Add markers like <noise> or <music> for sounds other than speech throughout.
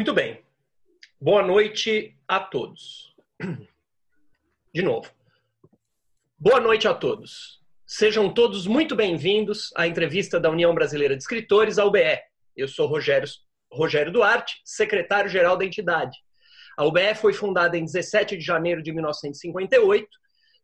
Muito bem. Boa noite a todos. <clears throat> De novo. Boa noite a todos. Sejam todos muito bem-vindos à entrevista da União Brasileira de Escritores, a UBE. Eu sou Rogério, Rogério Duarte, secretário-geral da entidade. A UBE foi fundada em 17 de janeiro de 1958,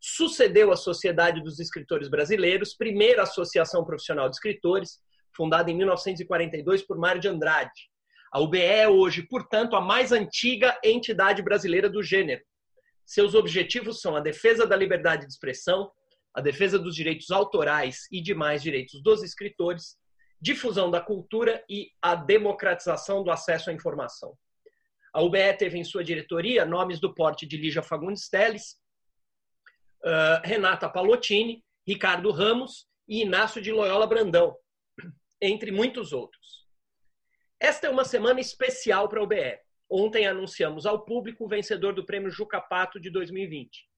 sucedeu a Sociedade dos Escritores Brasileiros, primeira associação profissional de escritores, fundada em 1942 por Mário de Andrade. A UBE é hoje, portanto, a mais antiga entidade brasileira do gênero. Seus objetivos são a defesa da liberdade de expressão, a defesa dos direitos autorais e demais direitos dos escritores, difusão da cultura e a democratização do acesso à informação. A UBE teve em sua diretoria nomes do porte de Lígia Fagundes Teles, Renata Palottini, Ricardo Ramos e Inácio de Loyola Brandão, entre muitos outros. Esta é uma semana especial para a UBE. Ontem anunciamos ao público o vencedor do prêmio Juca Pato de 2020.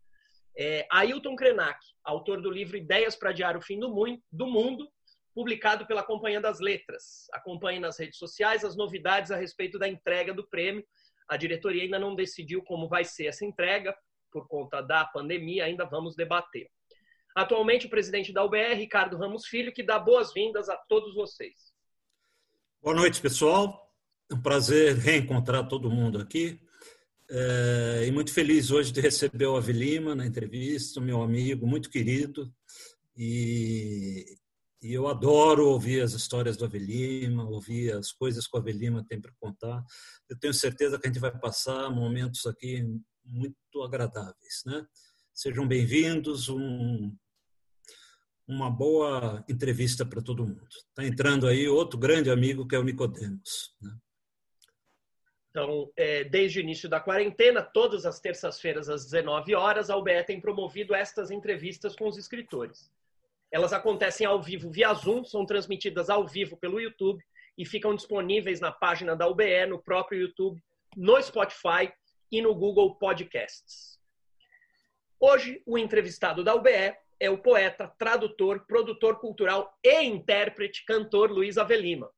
É Ailton Krenak, autor do livro Ideias para Adiar o Fim do Mundo, publicado pela Companhia das Letras. Acompanhe nas redes sociais as novidades a respeito da entrega do prêmio. A diretoria ainda não decidiu como vai ser essa entrega, por conta da pandemia, ainda vamos debater. Atualmente, o presidente da UBR, Ricardo Ramos Filho, que dá boas-vindas a todos vocês. Boa noite, pessoal. É um prazer reencontrar todo mundo aqui. É, e muito feliz hoje de receber o Avelima na entrevista, meu amigo muito querido. E, e eu adoro ouvir as histórias do Avelima, ouvir as coisas que o Avelima tem para contar. Eu tenho certeza que a gente vai passar momentos aqui muito agradáveis. Né? Sejam bem-vindos, um, uma boa entrevista para todo mundo. Está entrando aí outro grande amigo que é o Nicodemos. Né? Então, é, desde o início da quarentena, todas as terças-feiras às 19 horas, a UBE tem promovido estas entrevistas com os escritores. Elas acontecem ao vivo via Zoom, são transmitidas ao vivo pelo YouTube e ficam disponíveis na página da UBE, no próprio YouTube, no Spotify e no Google Podcasts. Hoje, o entrevistado da UBE é o poeta, tradutor, produtor cultural e intérprete, cantor Luiz Avelima.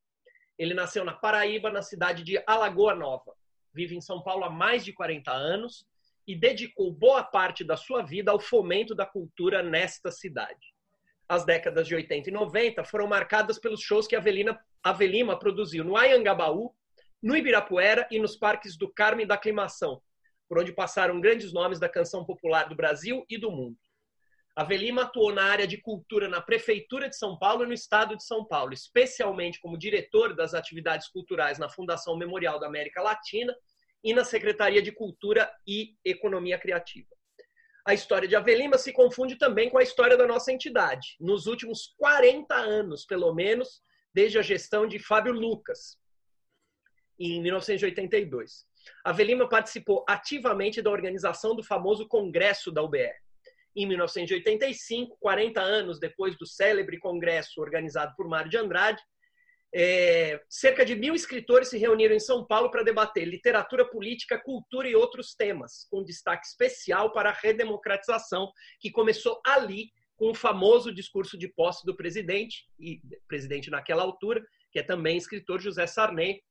Ele nasceu na Paraíba, na cidade de Alagoa Nova. Vive em São Paulo há mais de 40 anos e dedicou boa parte da sua vida ao fomento da cultura nesta cidade. As décadas de 80 e 90 foram marcadas pelos shows que Avelina, Avelima produziu no Ayangabaú, no Ibirapuera e nos parques do Carme e da Aclimação, por onde passaram grandes nomes da canção popular do Brasil e do mundo. Avelima atuou na área de cultura na Prefeitura de São Paulo e no Estado de São Paulo, especialmente como diretor das atividades culturais na Fundação Memorial da América Latina e na Secretaria de Cultura e Economia Criativa. A história de Avelima se confunde também com a história da nossa entidade, nos últimos 40 anos, pelo menos, desde a gestão de Fábio Lucas, em 1982. Avelima participou ativamente da organização do famoso Congresso da UBR em 1985, 40 anos depois do célebre congresso organizado por Mário de Andrade, é, cerca de mil escritores se reuniram em São Paulo para debater literatura política, cultura e outros temas, com destaque especial para a redemocratização, que começou ali com o famoso discurso de posse do presidente, e presidente naquela altura, que é também escritor José Sarney.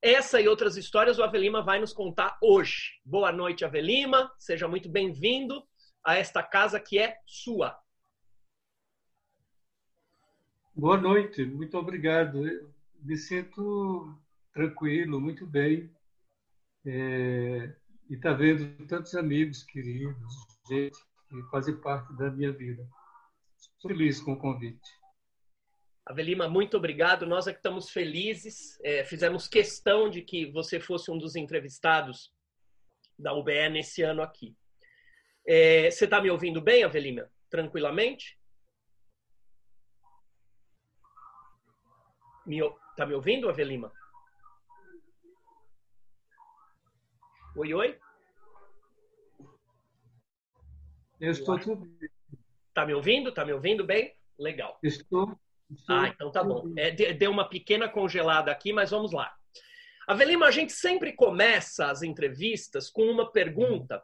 Essa e outras histórias o Avelima vai nos contar hoje. Boa noite, Avelima, seja muito bem-vindo a esta casa que é sua. Boa noite, muito obrigado. Eu me sinto tranquilo, muito bem. É, e está vendo tantos amigos queridos, gente que fazem parte da minha vida. Estou feliz com o convite. Avelima, muito obrigado. Nós é que estamos felizes. É, fizemos questão de que você fosse um dos entrevistados da UBE nesse ano aqui. É, você está me ouvindo bem, Avelina? Tranquilamente? Está me, me ouvindo, Avelima? Oi, oi? Eu estou tudo bem. Está me ouvindo? Está me ouvindo bem? Legal. Estou. estou ah, então tá bom. É, deu uma pequena congelada aqui, mas vamos lá. Avelima, a gente sempre começa as entrevistas com uma pergunta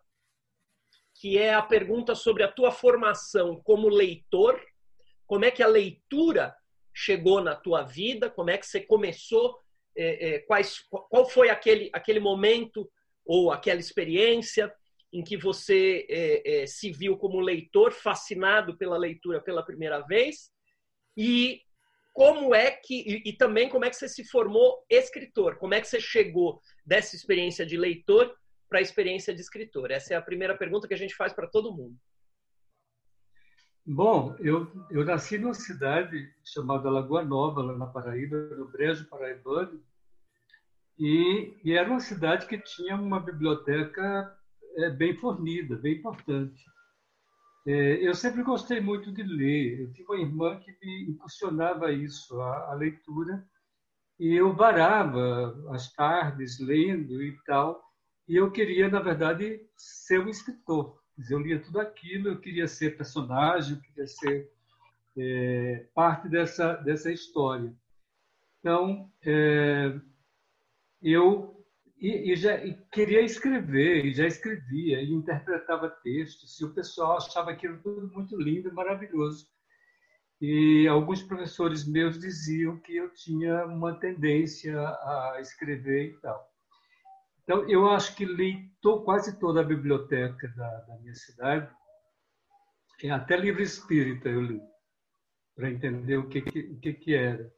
que é a pergunta sobre a tua formação como leitor, como é que a leitura chegou na tua vida, como é que você começou? É, é, quais, qual foi aquele, aquele momento ou aquela experiência em que você é, é, se viu como leitor, fascinado pela leitura pela primeira vez, e como é que e, e, também como é que você se formou escritor, como é que você chegou dessa experiência de leitor para a experiência de escritor. Essa é a primeira pergunta que a gente faz para todo mundo. Bom, eu, eu nasci numa cidade chamada Lagoa Nova, lá na Paraíba, no Brejo Paraibano, e, e era uma cidade que tinha uma biblioteca é, bem fornida, bem importante. É, eu sempre gostei muito de ler. Eu tinha uma irmã que me impulsionava isso, a, a leitura, e eu varava as tardes lendo e tal. E eu queria, na verdade, ser um escritor. Eu lia tudo aquilo, eu queria ser personagem, eu queria ser é, parte dessa, dessa história. Então, é, eu e, e já e queria escrever, e já escrevia, e interpretava textos, e o pessoal achava aquilo tudo muito lindo e maravilhoso. E alguns professores meus diziam que eu tinha uma tendência a escrever e tal. Então, eu acho que li quase toda a biblioteca da, da minha cidade, até livro espírita eu li, para entender o que, que, que, que era.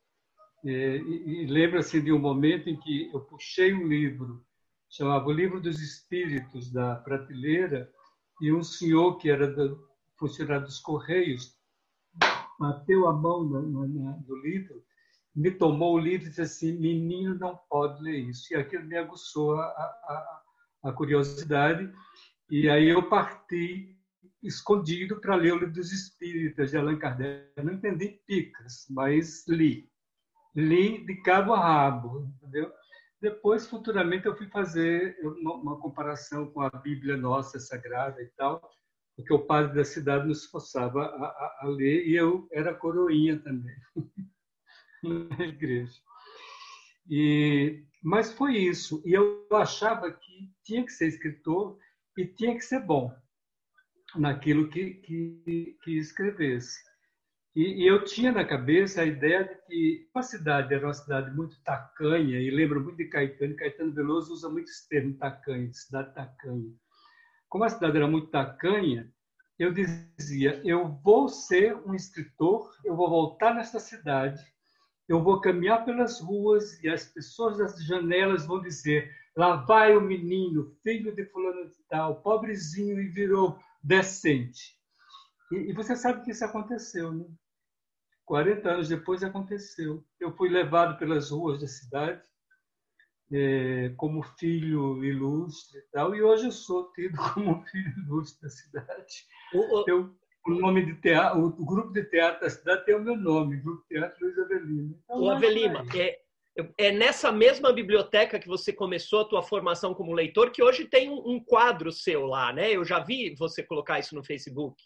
É, e, e lembra-se de um momento em que eu puxei um livro, chamava o Livro dos Espíritos, da prateleira, e um senhor que era do, funcionário dos Correios bateu a mão no, no, no, livro, me tomou o livro e disse assim: Menino, não pode ler isso. E aquilo me aguçou a, a, a curiosidade. E aí eu parti escondido para ler o Livro dos Espíritos de Allan Kardec. Eu não entendi picas, mas li li de cabo a rabo, entendeu? Depois, futuramente, eu fui fazer uma, uma, comparação com a Bíblia Nossa Sagrada e tal, porque o padre da cidade nos forçava a, a, a ler e eu era coroinha também <laughs> na igreja. E, mas foi isso. E eu achava que tinha que ser escritor e tinha que ser bom naquilo que, que, que escrevesse. E, e, eu tinha na cabeça a ideia de que a cidade era uma cidade muito tacanha, e lembro muito de Caetano, Caetano Veloso usa muito esse termo tacanha, de cidade tacanha. Como a cidade era muito tacanha, eu dizia: eu vou ser um escritor, eu vou voltar nessa cidade, eu vou caminhar pelas ruas e as pessoas das janelas vão dizer: lá vai o menino, filho de fulano de tal, pobrezinho e virou decente. E, e você sabe que isso aconteceu, né? 40 anos depois aconteceu. Eu fui levado pelas ruas da cidade é, como filho ilustre e tal, e hoje eu sou tido <laughs> como filho ilustre da cidade. O, eu, o nome de teatro, o grupo de teatro da cidade tem o meu nome, Grupo Teatro Luiz Avelino. Então, o Avelima, é, é nessa mesma biblioteca que você começou a tua formação como leitor que hoje tem um, um quadro seu lá, né? Eu já vi você colocar isso no Facebook.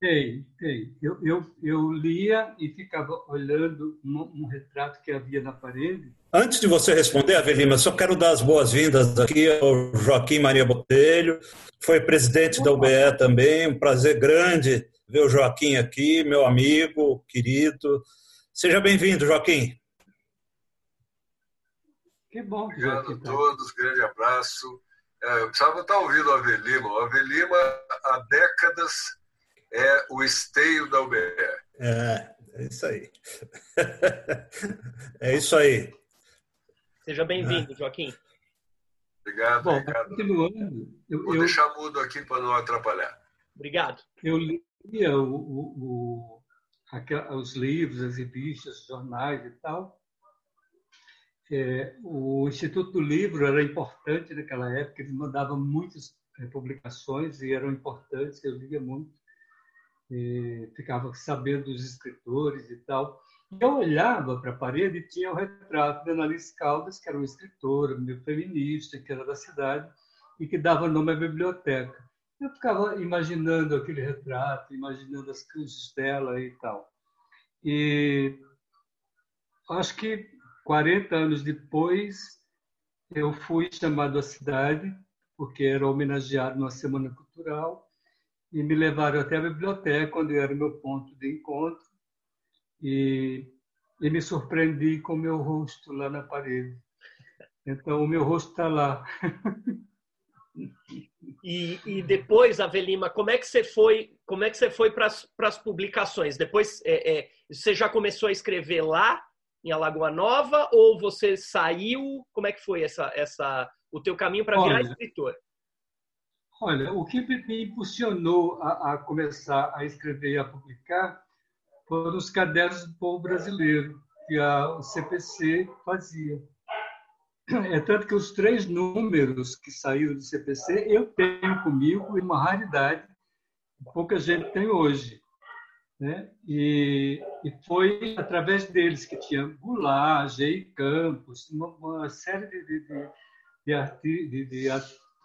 Tem, tem. Eu, eu, eu lia e ficava olhando um, um, retrato que havia na parede. Antes de você responder, Avelima, só quero dar as boas-vindas aqui ao Joaquim Maria Botelho, foi presidente da UBE também, um prazer grande ver o Joaquim aqui, meu amigo, querido. Seja bem-vindo, Joaquim. Que bom. Obrigado a todos, grande abraço. É, eu precisava estar ouvindo o Avelima. O Avelima, há décadas, é o esteio da UBE. É, é isso aí. <laughs> é isso aí. Seja bem-vindo, Joaquim. Obrigado, Bom, Ricardo. Continuando, eu, Vou eu, deixar mudo aqui para não atrapalhar. Obrigado. Eu lia o, o, o, os livros, as revistas, os jornais e tal. É, o Instituto do Livro era importante naquela época, eles mandavam muitas é, publicações e eram importantes, eu lia muito ficava sabendo dos escritores e tal. E eu olhava para a parede e tinha o retrato de Annalise Caldas, que era uma escritora, meio feminista, que era da cidade e que dava nome à biblioteca. Eu ficava imaginando aquele retrato, imaginando as cruzes dela e tal. E acho que 40 anos depois, eu fui chamado à cidade, porque era homenageado numa semana cultural, e me levaram até a biblioteca, onde era o meu ponto de encontro, e, e me surpreendi com o meu rosto lá na parede. Então, o meu rosto está lá. E, e, depois, Avelima, como é que você foi? Como é que você foi para as publicações? Depois, é, é, você já começou a escrever lá em Alagoa Nova ou você saiu? Como é que foi essa, essa o teu caminho para virar escritor? Olha, o que me impulsionou a, a, começar a escrever e a publicar foram os cadernos do povo brasileiro que a, CPC fazia. É tanto que os três números que saíram do CPC eu tenho comigo, uma raridade, pouca gente tem hoje. Né? E, e foi através deles que tinha Goulart, G. Campos, uma, uma série de, de, de, de, de,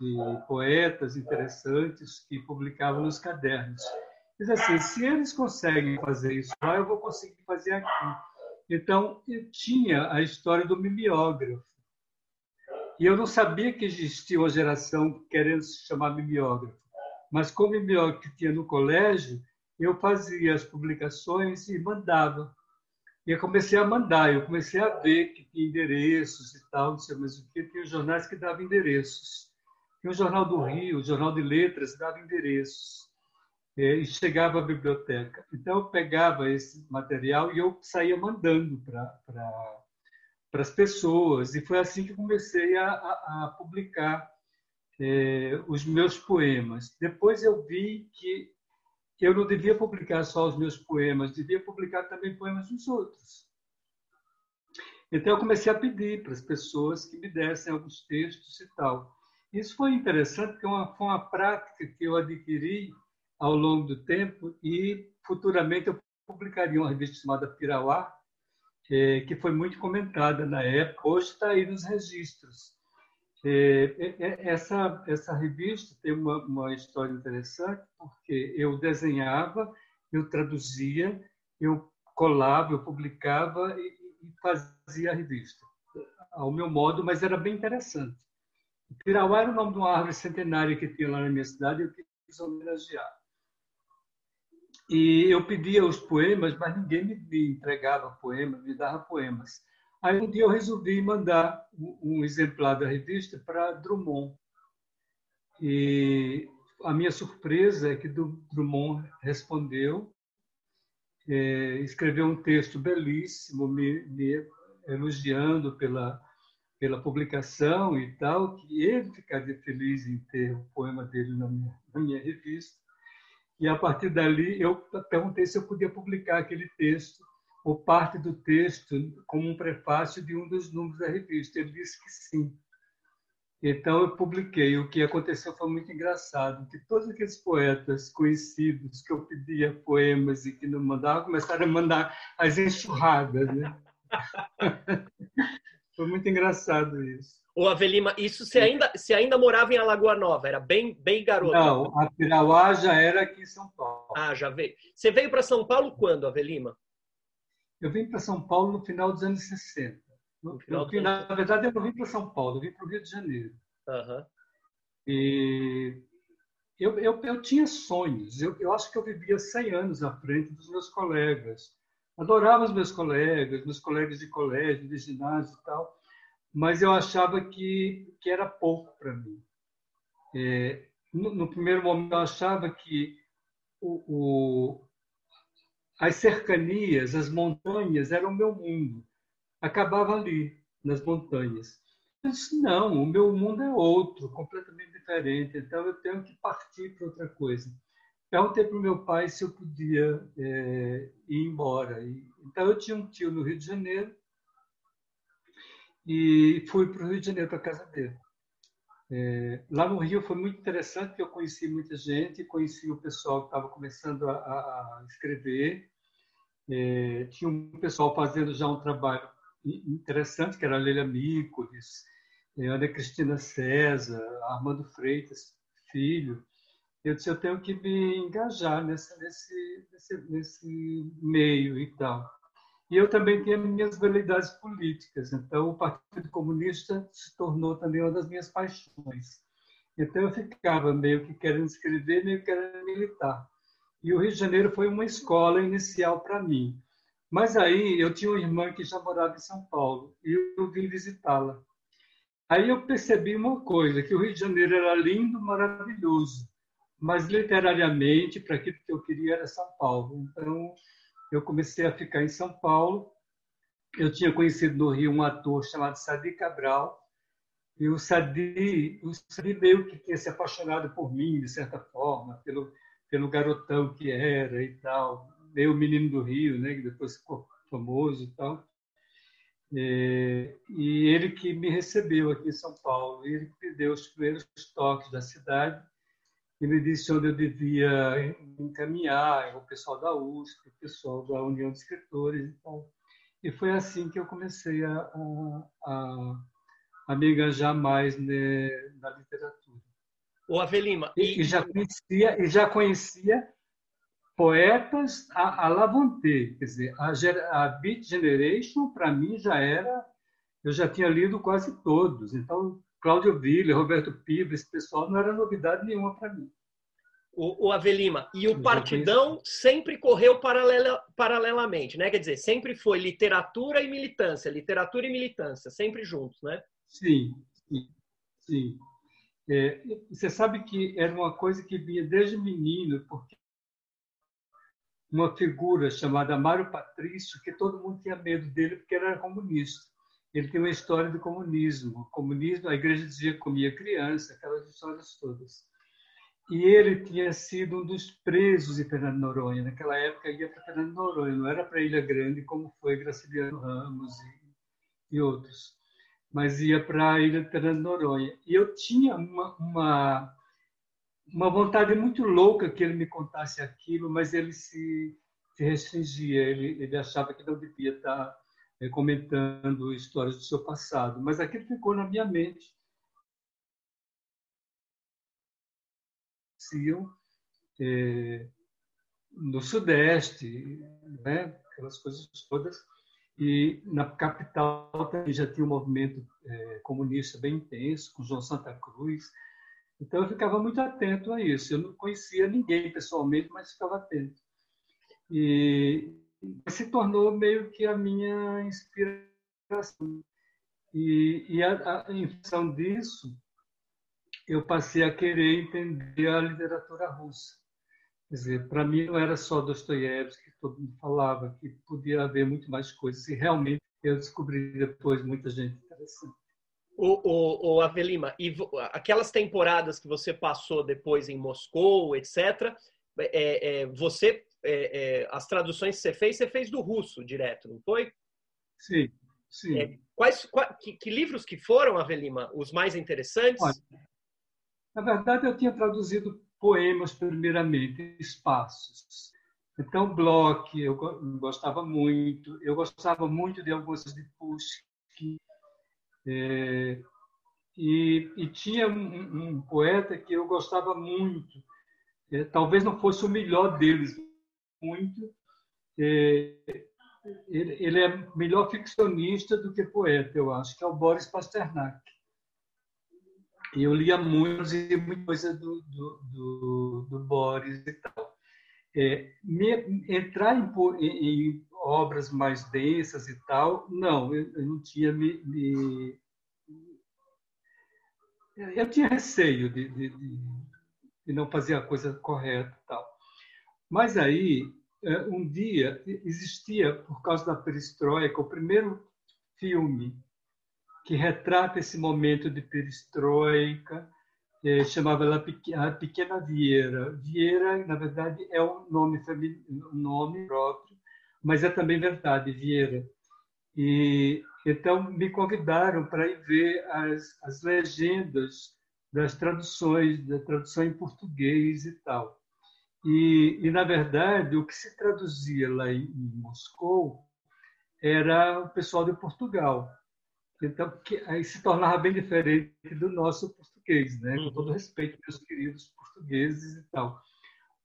de poetas interessantes que publicavam nos cadernos. Diz assim, se eles conseguem fazer isso lá, eu vou conseguir fazer aqui. Então, eu tinha a história do mimeógrafo. E eu não sabia que existia uma geração querendo se chamar mimeógrafo. Mas como mimeógrafo tinha no colégio, eu fazia as publicações e mandava. E eu comecei a mandar, eu comecei a ver que tinha endereços e tal, não sei mais o que, tinha jornais que davam endereços. Tinha o Jornal do Rio, o Jornal de Letras, dava endereços. É, e chegava à biblioteca. Então, eu pegava esse material e eu saía mandando para para as pessoas. E foi assim que comecei a, a, a publicar é, os meus poemas. Depois eu vi que eu não devia publicar só os meus poemas, devia publicar também poemas dos outros. Então eu comecei a pedir para as pessoas que me dessem alguns textos e tal. Isso foi interessante, porque é foi uma prática que eu adquiri ao longo do tempo e futuramente eu publicaria uma revista chamada Pirauá, é, que foi muito comentada na época, hoje está aí nos registros. É, é, é, essa, essa revista tem uma, uma história interessante, porque eu desenhava, eu traduzia, eu colava, eu publicava e, e fazia a revista, ao meu modo, mas era bem interessante. Pirauá era o nome de uma árvore centenária que tinha lá na minha cidade e eu quis homenagear. E eu pedia os poemas, mas ninguém me entregava poemas, me dava poemas. Aí um dia eu resolvi mandar um exemplar da revista para Drummond. E a minha surpresa é que Drummond respondeu, é, escreveu um texto belíssimo, me, me elogiando pela, pela publicação e tal, que ele ficaria feliz em ter o poema dele na minha, na minha revista. E a partir dali eu perguntei se eu podia publicar aquele texto ou parte do texto como um prefácio de um dos números da revista. Ele disse que sim. Então eu publiquei. O que aconteceu foi muito engraçado, que todos aqueles poetas conhecidos que eu pedia poemas e que não mandavam começaram a mandar as enxurradas, né? <laughs> foi muito engraçado isso. O Avelima, isso você ainda, você ainda morava em Alagoa Nova, era bem, bem garoto. Não, a Pirauá já era aqui em São Paulo. Ah, já veio. Você veio para São Paulo quando, Avelima? Eu vim para São Paulo no final dos anos 60. No, no, no, na verdade, eu não vim para São Paulo, eu vim para o Rio de Janeiro. Uhum. E eu, eu, eu tinha sonhos. Eu, eu acho que eu vivia 100 anos à frente dos meus colegas. Adorava os meus colegas, meus colegas de colégio, de ginásio e tal mas eu achava que, que era pouco para mim. É, no, no, primeiro momento, eu achava que o, o, as cercanias, as montanhas, eram o meu mundo. Acabava ali, nas montanhas. Eu disse, não, o meu mundo é outro, completamente diferente, então eu tenho que partir para outra coisa. Perguntei para o meu pai se eu podia é, ir embora. Então, eu tinha um tio no Rio de Janeiro, e fui para o Rio de Janeiro, para a casa dele. É, lá no Rio foi muito interessante, porque eu conheci muita gente, conheci o pessoal que estava começando a, a escrever, é, tinha um pessoal fazendo já um trabalho interessante, que era a Leila Mícolis, é, Ana Cristina César, Armando Freitas, filho. Eu disse, eu tenho que me engajar nesse, nesse, nesse, nesse meio e tal. E eu também tinha minhas veleidades políticas. Então, o Partido Comunista se tornou também uma das minhas paixões. Então, eu ficava meio que querendo escrever, meio que querendo militar. E o Rio de Janeiro foi uma escola inicial para mim. Mas aí eu tinha uma irmã que já morava em São Paulo e eu vim visitá-la. Aí eu percebi uma coisa, que o Rio de Janeiro era lindo, maravilhoso, mas literariamente, para aquilo que eu queria era São Paulo. Então, eu comecei a ficar em São Paulo. Eu tinha conhecido no Rio um ator chamado Sadi Cabral, e o Sadi, o Sadi meio que tinha se apaixonado por mim, de certa forma, pelo, pelo garotão que era e tal, meio menino do Rio, né, que depois ficou famoso e tal. É, e ele que me recebeu aqui em São Paulo, ele que me deu os primeiros toques da cidade e me disse onde eu devia encaminhar, o pessoal da USP, o pessoal da União de Escritores e tal. E foi assim que eu comecei a, a, a me engajar mais né, na literatura. O Avelima. E, e, já conhecia, e já conhecia poetas a, a Lavonté, quer dizer, a, a Beat Generation, para mim, já era. Eu já tinha lido quase todos. Então, Cláudio Villa, Roberto Piva, esse pessoal não era novidade nenhuma para mim. O, o, Avelima, e o Partidão sempre correu paralela, paralelamente, né? Quer dizer, sempre foi literatura e militância, literatura e militância, sempre juntos, né? Sim, sim, sim. É, você sabe que era uma coisa que vinha desde menino, porque uma figura chamada Mário Patrício, que todo mundo tinha medo dele porque ele era comunista. Ele tem uma história do comunismo. O comunismo, a igreja dizia que comia criança, aquelas histórias todas. E ele tinha sido um dos presos de Fernando Noronha. Naquela época ia para Fernando Noronha, não era para Ilha Grande como foi Graciliano Ramos e, e outros, mas ia para a Ilha de Fernando Noronha. E eu tinha uma, uma uma vontade muito louca que ele me contasse aquilo, mas ele se, se restringia, ele, ele achava que não devia estar comentando histórias do seu passado. Mas aquilo ficou na minha mente. É, no Sudeste, né? aquelas coisas todas. E na capital também já tinha um movimento é, comunista bem intenso, com João Santa Cruz, então eu ficava muito atento a isso. Eu não conhecia ninguém pessoalmente, mas ficava atento. E se tornou meio que a minha inspiração. E, e a, a, em função disso, eu passei a querer entender a literatura russa. Quer dizer, para mim não era só Dostoiévski que todo mundo falava, que podia haver muito mais coisas. E realmente eu descobri depois muita gente interessante. O, o, o Avelima, e aquelas temporadas que você passou depois em Moscou, etc., é, é, você, é, é, as traduções que você fez, você fez do russo direto, não foi? Sim, sim. É, quais, quais que, que, livros que foram, Avelima, os mais interessantes? Olha, na verdade, eu tinha traduzido poemas primeiramente, espaços. Então, Bloch, eu gostava muito. Eu gostava muito de algumas de Pushkin, é, e, e, tinha um, um, poeta que eu gostava muito, é, talvez não fosse o melhor deles, muito. É, ele, ele, é melhor ficcionista do que poeta, eu acho, que é o Boris Pasternak. Eu lia muito, e muita coisa do, do, do, do Boris e tal. É, me, entrar em, em, em, obras mais densas e tal, não, eu, eu não tinha me, me, eu tinha receio de, de, de, não fazer a coisa correta e tal. Mas aí, é, um dia, existia, por causa da perestroika, o primeiro filme que retrata esse momento de perestroika, é, chamava ela a Pequena Vieira. Vieira, na verdade, é um nome, um nome próprio, mas é também verdade, Vieira. E então me convidaram para ir ver as, as legendas das traduções, da tradução em português e tal. E, e, na verdade, o que se traduzia lá em, em Moscou era o pessoal de Portugal. Então, que, aí se tornava bem diferente do nosso português, né? com todo uhum. respeito, meus queridos portugueses e tal.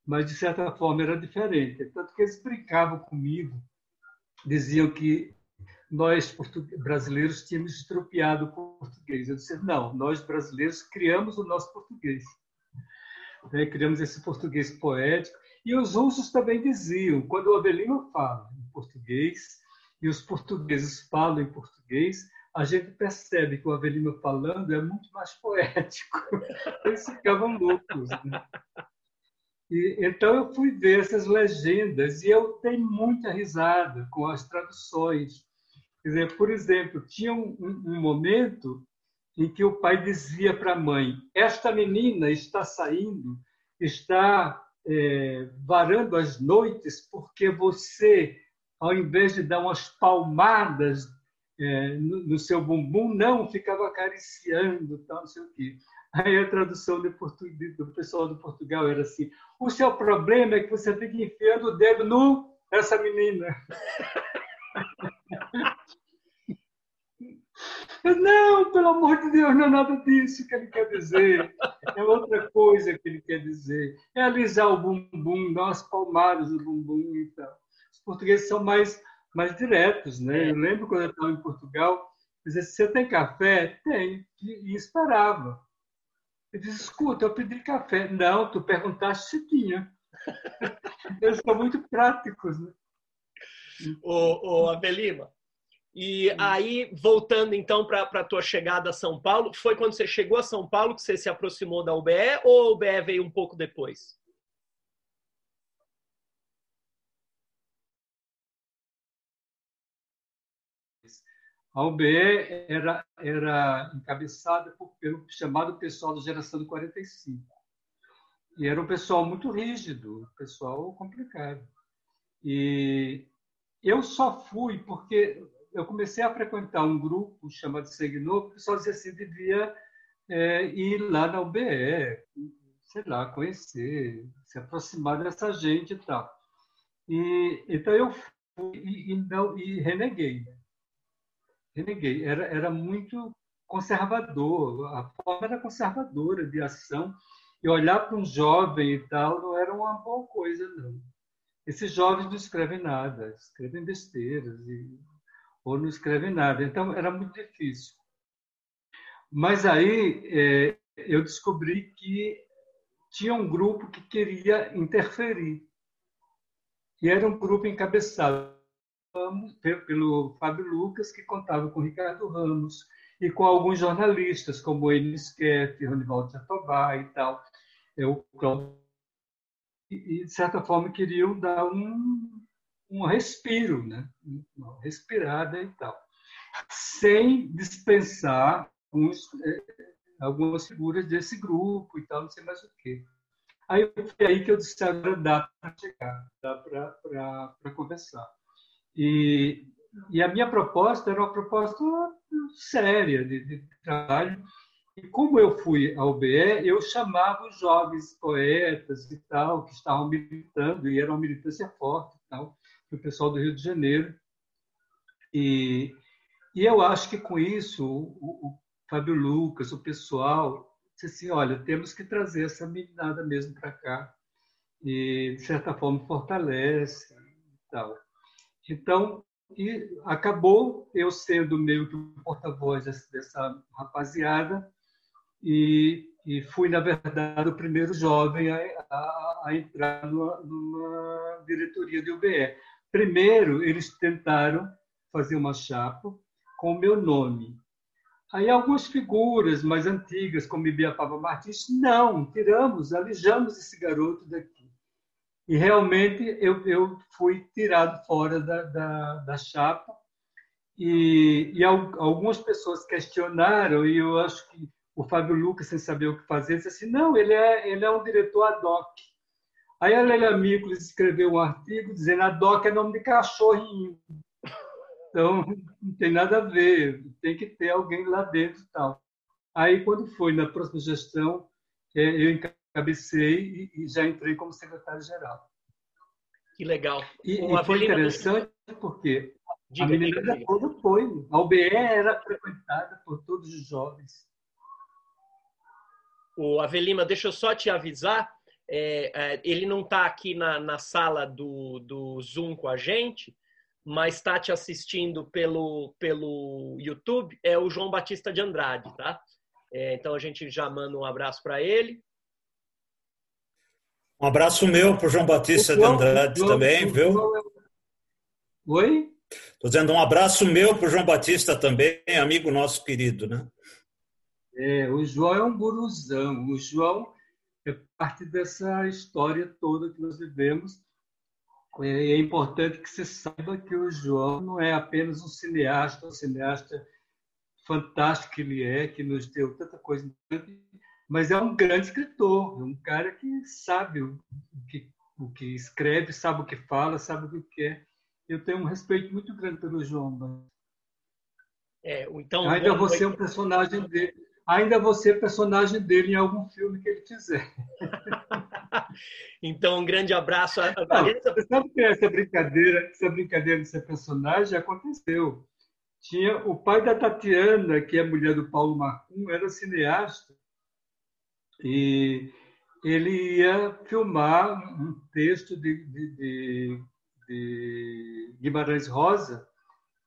Mas, de certa forma, era diferente. Tanto que eles brincavam comigo, diziam que nós brasileiros tínhamos estropiado o português. Eu disse, não, nós brasileiros criamos o nosso português. Né? Criamos esse português poético. E os russos também diziam, quando o Avelino fala em português e os portugueses falam em português, a gente percebe que o Avelino falando é muito mais poético. <laughs> Eles ficavam loucos. Né? E, então eu fui ver essas legendas e eu tenho muita risada com as traduções. Quer dizer, por exemplo, tinha um, um momento em que o pai dizia para a mãe: Esta menina está saindo, está é, varando as noites, porque você, ao invés de dar umas palmadas é, no, no, seu bumbum, não, ficava acariciando, tal, não sei o quê. Aí a tradução do, do pessoal do Portugal era assim: o seu problema é que você fica enfiando o dedo no essa menina. <laughs> Não, pelo amor de Deus, não é nada disso que ele quer dizer. É outra coisa que ele quer dizer. É alisar o bumbum, dar umas palmadas no bumbum e tal. Os portugueses são mais, mais diretos, né? Eu lembro quando eu estava em Portugal, dizia, você tem café? Tem. E, e esperava. Eu disse, escuta, eu pedi café. Não, tu perguntaste se tinha. <laughs> Eles são muito práticos, né? Ô, ô Abelima, e aí, voltando então para a tua chegada a São Paulo, foi quando você chegou a São Paulo que você se aproximou da UBE ou a UBE veio um pouco depois? A UBE era, era encabeçada por, pelo chamado pessoal da geração de 45. E era um pessoal muito rígido, um pessoal complicado. E eu só fui porque eu comecei a frequentar um grupo chamado Segnor, que pessoal dizia assim, devia é, ir lá na UBE, sei lá, conhecer, se aproximar dessa gente e tal. E, então eu fui e, e, não, e reneguei. Né? Reneguei. Era, era muito conservador, a forma era conservadora de ação, e olhar para um jovem e tal não era uma boa coisa, não. Esses jovens não escrevem nada, escrevem besteiras e ou não escreve nada. Então, era muito difícil. Mas aí é, eu descobri que tinha um grupo que queria interferir. E era um grupo encabeçado pelo Fábio Lucas, que contava com Ricardo Ramos e com alguns jornalistas, como Enes Skeff, Ronivaldo Jatobá e tal. Eu, e, de certa forma, queriam dar um, um respiro, né? uma respirada e tal, sem dispensar uns, eh, algumas figuras desse grupo e tal, não sei mais o quê. Aí foi aí que eu disse, agora dá para chegar, dá para conversar. E, e a minha proposta era uma proposta séria de, de trabalho, e como eu fui ao BE, eu chamava os jovens poetas e tal, que estavam militando, e era uma militância forte e tal, o pessoal do Rio de Janeiro. E, e eu acho que com isso o, o Fábio Lucas, o pessoal, disse assim, olha, temos que trazer essa meninada mesmo para cá. E, de certa forma, fortalece e tal. Então, e acabou eu sendo meio que o porta-voz dessa rapaziada e, e, fui, na verdade, o primeiro jovem a, a, a entrar numa, numa diretoria do UBE. Primeiro, eles tentaram fazer uma chapa com o meu nome. Aí algumas figuras mais antigas, como Ibiapava Martins, não, tiramos, alijamos esse garoto daqui. E realmente eu, eu fui tirado fora da, da, da chapa. E, e algumas pessoas questionaram, e eu acho que o Fábio Lucas, sem saber o que fazer, disse assim: não, ele é, ele é um diretor ad hoc. Aí a Lélia Miklos escreveu um artigo dizendo a DOC é nome de cachorrinho. Então, <laughs> não tem nada a ver, tem que ter alguém lá dentro e tal. Aí, quando foi na próxima gestão, é, eu encabecei e já entrei como secretário-geral. Que legal. E, e foi interessante porque diga, a menina toda foi. A UBE era frequentada por todos os jovens. O Avelima, deixa eu só te avisar é, é, ele não está aqui na, na sala do, do Zoom com a gente, mas está te assistindo pelo, pelo YouTube, é o João Batista de Andrade, tá? É, então a gente já manda um abraço para ele. Um abraço meu para o João Batista de Andrade também, viu? Oi? Estou dizendo um abraço meu para o João Batista também, amigo nosso querido, né? É, o João é um guruzão. O João é parte dessa história toda que nós vivemos. É, é importante que você saiba que o João não é apenas um cineasta, um cineasta fantástico que ele é, que nos deu tanta coisa, mas é um grande escritor, um cara que sabe o que, o que escreve, sabe o que fala, sabe o que quer. Eu tenho um respeito muito grande pelo João. É, então, Ainda você é um personagem dele ainda você personagem dele em algum filme que ele fizer. <laughs> então, um grande abraço. Não, você sabe que essa brincadeira, essa brincadeira de ser personagem aconteceu. Tinha o pai da Tatiana, que é mulher do Paulo Marcum, era cineasta, e ele ia filmar um texto de, de, de, de Guimarães Rosa,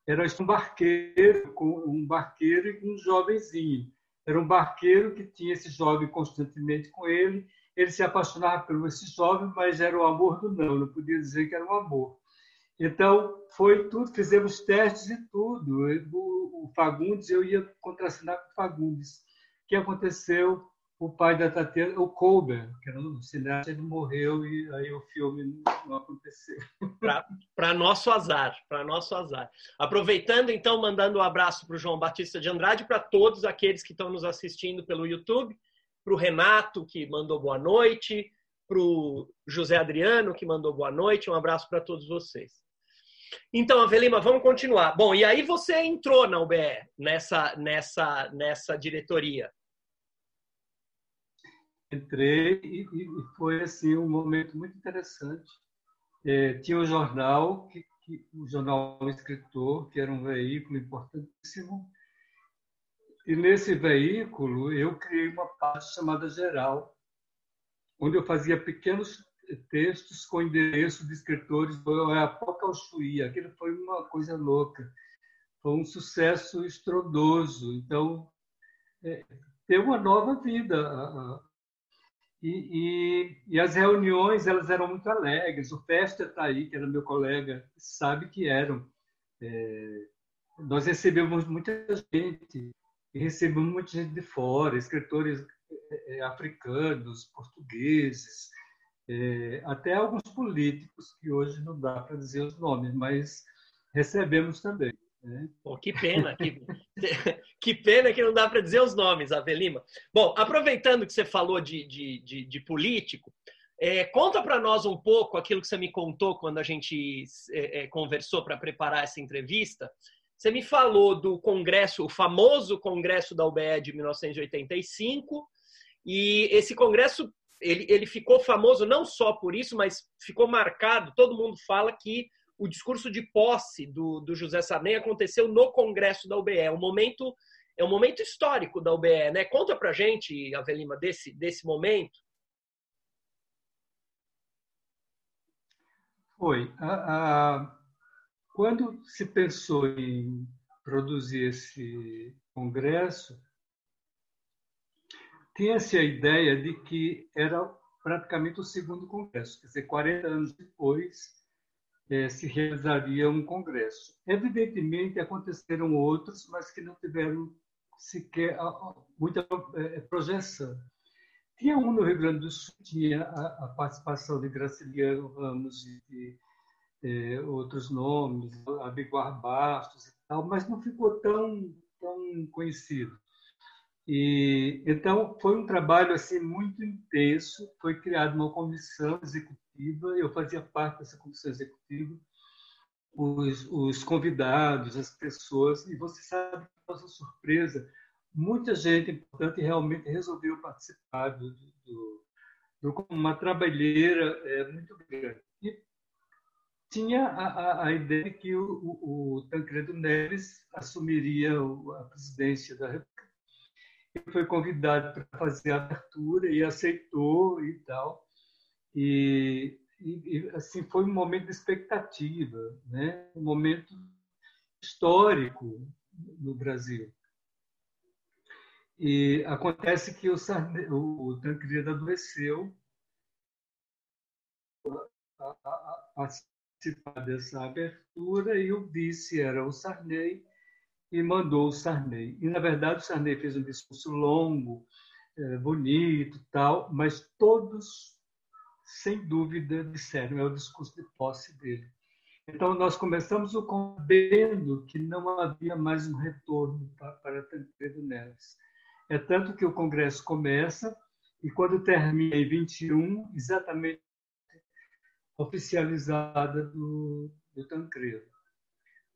era um barqueiro, um barqueiro e um jovenzinho. Era um barqueiro que tinha esse jovem constantemente com ele. Ele se apaixonava por esse jovem, mas era o amor do não, não podia dizer que era um amor. Então, foi tudo, fizemos testes e tudo. O, Fagundes, eu ia contracenar com o Fagundes. O que aconteceu? O pai da Tatiana, o Colbert, que era um cineasta, ele morreu e aí o filme não aconteceu. Para nosso azar, para nosso azar. Aproveitando, então, mandando um abraço para o João Batista de Andrade, para todos aqueles que estão nos assistindo pelo YouTube, para o Renato, que mandou boa noite, para o José Adriano, que mandou boa noite. Um abraço para todos vocês. Então, Avelima, vamos continuar. Bom, e aí você entrou na UBE, nessa, nessa, nessa diretoria. Entrei e, e foi assim um momento muito interessante. É, tinha um jornal, que, que, o jornal Escritor, que era um veículo importantíssimo. E nesse veículo eu criei uma parte chamada Geral, onde eu fazia pequenos textos com endereço de escritores do Oiapoque ao. Aquilo foi uma coisa louca. Foi um sucesso estrondoso. Então, é, uma nova vida. E, e, e, as reuniões elas eram muito alegres. O Festa está aí, que era meu colega, sabe que eram. É, nós recebemos muita gente, recebemos muita gente de fora, escritores é, é africanos, portugueses, é, até alguns políticos que hoje não dá para dizer os nomes, mas recebemos também. Né? Pô, que pena, que, <laughs> que pena que não dá para dizer os nomes, Avelima. Bom, aproveitando que você falou de, de, de, de político, é, conta para nós um pouco aquilo que você me contou quando a gente é, é conversou para preparar essa entrevista. Você me falou do congresso, o famoso congresso da UBE de 1985, e esse congresso ele, ele ficou famoso não só por isso, mas ficou marcado. Todo mundo fala que o discurso de posse do, do José Sarney aconteceu no Congresso da UBE. É um momento, é um momento histórico da UBE, né? Conta pra gente, Avelima, desse, desse momento. Foi. Quando se pensou em produzir esse congresso, tinha-se a ideia de que era praticamente o segundo congresso, quer dizer, 40 anos depois é, se realizaria um congresso. Evidentemente, aconteceram outros, mas que não tiveram sequer muita é, projeção. Tinha um no Rio Grande do Sul, tinha a, a participação de Graciliano Ramos e de outros nomes, Abiguar Bastos e tal, mas não ficou tão, tão conhecido. E então foi um trabalho assim muito intenso. Foi criada uma comissão executiva. Eu fazia parte dessa comissão executiva. Os, os convidados, as pessoas. E você sabe, nossa surpresa, muita gente importante realmente resolveu participar do, do, do uma trabalheira é, muito grande. E tinha a, a, a ideia de que o, o, o Tancredo Neves assumiria a presidência da República ele foi convidado para fazer a abertura e aceitou e tal. E, e, assim foi um momento de expectativa, né? um momento histórico no Brasil. E acontece que o, Sarne, o Tancredo adoeceu, participar dessa abertura e o vice era o Sarney e mandou o Sarney. E, na verdade, o Sarney fez um discurso longo, é, bonito tal, mas todos, sem dúvida, disseram, é o discurso de posse dele. Então, nós começamos o vendo que não havia mais um retorno para Tancredo Neves. É tanto que o Congresso começa e, quando termina em 21, exatamente oficializada do, do Tancredo.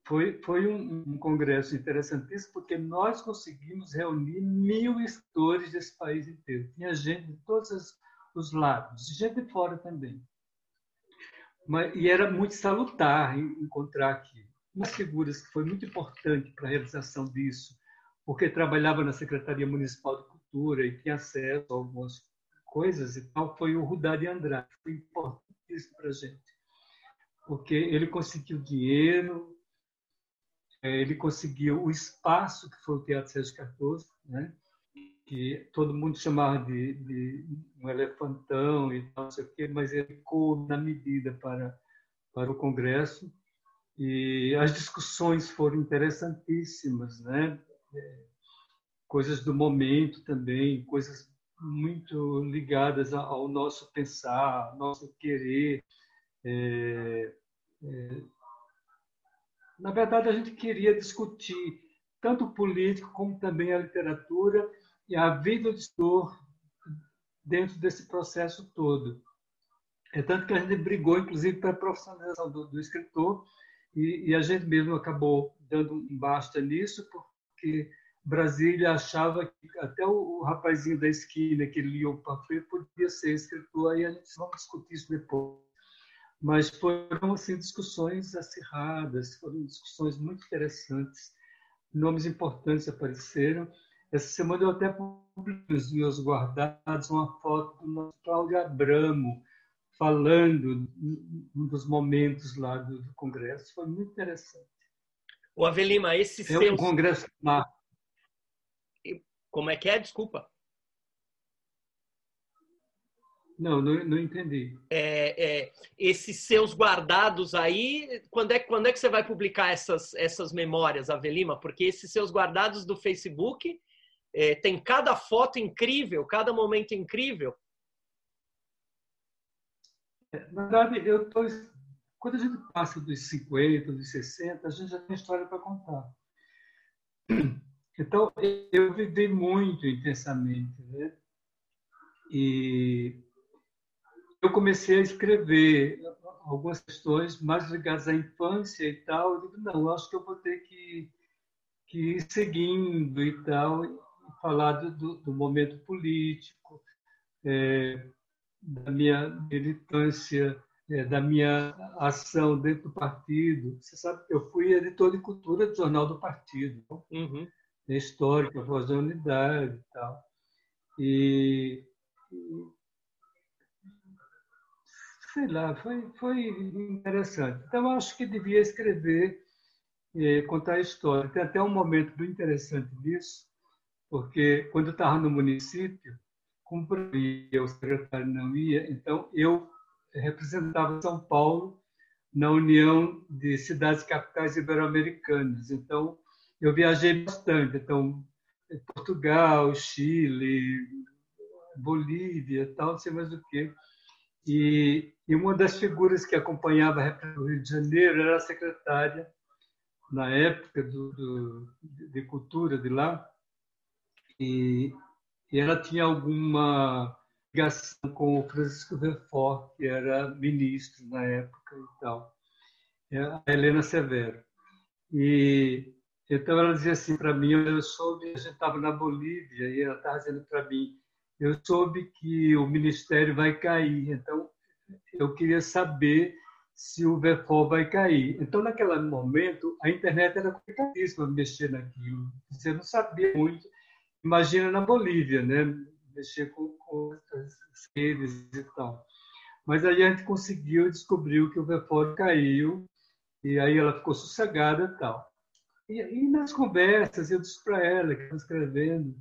Foi, foi um, um, congresso interessantíssimo porque nós conseguimos reunir mil escritores desse país inteiro. Tinha gente de todos os lados, gente de fora também. Mas, e era muito salutar encontrar aqui. Umas figuras que foi muito importante para a realização disso, porque trabalhava na Secretaria Municipal de Cultura e tinha acesso a algumas coisas e tal, foi o Rudá de Andrade. Foi importantíssimo para a gente, porque ele conseguiu dinheiro, é, ele conseguiu o espaço que foi o Teatro Sérgio Cardoso, né? Que todo mundo chamava de, de, um elefantão e não sei o quê, mas ele ficou na medida para, para o Congresso. E as discussões foram interessantíssimas, né? É, coisas do momento também, coisas muito ligadas ao nosso pensar, ao nosso querer. É, é, na verdade, a gente queria discutir tanto o político como também a literatura e a vida do escritor dentro desse processo todo. É tanto que a gente brigou, inclusive, para a profissionalização do, do escritor e, e, a gente mesmo acabou dando um basta nisso, porque Brasília achava que até o, o rapazinho da esquina que lia o panfleto podia ser escritor, aí a gente vamos discutir isso depois mas foram assim discussões acirradas, foram discussões muito interessantes, nomes importantes apareceram. Essa semana eu até publiquei nos meus guardados uma foto do nosso Cláudio Abramo falando um dos momentos lá do, do congresso, foi muito interessante. O Avelima, esse é seu um congresso Como é que é? Desculpa. Não, não, não entendi. É, é, esses seus guardados aí, quando é, quando é que você vai publicar essas, essas memórias, Avelima? Porque esses seus guardados do Facebook é, tem cada foto incrível, cada momento incrível. É, na verdade, eu tô, quando a gente passa dos 50, dos 60, a gente já tem história para contar. Então, eu vivi muito intensamente. Né? E eu comecei a escrever algumas questões mais ligadas à infância e tal. Eu digo, não, acho que eu vou ter que, que ir seguindo e tal, falar do, do momento político, é, da minha militância, é, da minha ação dentro do partido. Você sabe que eu fui editor de cultura do Jornal do Partido, uhum. histórica, voz da unidade e tal. E, sei lá, foi, foi interessante. Então, acho que devia escrever, eh, contar a história. Tem até um momento bem interessante disso, porque quando eu estava no município, como ia, o secretário não ia, então eu representava São Paulo na União de Cidades Capitais Ibero-Americanas. Então, eu viajei bastante. Então, Portugal, Chile, Bolívia, tal, não sei mais o que. E, e uma das figuras que acompanhava a o Rio de Janeiro era a secretária, na época, do, do, de cultura de lá, e, e ela tinha alguma ligação com o Francisco Verfort, que era ministro na época e tal, é a Helena Severo. E então ela dizia assim para mim, eu soube, a gente estava na Bolívia e ela estava dizendo para mim, eu soube que o ministério vai cair, então eu queria saber se o VFO vai cair. Então, naquele momento, a internet era complicadíssima mexer naquilo. Você não sabia muito. Imagina na Bolívia, né? Mexer com, com as redes e tal. Mas aí a gente conseguiu, descobriu que o VFO caiu, e aí ela ficou sossegada e tal. E, e nas conversas, eu disse para ela, que estava escrevendo,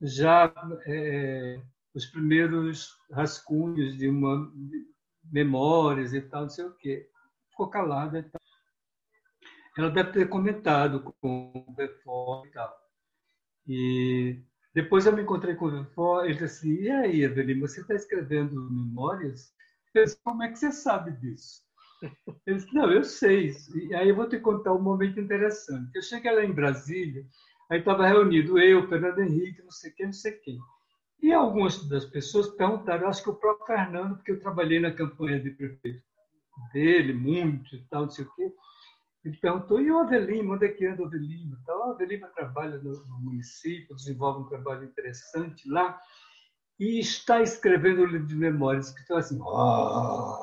já é, os primeiros rascunhos de uma memórias e tal, não sei o quê. ficou calada. Ela deve ter comentado com o Befort e tal. E depois eu me encontrei com o Befort, ele disse assim, e aí, Evelyn, você está escrevendo memórias? Eu disse, como é que você sabe disso? Ele disse, não, eu sei. E aí eu vou te contar um momento interessante. Eu cheguei lá em Brasília, aí estava reunido eu, Fernando Henrique, não sei quem, não sei quem. E algumas das pessoas perguntaram, acho que o próprio Fernando, porque eu trabalhei na campanha de prefeito dele muito e tal, não sei o quê. Ele perguntou, e o Avelino, onde é que anda o Avelino? Então, o Avelino trabalha no, no, município, desenvolve um trabalho interessante lá, e está escrevendo um livro de memórias, que estão assim, oh!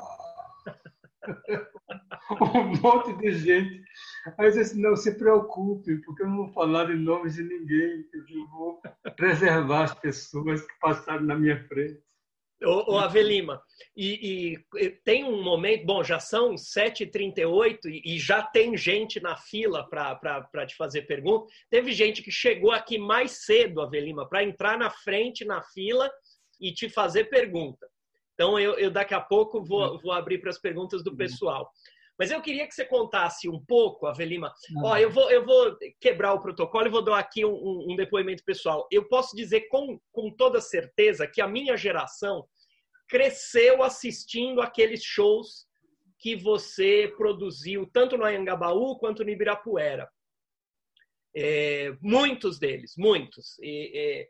<laughs> um monte de gente. Aí eu disse, não se preocupe, porque eu não vou falar em nome de ninguém, eu vou preservar as pessoas que passaram na minha frente. Ô, ô Avelima, e, e, tem um momento, bom, já são 7h38 e, e já tem gente na fila para te fazer pergunta. Teve gente que chegou aqui mais cedo, Avelima, para entrar na frente na fila e te fazer pergunta. Então, eu, eu daqui a pouco vou, uhum. vou abrir para as perguntas do uhum. pessoal. Mas eu queria que você contasse um pouco, Avelima. Ó, eu vou, eu vou quebrar o protocolo e vou dar aqui um, um, depoimento pessoal. Eu posso dizer com, com toda certeza que a minha geração cresceu assistindo aqueles shows que você produziu, tanto no Anhangabaú quanto no Ibirapuera. É, muitos deles, muitos. E,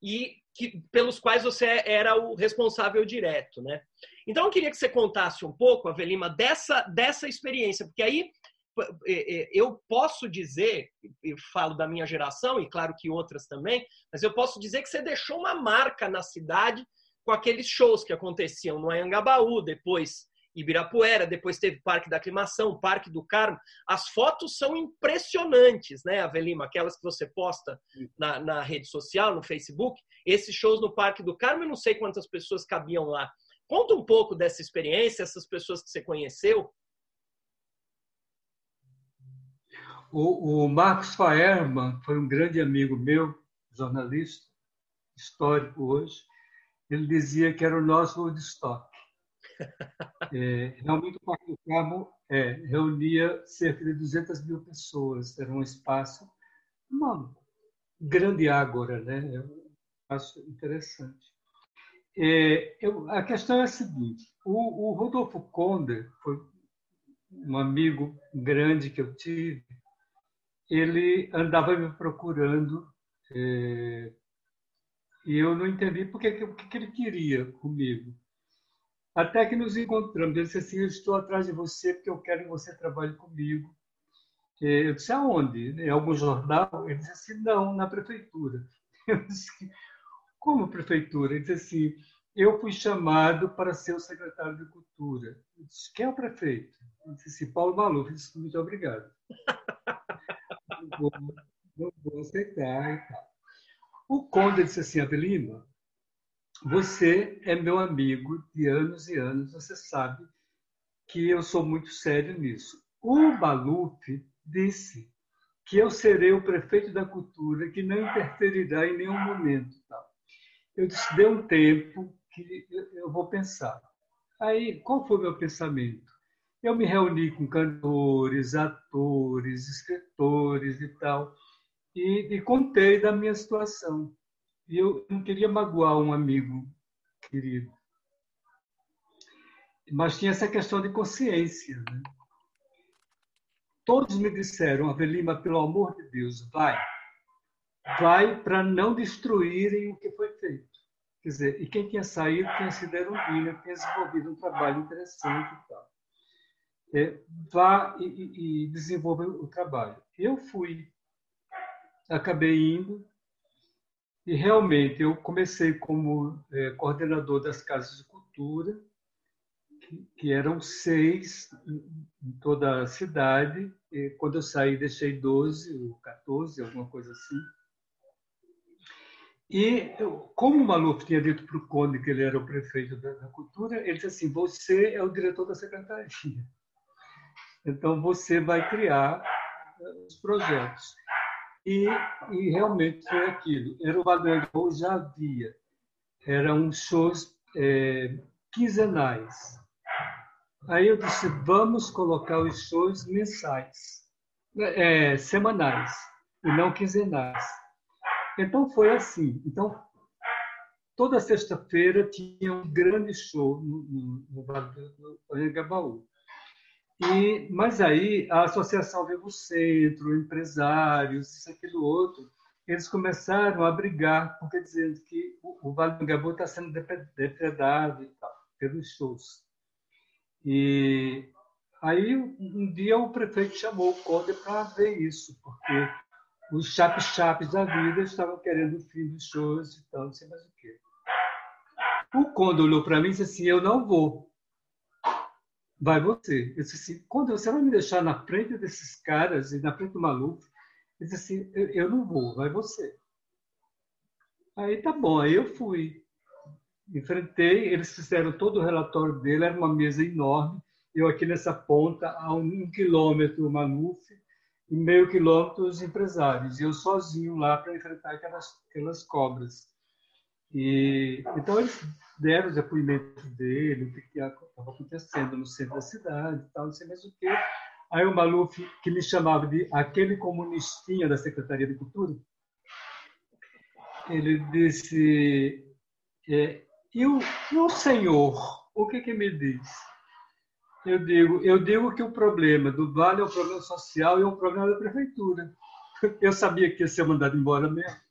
e, e que, pelos quais você era o responsável direto, né? Então, eu queria que você contasse um pouco, Avelima, dessa, dessa experiência, porque aí eu posso dizer, eu falo da minha geração, e claro que outras também, mas eu posso dizer que você deixou uma marca na cidade com aqueles shows que aconteciam no Anhangabaú, depois Ibirapuera, depois teve Parque da Aclimação, Parque do Carmo. As fotos são impressionantes, né, Avelima? Aquelas que você posta na, na rede social, no Facebook. Esses shows no Parque do Carmo, eu não sei quantas pessoas cabiam lá. Conta um pouco dessa experiência, essas pessoas que você conheceu. O, o Marcos Faerman foi um grande amigo meu, jornalista, histórico hoje. Ele dizia que era o nosso Woodstock. É, realmente o Parque do Carmo é, reunia cerca de 200 mil pessoas. Era um espaço, uma grande ágora, né? É um espaço interessante. É, eu, a questão é a seguinte: o, o Rodolfo Conde foi um amigo grande que eu tive. Ele andava me procurando é, e eu não entendi por que, o que ele queria comigo. Até que nos encontramos. Ele disse assim: Eu estou atrás de você porque eu quero que você trabalhe comigo. Eu disse: Aonde? Em algum jornal? Ele disse assim: Não, na prefeitura. <laughs> Eu disse: como prefeitura? Ele disse assim: eu fui chamado para ser o secretário de Cultura. Eu disse, quem é o prefeito? Ele disse assim, Paulo Maluf. Eu disse, muito obrigado. <laughs> não, vou, não vou aceitar. O Conde disse assim, Avelino, você é meu amigo de anos e anos, você sabe que eu sou muito sério nisso. O Maluf disse que eu serei o prefeito da cultura, que não interferirá em nenhum momento. Tal. Eu disse, dê um tempo que eu vou pensar. Aí, qual foi o meu pensamento? Eu me reuni com cantores, atores, escritores e tal, e, e contei da minha situação. E eu não queria magoar um amigo querido. Mas tinha essa questão de consciência. Né? Todos me disseram, Avelima, pelo amor de Deus, vai. Vai para não destruírem o que foi feito. Quer dizer, e quem tinha saído tinha sido Erundina, tinha desenvolvido um trabalho interessante e tal. É, vá e, e, e desenvolva o trabalho. Eu fui, acabei indo, e realmente eu comecei como é, coordenador das casas de cultura, que, que eram seis em toda a cidade. E quando eu saí, deixei 12 ou 14, alguma coisa assim. E como o Maluf tinha dito para o Conde que ele era o prefeito da, da, cultura, ele disse assim: você é o diretor da secretaria. Então você vai criar eh, os projetos. E, e realmente foi aquilo. Era o Manuel já havia. Eram shows é, quinzenais. Aí eu disse, vamos colocar os shows mensais, é, semanais, e não quinzenais. Então foi assim. Então, toda sexta-feira tinha um grande show no, no, no do Anhangabaú. E, mas aí a Associação Vivo Centro, empresários, isso, aquilo, outro, eles começaram a brigar, porque dizendo que o, o Vale do Anhangabaú está sendo depredado e tal, pelos shows. E aí um dia o prefeito chamou o Conde para ver isso, porque os chapes-chapes da vida estavam querendo o fim dos shows e tal, não sei mais o quê. O Conde olhou para mim e disse assim: Eu não vou. Vai você. Eu disse assim: Conde, você vai me deixar na frente desses caras e na frente do maluco? Ele disse assim: eu, eu não vou, vai você. Aí tá bom, aí eu fui. Enfrentei, eles fizeram todo o relatório dele, era uma mesa enorme. Eu aqui nessa ponta, a um quilômetro, o Maluf, e meio quilômetro os empresários. E eu sozinho lá para enfrentar aquelas, aquelas cobras. E, então eles deram os depoimentos dele, o que estava acontecendo no centro da cidade, tal, não sei mais o quê. Aí o Maluf, que me chamava de aquele comunistinha da Secretaria de Cultura, ele disse: é, e, o, e o senhor, o que, que me diz? Eu digo, eu digo que o problema do Vale é um problema social e é um problema da prefeitura. Eu sabia que ia ser mandado embora mesmo.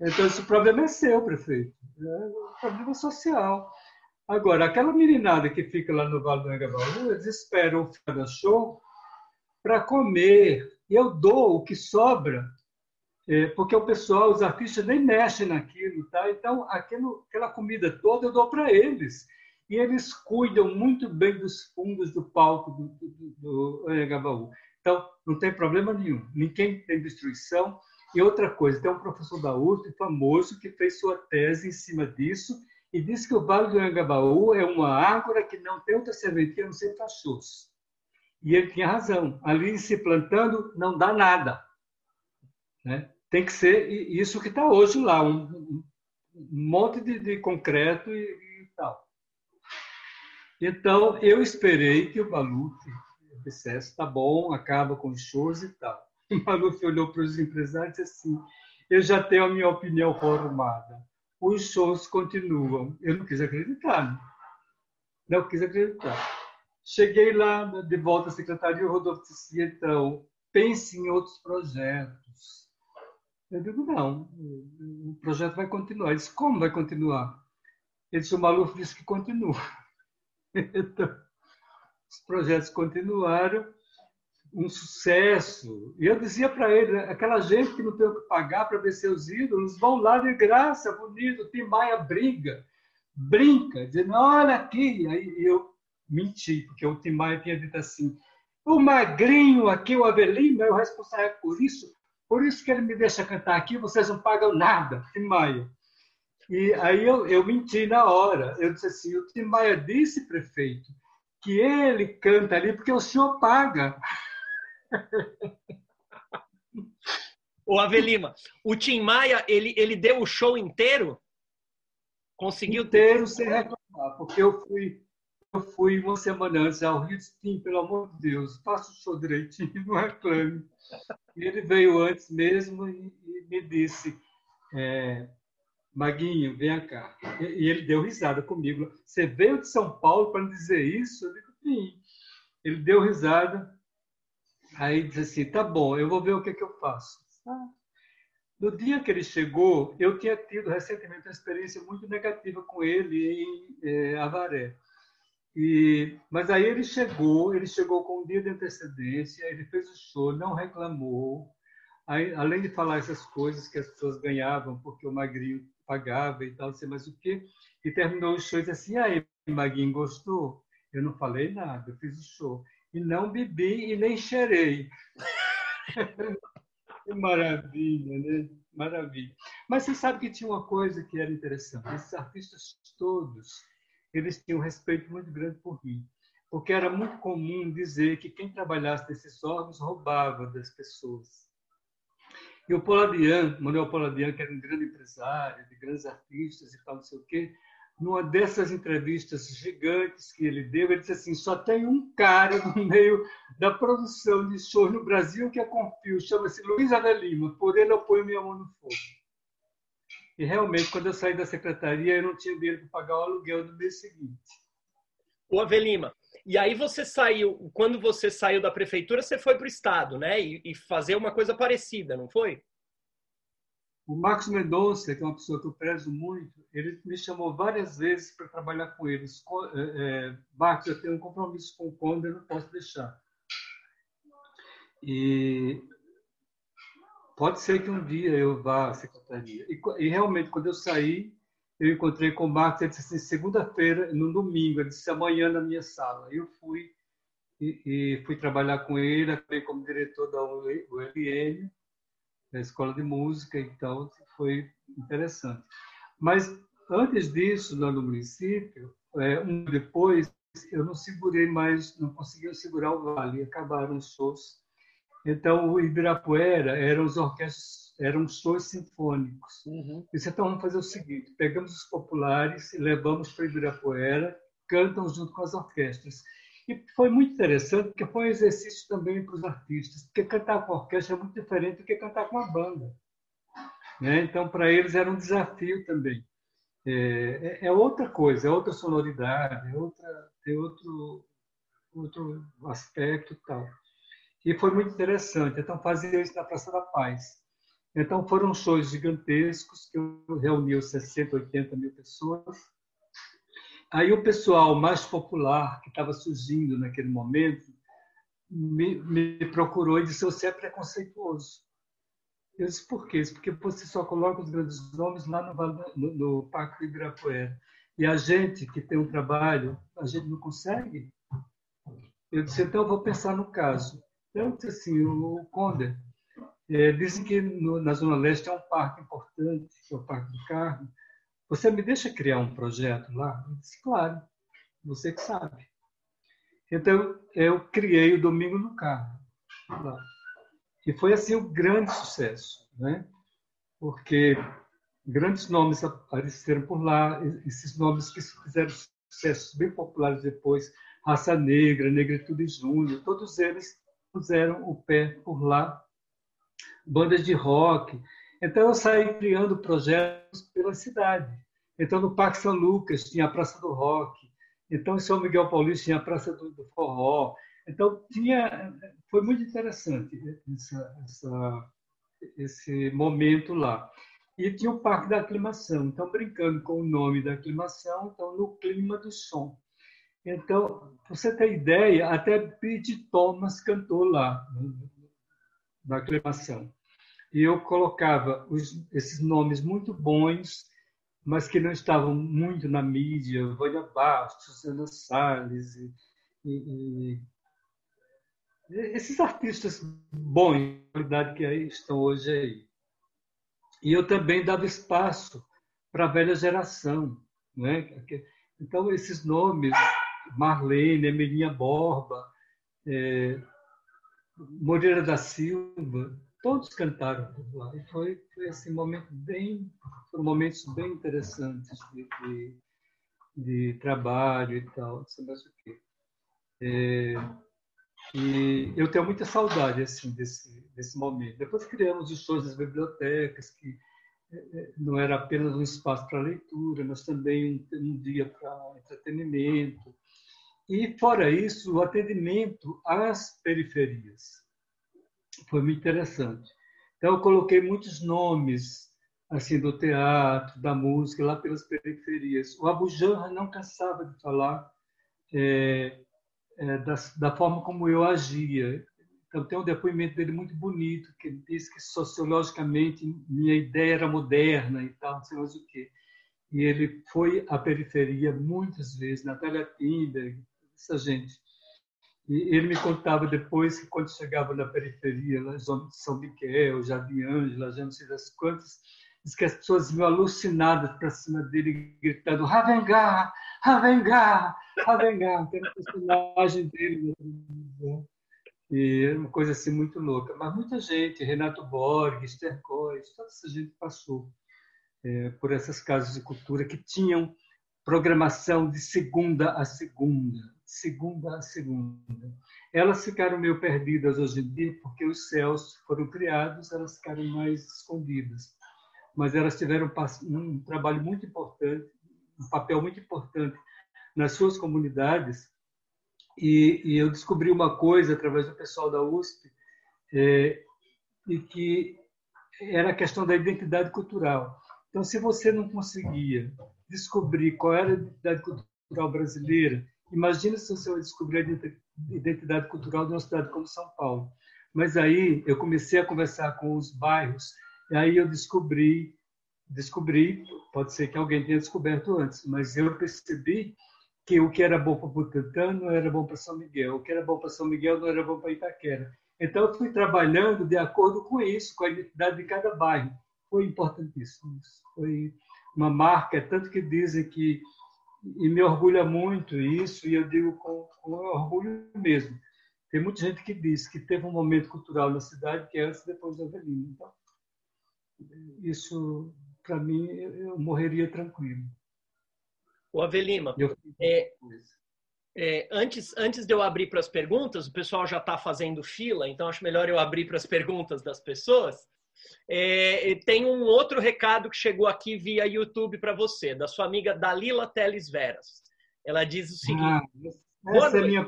Então, esse problema é seu, prefeito. É um problema social. Agora, aquela meninada que fica lá no Vale do Angabaú, eles esperam o final show para comer. Eu dou o que sobra, é, porque o pessoal, os artistas nem mexem naquilo, tá? Então, aquilo, aquela comida toda eu dou para eles. E eles cuidam muito bem dos fundos do palco do, do, do Anhangabaú. Então, não tem problema nenhum. Ninguém tem destruição e outra coisa, tem um professor da USP famoso que fez sua tese em cima disso e disse que o Vale do Angabaú é uma árvore que não tem outra serventia a não ser cachorros. E ele tinha razão. Ali se plantando não dá nada. Né? Tem que ser isso que está hoje lá, um, monte de, de concreto e, e, tal. Então, eu esperei que o Baluque dissesse, tá bom, acaba com os shows e tal. <laughs> Maluf olhou para os empresários e disse assim: Eu já tenho a minha opinião formada. Os shows continuam. Eu não quis acreditar. Né? Não quis acreditar. Cheguei lá de volta à secretaria, o Rodolfo disse: Então, pense em outros projetos. Eu digo: Não, o projeto vai continuar. Ele disse: Como vai continuar? Ele disse: O Maluf disse que continua. <laughs> Então, os projetos continuaram um sucesso. E eu dizia para ele, aquela gente que não tem o que pagar para ver seus ídolos, vão lá de graça, bonito. Tim Maia briga, brinca, dizendo, olha aqui. Aí eu menti, porque o Tim Maia tinha dito assim, o magrinho aqui, o Avelino, é o responsável por isso, por isso que ele me deixa cantar aqui, vocês não pagam nada, Tim Maia. E aí eu, eu menti na hora. Eu disse assim, o Tim Maia disse, prefeito, que ele canta ali porque o senhor paga. O Avelima, o Tim Maia, ele, ele deu o show inteiro? Conseguiu inteiro sem reclamar, porque eu fui eu fui uma semana antes ao Rio Tim, pelo amor de Deus, faça o show direitinho, <laughs> não reclame. E ele veio antes mesmo e, e me disse, é, Maguinho, vem cá. E, e, ele deu risada comigo. Você veio de São Paulo para dizer isso? Eu digo, sim. Ele deu risada Aí disse assim, tá bom, eu vou ver o que, que eu faço. No dia que ele chegou, eu tinha tido recentemente uma experiência muito negativa com ele em é, Avaré. E, mas aí ele chegou, ele chegou com um dia de antecedência, ele fez o show, não reclamou. Aí, além de falar essas coisas que as pessoas ganhavam porque o Magrinho pagava e tal, não sei mais o quê, e terminou o show e disse assim, aí, Magrinho, gostou? Eu não falei nada, eu fiz o show e não bebi e nem cheirei. <laughs> que maravilha, né? Maravilha. Mas você sabe que tinha uma coisa que era interessante. Esses artistas todos, eles tinham um respeito muito grande por mim. Porque era muito comum dizer que quem trabalhasse nesses órgãos roubava das pessoas. E o Poladian, Manuel Poladian, que era um grande empresário, de grandes artistas e tal, não sei o quê, numa dessas entrevistas gigantes que ele deu, ele disse assim: só tem um cara no meio da produção de shows no Brasil que é confio, chama-se Luiz Avelima, por ele eu ponho minha mão no fogo. E realmente, quando eu saí da secretaria, eu não tinha dinheiro para pagar o aluguel no mês seguinte. O Avelima, e aí você saiu, quando você saiu da prefeitura, você foi para o Estado, né? E, e fazer uma coisa parecida, não foi? O Marcos Mendonça, que é uma pessoa que eu prezo muito, ele me chamou várias vezes para trabalhar com eles. É, é, Marcos, eu tenho um compromisso com o Conde, eu não posso deixar. E pode ser que um dia eu vá à secretaria. E, e realmente, quando eu saí, eu encontrei com o Marcos, ele disse assim, segunda-feira, no domingo, ele disse amanhã na minha sala. Eu fui e, e fui trabalhar com ele, acabei como diretor da ULN, da escola de música, então foi interessante. Mas antes disso, lá no município, é, um depois, eu não segurei mais, não conseguia segurar o vale, acabaram os shows. Então, o Ibirapuera eram os orquestras, eram shows sinfônicos. Uhum. Disse, então vamos fazer o seguinte: pegamos os populares e levamos para Ibirapuera, cantam junto com as orquestras. E foi muito interessante, porque foi um exercício também para os artistas, porque cantar com orquestra é muito diferente do que cantar com uma banda. Né? Então, para eles era um desafio também. É, é, é, outra coisa, é outra sonoridade, é outra, tem outro, outro aspecto tal. E foi muito interessante. Então, fazia isso na Praça da Paz. Então, foram shows gigantescos que eu reuni 60, 80 mil pessoas Aí o pessoal mais popular que estava surgindo naquele momento me, me, procurou e disse: Você é preconceituoso. Eu disse: Por quê? Porque você só coloca os grandes nomes lá no, no, no Parque Ibirapuera. E a gente que tem um trabalho, a gente não consegue. Eu disse: Então eu vou pensar no caso. Então, disse assim: O Conde, é, dizem que no, na Zona Leste é um parque importante, que é o Parque do Carmo você me deixa criar um projeto lá? Eu disse, claro, você que sabe. Então, eu criei o Domingo no Carro. Lá. E foi assim um grande sucesso, né? porque grandes nomes apareceram por lá, esses nomes que fizeram sucessos bem populares depois, Raça Negra, Negritude Júnior, todos eles puseram o pé por lá, bandas de rock, então, eu saí criando projetos pela cidade. Então, no Parque São Lucas tinha a Praça do Rock. Então, em São Miguel Paulista tinha a Praça do, do Forró. Então, tinha, foi muito interessante essa, essa, esse momento lá. E tinha o Parque da Aclimação. Então, brincando com o nome da aclimação, então, no clima do som. Então, você ter ideia, até Pete Thomas cantou lá, na aclimação e eu colocava os, esses nomes muito bons, mas que não estavam muito na mídia, Vânia Bastos, Ana Salles, e, e, e, esses artistas bons, de qualidade que aí estão hoje aí. E eu também dava espaço para a velha geração. Né? Então, esses nomes, Marlene, Emilinha Borba, é, Moreira da Silva, todos cantaram por lá. E foi, foi assim, um momento bem, foram momentos bem interessantes de, de, de trabalho e tal, sabe o quê. É, e eu tenho muita saudade assim desse desse momento. Depois criamos os shows das bibliotecas, que é, é, não era apenas um espaço para leitura, mas também um dia para entretenimento. E fora isso, o atendimento às periferias foi muito interessante. Então, eu coloquei muitos nomes assim do teatro, da música, lá pelas periferias. O Abu Janra não cansava de falar é, é, da, da, forma como eu agia. Então, tem um depoimento dele muito bonito, que ele diz que sociologicamente minha ideia era moderna e tal, não sei mais o quê. E ele foi à periferia muitas vezes, Natália Tinder, essa gente. E ele me contava depois que, quando chegava na periferia, zona de São Miguel, Jardim Ângela, já não sei das quantas, diz que as pessoas iam alucinadas para cima dele, gritando: Ravengar, Ravengar, Ravengar, que era o personagem dele. Né? E era uma coisa assim muito louca. Mas muita gente, Renato Borges, Tercóis, toda essa gente passou é, por essas casas de cultura que tinham programação de segunda a segunda, segunda a segunda. Elas ficaram meio perdidas hoje em dia porque os céus foram criados, elas ficaram mais escondidas. Mas elas tiveram um trabalho muito importante, um papel muito importante nas suas comunidades. E, e eu descobri uma coisa através do pessoal da USP, é, e que era a questão da identidade cultural. Então, se você não conseguia descobrir qual era a identidade cultural brasileira, imagina se você vai descobrir a identidade cultural de uma cidade como São Paulo. Mas aí eu comecei a conversar com os bairros, e aí eu descobri, descobri, pode ser que alguém tenha descoberto antes, mas eu percebi que o que era bom para Butantã não era bom para São Miguel, o que era bom para São Miguel não era bom para Itaquera. Então, eu fui trabalhando de acordo com isso, com a identidade de cada bairro. Foi importantíssimo. Isso. Foi uma marca, é tanto que dizem que, e me orgulha muito isso, e eu digo com, com orgulho mesmo. Tem muita gente que diz que teve um momento cultural na cidade que é antes e depois da Avelina. Então, isso, para mim, eu morreria tranquilo. O Avelima, eu... é, é, antes, antes de eu abrir para as perguntas, o pessoal já está fazendo fila, então acho melhor eu abrir para as perguntas das pessoas. É, tem um outro recado que chegou aqui via YouTube para você, da sua amiga Dalila Teles Veras. Ela diz o seguinte: ah, essa é minha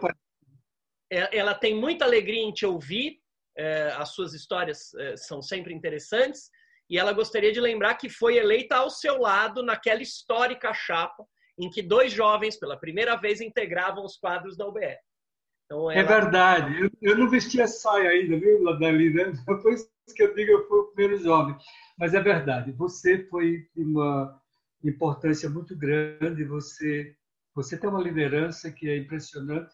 é, Ela tem muita alegria em te ouvir, é, as suas histórias é, são sempre interessantes, e ela gostaria de lembrar que foi eleita ao seu lado naquela histórica chapa em que dois jovens, pela primeira vez, integravam os quadros da UBE. Então, é ela... É verdade. Eu, eu, não vestia saia ainda, viu, Ladali? Né? <laughs> Isso que eu digo eu fui o primeiro jovem. Mas é verdade. Você foi de uma importância muito grande. Você, você tem uma liderança que é impressionante.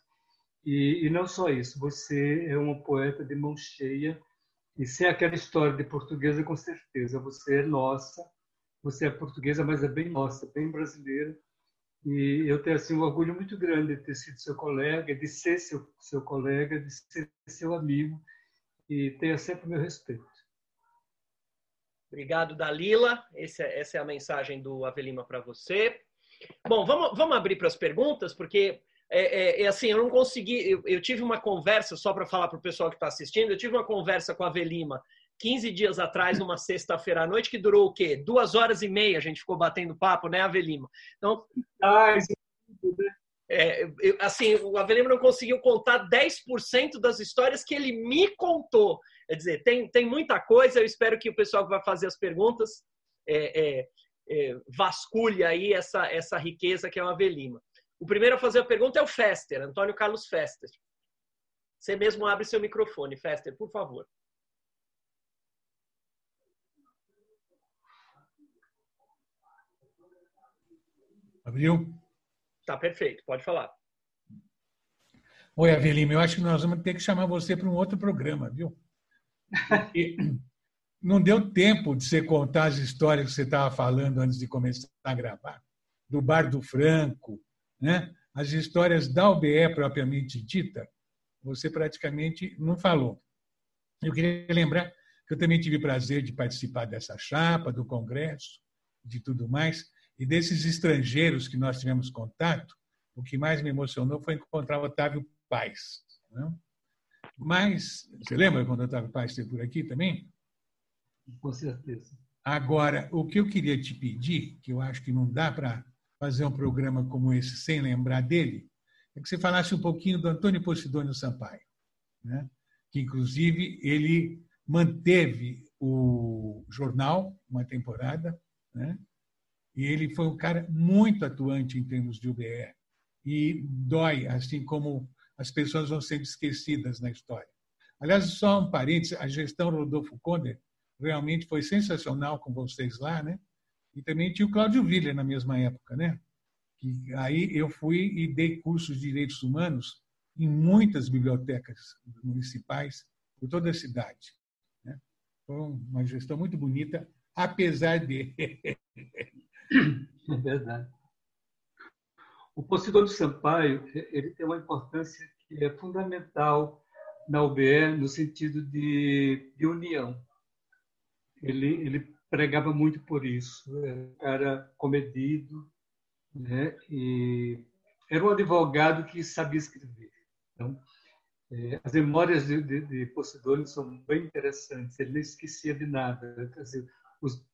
E, e não só isso. Você é uma poeta de mão cheia. E sem aquela história de portuguesa, com certeza. Você é nossa. Você é portuguesa, mas é bem nossa, bem brasileira. E eu tenho assim um orgulho muito grande de ter sido seu colega, de ser seu, seu colega, de ser seu amigo e tenha sempre o meu respeito. Obrigado, Dalila. Esse é, essa é a mensagem do Avelima para você. Bom, vamos, vamos abrir para as perguntas, porque é, é, é, assim, eu não consegui. Eu, eu tive uma conversa, só para falar para o pessoal que está assistindo, eu tive uma conversa com a Avelima 15 dias atrás, numa sexta-feira à noite, que durou o quê? Duas horas e meia a gente ficou batendo papo, né, Avelima? Então. Ah, é, eu, assim, o Avelino não conseguiu contar 10% das histórias que ele me contou. Quer dizer, tem, tem muita coisa, eu espero que o pessoal que vai fazer as perguntas é, é, é, vasculhe aí essa, essa riqueza que é o Avelima. O primeiro a fazer a pergunta é o Fester, Antônio Carlos Fester. Você mesmo abre seu microfone, Fester, por favor. Abriu? Tá perfeito, pode falar. Oi, Avelino, eu acho que nós vamos ter que chamar você para um outro programa, viu? <laughs> não deu tempo de você contar as histórias que você estava falando antes de começar a gravar, do Bar do Franco, né? as histórias da UBE propriamente dita, você praticamente não falou. Eu queria lembrar que eu também tive prazer de participar dessa chapa, do congresso, de tudo mais. E desses estrangeiros que nós tivemos contato, o que mais me emocionou foi encontrar o Otávio Paz. Né? Mas, você lembra quando o Otávio Paz esteve por aqui também? Com certeza. Agora, o que eu queria te pedir, que eu acho que não dá para fazer um programa como esse sem lembrar dele, é que você falasse um pouquinho do Antônio Posidônio Sampaio, né? que, inclusive, ele manteve o jornal uma temporada, né? E ele foi um cara muito atuante em termos de UBE. E dói, assim como as pessoas vão sendo esquecidas na história. Aliás, só um parênteses, a gestão Rodolfo Conde realmente foi sensacional com vocês lá, né? E também tinha o Cláudio Viller na mesma época, né? Que aí eu fui e dei cursos de direitos humanos em muitas bibliotecas municipais por toda a cidade. Né? Foi uma gestão muito bonita, apesar de <laughs> É verdade. O Posidônio Sampaio ele tem uma importância que é fundamental na UBE no sentido de, de união. Ele, ele pregava muito por isso. Era comedido, né? E era um advogado que sabia escrever. Então, é, as memórias de, de, de são bem interessantes. Ele não esquecia de nada. Dizer, os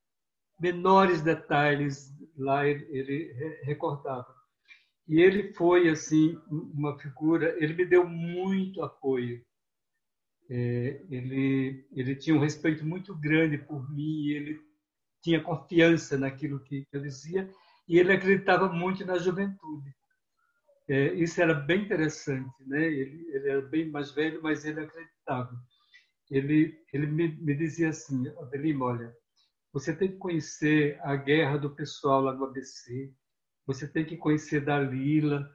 menores detalhes lá ele, recordava. E ele foi assim uma figura. Ele me deu muito apoio. É, ele ele tinha um respeito muito grande por mim. Ele tinha confiança naquilo que eu dizia e ele acreditava muito na juventude. É, isso era bem interessante, né? Ele, ele, era bem mais velho, mas ele acreditava. Ele, ele me, me dizia assim, Adelima, olha, você tem que conhecer a guerra do pessoal lá no ABC, você tem que conhecer Dalila,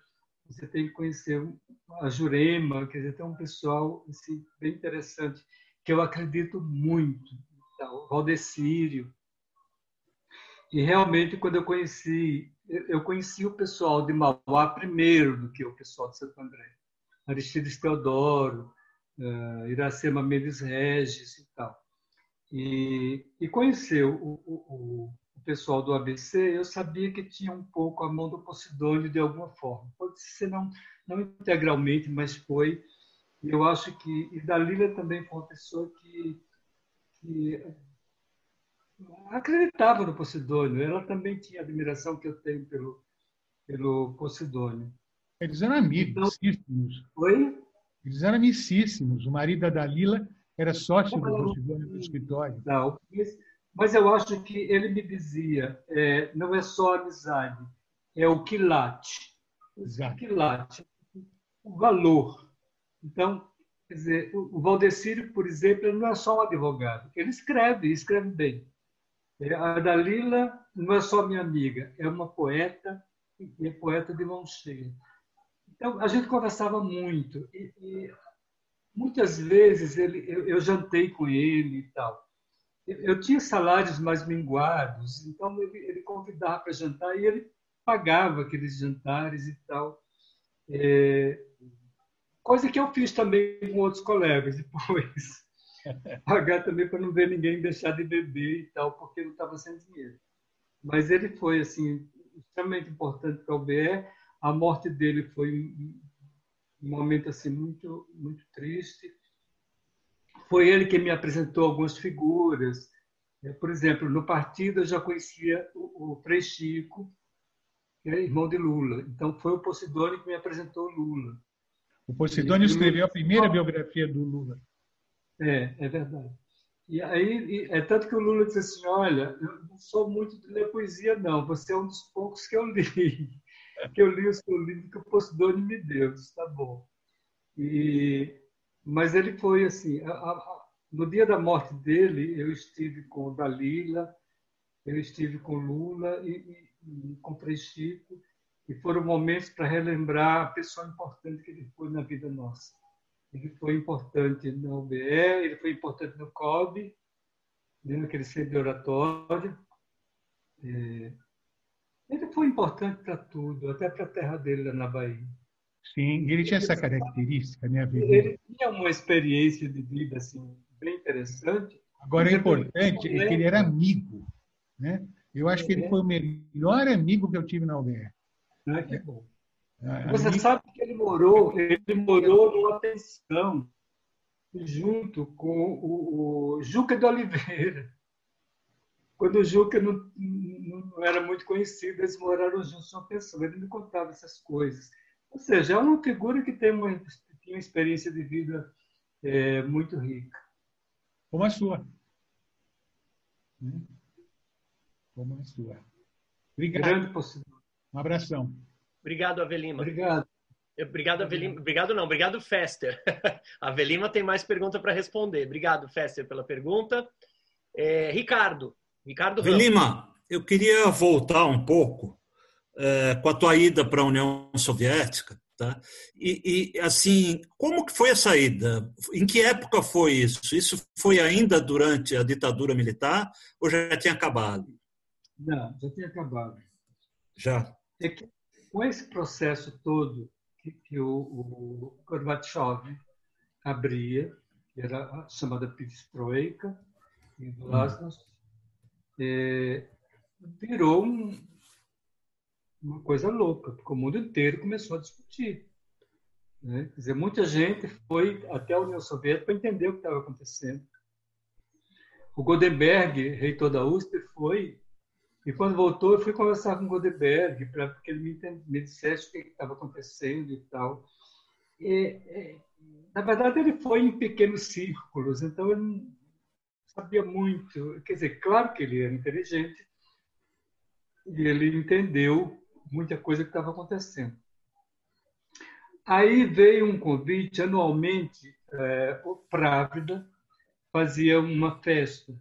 você tem que conhecer a Jurema, quer dizer, tem um pessoal assim, bem interessante, que eu acredito muito. Então, Valdecírio, e realmente, quando eu conheci, eu conheci o pessoal de Mauá primeiro do que o pessoal de Santo André. Aristides Teodoro, uh, Iracema Mendes Regis e tal. E, e conhecer o, o, o, pessoal do ABC, eu sabia que tinha um pouco a mão do Posidônio de alguma forma. Pode ser não, não integralmente, mas foi. Eu acho que. E Dalila também foi uma pessoa que, que acreditava no Posidônio. Ela também tinha a admiração que eu tenho pelo, pelo Posidônio. Eles eram amigos. Então, Oi? Eles eram amicíssimos. O marido da Dalila era sócio do Posidônio do escritório. Não, mas eu acho que ele me dizia, é, não é só amizade, é o quilate. Exato. O quilate, o valor. Então, quer dizer, o Valdecírio, por exemplo, ele não é só um advogado. Ele escreve, escreve bem. É, a Dalila não é só minha amiga, é uma poeta e é poeta de mão cheia. Então, a gente conversava muito e, e muitas vezes ele, eu, eu, jantei com ele e tal. Eu, eu tinha salários mais minguados, então ele, ele convidava para jantar e ele pagava aqueles jantares e tal. É, coisa que eu fiz também com outros colegas depois. <laughs> pagar também para não ver ninguém deixar de beber e tal, porque não estava sem dinheiro. Mas ele foi assim extremamente importante para o BE. A morte dele foi momento assim muito muito triste. Foi ele que me apresentou algumas figuras. É, por exemplo, no partido eu já conhecia o, o Frei Chico, que é irmão de Lula. Então foi o Posidônio que me apresentou Lula. O Posidônio escreveu a primeira biografia do Lula. É, é verdade. E aí, é tanto que o Lula disse assim: olha, eu não sou muito de ler poesia, não. Você é um dos poucos que eu li. Que eu li o seu livro que o Posidônio me deu. Disse, tá bom. E, mas ele foi assim: a, a, no dia da morte dele, eu estive com Dalila, eu estive com Lula e, e, e com Frei Chico, e foram momentos para relembrar a pessoa importante que ele foi na vida nossa. Ele foi importante no UBE, ele foi importante no COB, naquele centro de oratório. É, ele foi importante para tudo, até para a terra dele lá na Bahia. Sim, ele tinha essa característica, né? Ele tinha uma experiência de vida assim, bem interessante. Agora, é importante é que ele era amigo. Né? Eu acho que ele é. foi o melhor amigo que eu tive na UBE. Ah, que bom. Você sabe que ele morou, ele morou numa pensão junto com o, o Juca de Oliveira. Quando o Juca não, não era muito conhecido, eles moraram juntos numa pensão. Ele me contava essas coisas. Ou seja, é uma figura que tem uma, tem uma experiência de vida é, muito rica. Como a sua. Hum? Como a sua. Obrigado. Grande possibilidade. Um abração. Obrigado, Avelima. Obrigado. Obrigado, Avelima. Obrigado, não. Obrigado, Fester. <laughs> Avelima tem mais pergunta para responder. Obrigado, Fester, pela pergunta. É, Ricardo. Ricardo Avelima, eu queria voltar um pouco é, com a tua ida para a União Soviética. Tá? E, e, assim, como que foi essa ida? Em que época foi isso? Isso foi ainda durante a ditadura militar ou já tinha acabado? Não, já tinha acabado. Já. É que com esse processo todo que, que o, o Gorbachev abria, que era a chamada perestroika, em Glasnost, é, virou um, uma coisa louca, porque o mundo inteiro começou a discutir. Né? Quer dizer, muita gente foi até a União Soviética para entender o que estava acontecendo. O Goldenberg, reitor da USP, foi, e quando voltou, eu fui conversar com o Goldenberg para que ele me, me dissesse o que estava acontecendo e tal. E, é, na verdade, ele foi em pequenos círculos, então ele sabia muito. Quer dizer, claro que ele era inteligente e ele entendeu muita coisa que estava acontecendo. Aí veio um convite, anualmente, é, o Právida fazia uma festa,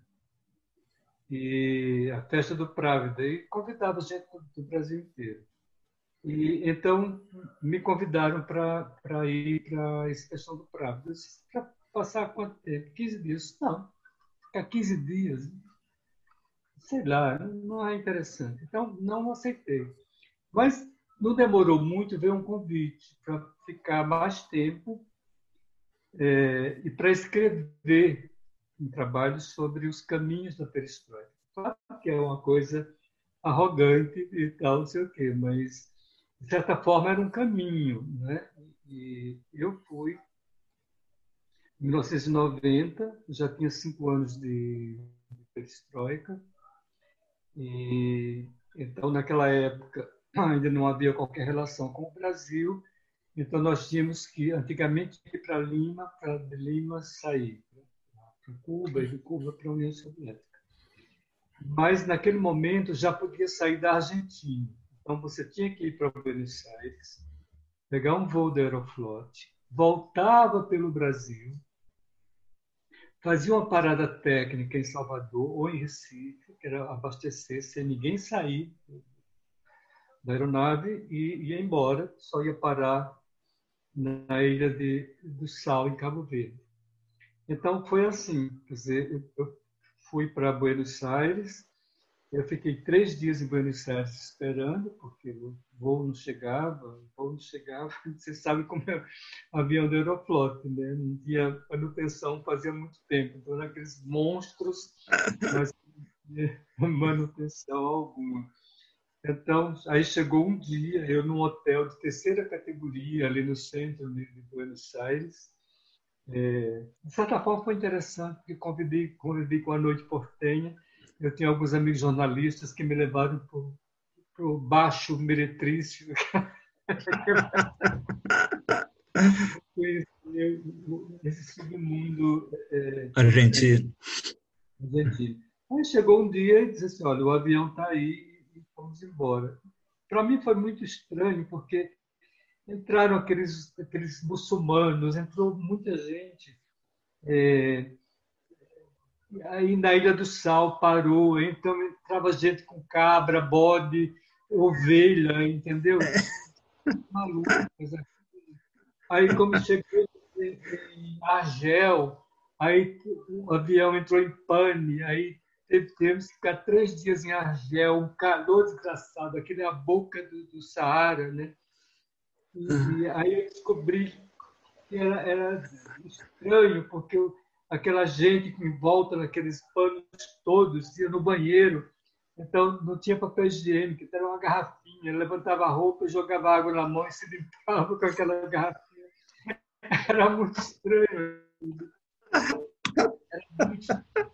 e a festa do Právida, e convidava gente do Brasil inteiro. E, então, me convidaram para ir para a expressão do Právida. Para passar quanto tempo? 15 dias? Não, ficar 15 dias, sei lá, não é interessante. Então, não aceitei. Mas não demorou muito, veio um convite para ficar mais tempo é, e para escrever um trabalho sobre os caminhos da perestroika. Claro que é uma coisa arrogante e tal, não sei o quê, mas de certa forma era um caminho, né? E eu fui em 1990, já tinha cinco anos de, de perestroika e então naquela época <clears throat> ainda não havia qualquer relação com o Brasil, então nós tínhamos que, antigamente, ir para Lima, para de Lima sair para Cuba e de Cuba para a União Soviética. Mas naquele momento já podia sair da Argentina. Então você tinha que ir para Buenos Aires, pegar um voo da Aeroflot, voltava pelo Brasil, fazia uma parada técnica em Salvador ou em Recife, que era abastecer sem ninguém sair da aeronave e ia embora, só ia parar na ilha de, do Sal, em Cabo Verde. Então foi assim, quer dizer, eu fui para Buenos Aires, eu fiquei três dias em Buenos Aires esperando, porque o voo não chegava, o voo não chegava. <laughs> Você sabe como é o avião da Aeroflot, né? Não tinha manutenção fazia muito tempo. Então, eram aqueles monstros, <laughs> mas manutenção alguma. Então, aí chegou um dia, eu num hotel de terceira categoria, ali no centro de Buenos Aires. É, de certa forma foi interessante, porque convivi, convivi com a Noite Portenha. Eu tinha alguns amigos jornalistas que me levaram para o baixo meretrício. esse submundo é, argentino. argentino. Aí chegou um dia e disse assim, olha, o avião está aí, fomos embora. Para mim foi muito estranho, porque entraram aqueles, aqueles muçulmanos, entrou muita gente. É, aí na Ilha do Sal parou, então entrava gente com cabra, bode, ovelha, entendeu? <laughs> Maluco. Aí como cheguei em Argel, aí o avião entrou em pane, aí tivemos que ficar três dias em Argel, um calor desgraçado, aqui na boca do, do Saara, né? E, e, aí eu descobri que era, era estranho, porque eu, aquela gente que em volta naqueles panos todos, ia no banheiro, então não tinha papel higiênico, então era uma garrafinha, levantava a roupa, jogava água na mão e se limpava com aquela garrafinha. <laughs> Era muito estranho. Era muito estranho.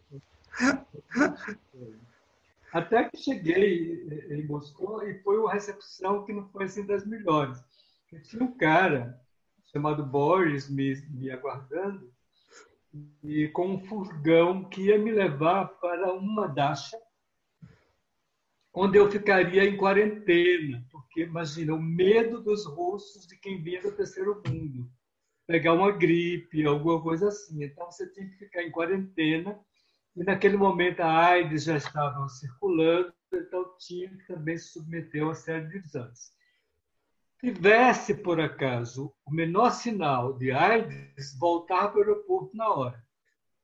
Até que cheguei em Moscou e foi uma recepção que não foi assim das melhores. tinha um cara chamado Boris me, me aguardando e com um furgão que ia me levar para uma dacha onde eu ficaria em quarentena, porque imagina o medo dos russos de quem vinha do terceiro mundo, pegar uma gripe, alguma coisa assim. Então você tinha que ficar em quarentena e naquele momento a AIDS já estava circulando, então tinha que também se submeter a uma série de exames. Tivesse, por acaso, o menor sinal de AIDS, voltava para o aeroporto na hora.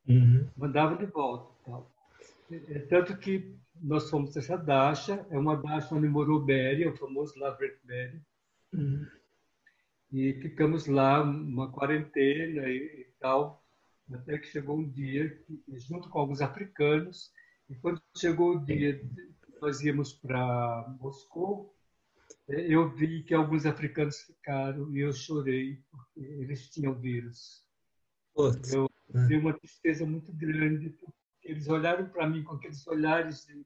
Uhum. Mandava de volta. Tal. Tanto que nós fomos essa dacha, é uma dacha onde morou Berry, o famoso Lavert Berry. Uhum. E ficamos lá uma quarentena e, e tal até que chegou um dia, junto com alguns africanos, e quando chegou o dia, nós íamos para Moscou, é, eu vi que alguns africanos ficaram e eu chorei porque eles tinham vírus. Putz. Eu tive uma tristeza muito grande porque eles olharam para mim com aqueles olhares de,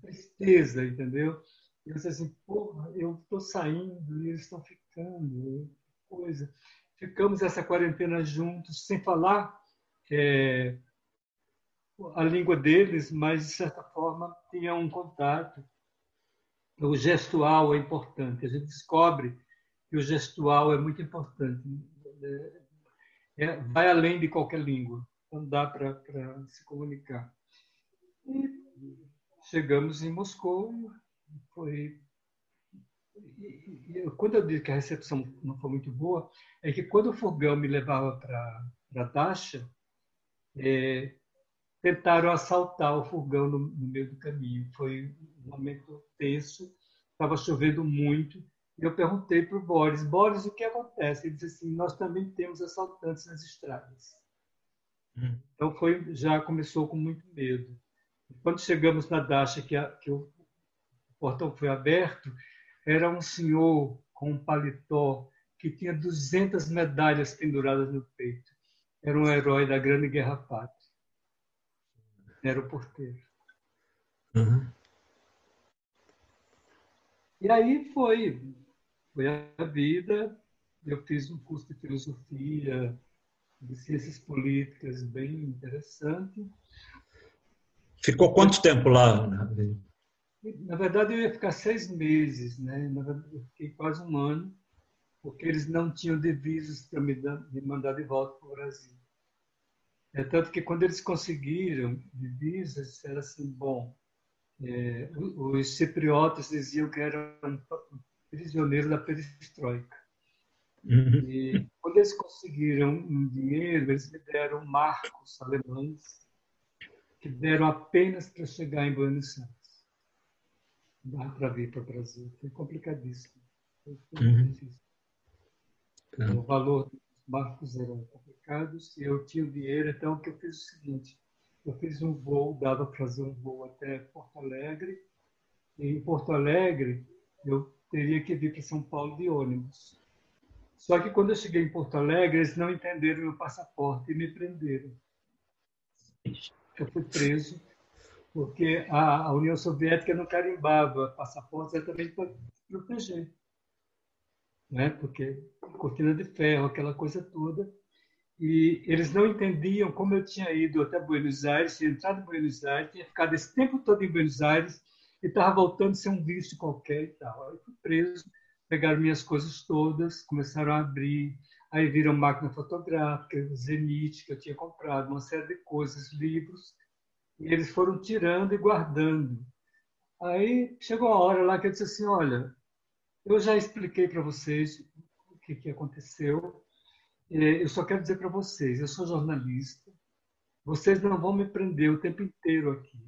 tristeza, entendeu? Eu disse assim, porra, eu estou saindo e eles estão ficando, coisa. Ficamos essa quarentena juntos, sem falar é, a língua deles, mas de certa forma tinha um contato o gestual é importante. A gente descobre que o gestual é muito importante. É, vai além de qualquer língua. Não dá para se comunicar. E chegamos em Moscou. Foi quando eu digo que a recepção não foi muito boa, é que quando o fogão me levava para Dasha, é, tentaram assaltar o furgão no, no meio do caminho. Foi um momento tenso, estava chovendo muito. E eu perguntei para o Boris, Boris, o que acontece? Ele disse assim, nós também temos assaltantes nas estradas. Hum. Então foi, já começou com muito medo. Quando chegamos na Dasha, que, a, que o portão foi aberto, era um senhor com um paletó que tinha 200 medalhas penduradas no peito. Era um herói da Grande Guerra Pátria era o porteiro. Uhum. E aí foi, foi a vida. Eu fiz um curso de filosofia, de ciências políticas bem interessante. Ficou quanto tempo lá? Na verdade, eu ia ficar seis meses, né? Na verdade, eu fiquei quase um ano, porque eles não tinham divisas para me, me mandar de volta para o Brasil. É tanto que quando eles conseguiram divisas, disseram assim, bom, é, os cipriotas diziam que eram prisioneiros da perestroika. Uhum. E quando eles conseguiram um dinheiro, eles me deram marcos alemães que deram apenas para chegar em Buenos Aires. Dá para vir para o Brasil. Foi complicadíssimo. Foi uhum. difícil. O valor barcos eram complicados e eu tinha o dinheiro, então que eu fiz o seguinte, eu fiz um voo, dava para fazer um voo até Porto Alegre, e em Porto Alegre eu teria que vir para São Paulo de ônibus. Só que quando eu cheguei em Porto Alegre, eles não entenderam meu passaporte e me prenderam. Eu fui preso porque a, União Soviética não carimbava passaporte exatamente para proteger né? porque cortina de ferro, aquela coisa toda. E eles não entendiam como eu tinha ido até Buenos Aires, tinha entrado em Buenos Aires, tinha ficado esse tempo todo em Buenos Aires e estava voltando a ser um visto qualquer e tal. Aí fui preso, pegaram minhas coisas todas, começaram a abrir, aí viram máquina fotográfica, Zenit, que eu tinha comprado, uma série de coisas, livros, e eles foram tirando e guardando. Aí chegou a hora lá que eu disse assim, olha, eu já expliquei para vocês o que, que aconteceu. É, eu só quero dizer para vocês, eu sou jornalista, vocês não vão me prender o tempo inteiro aqui.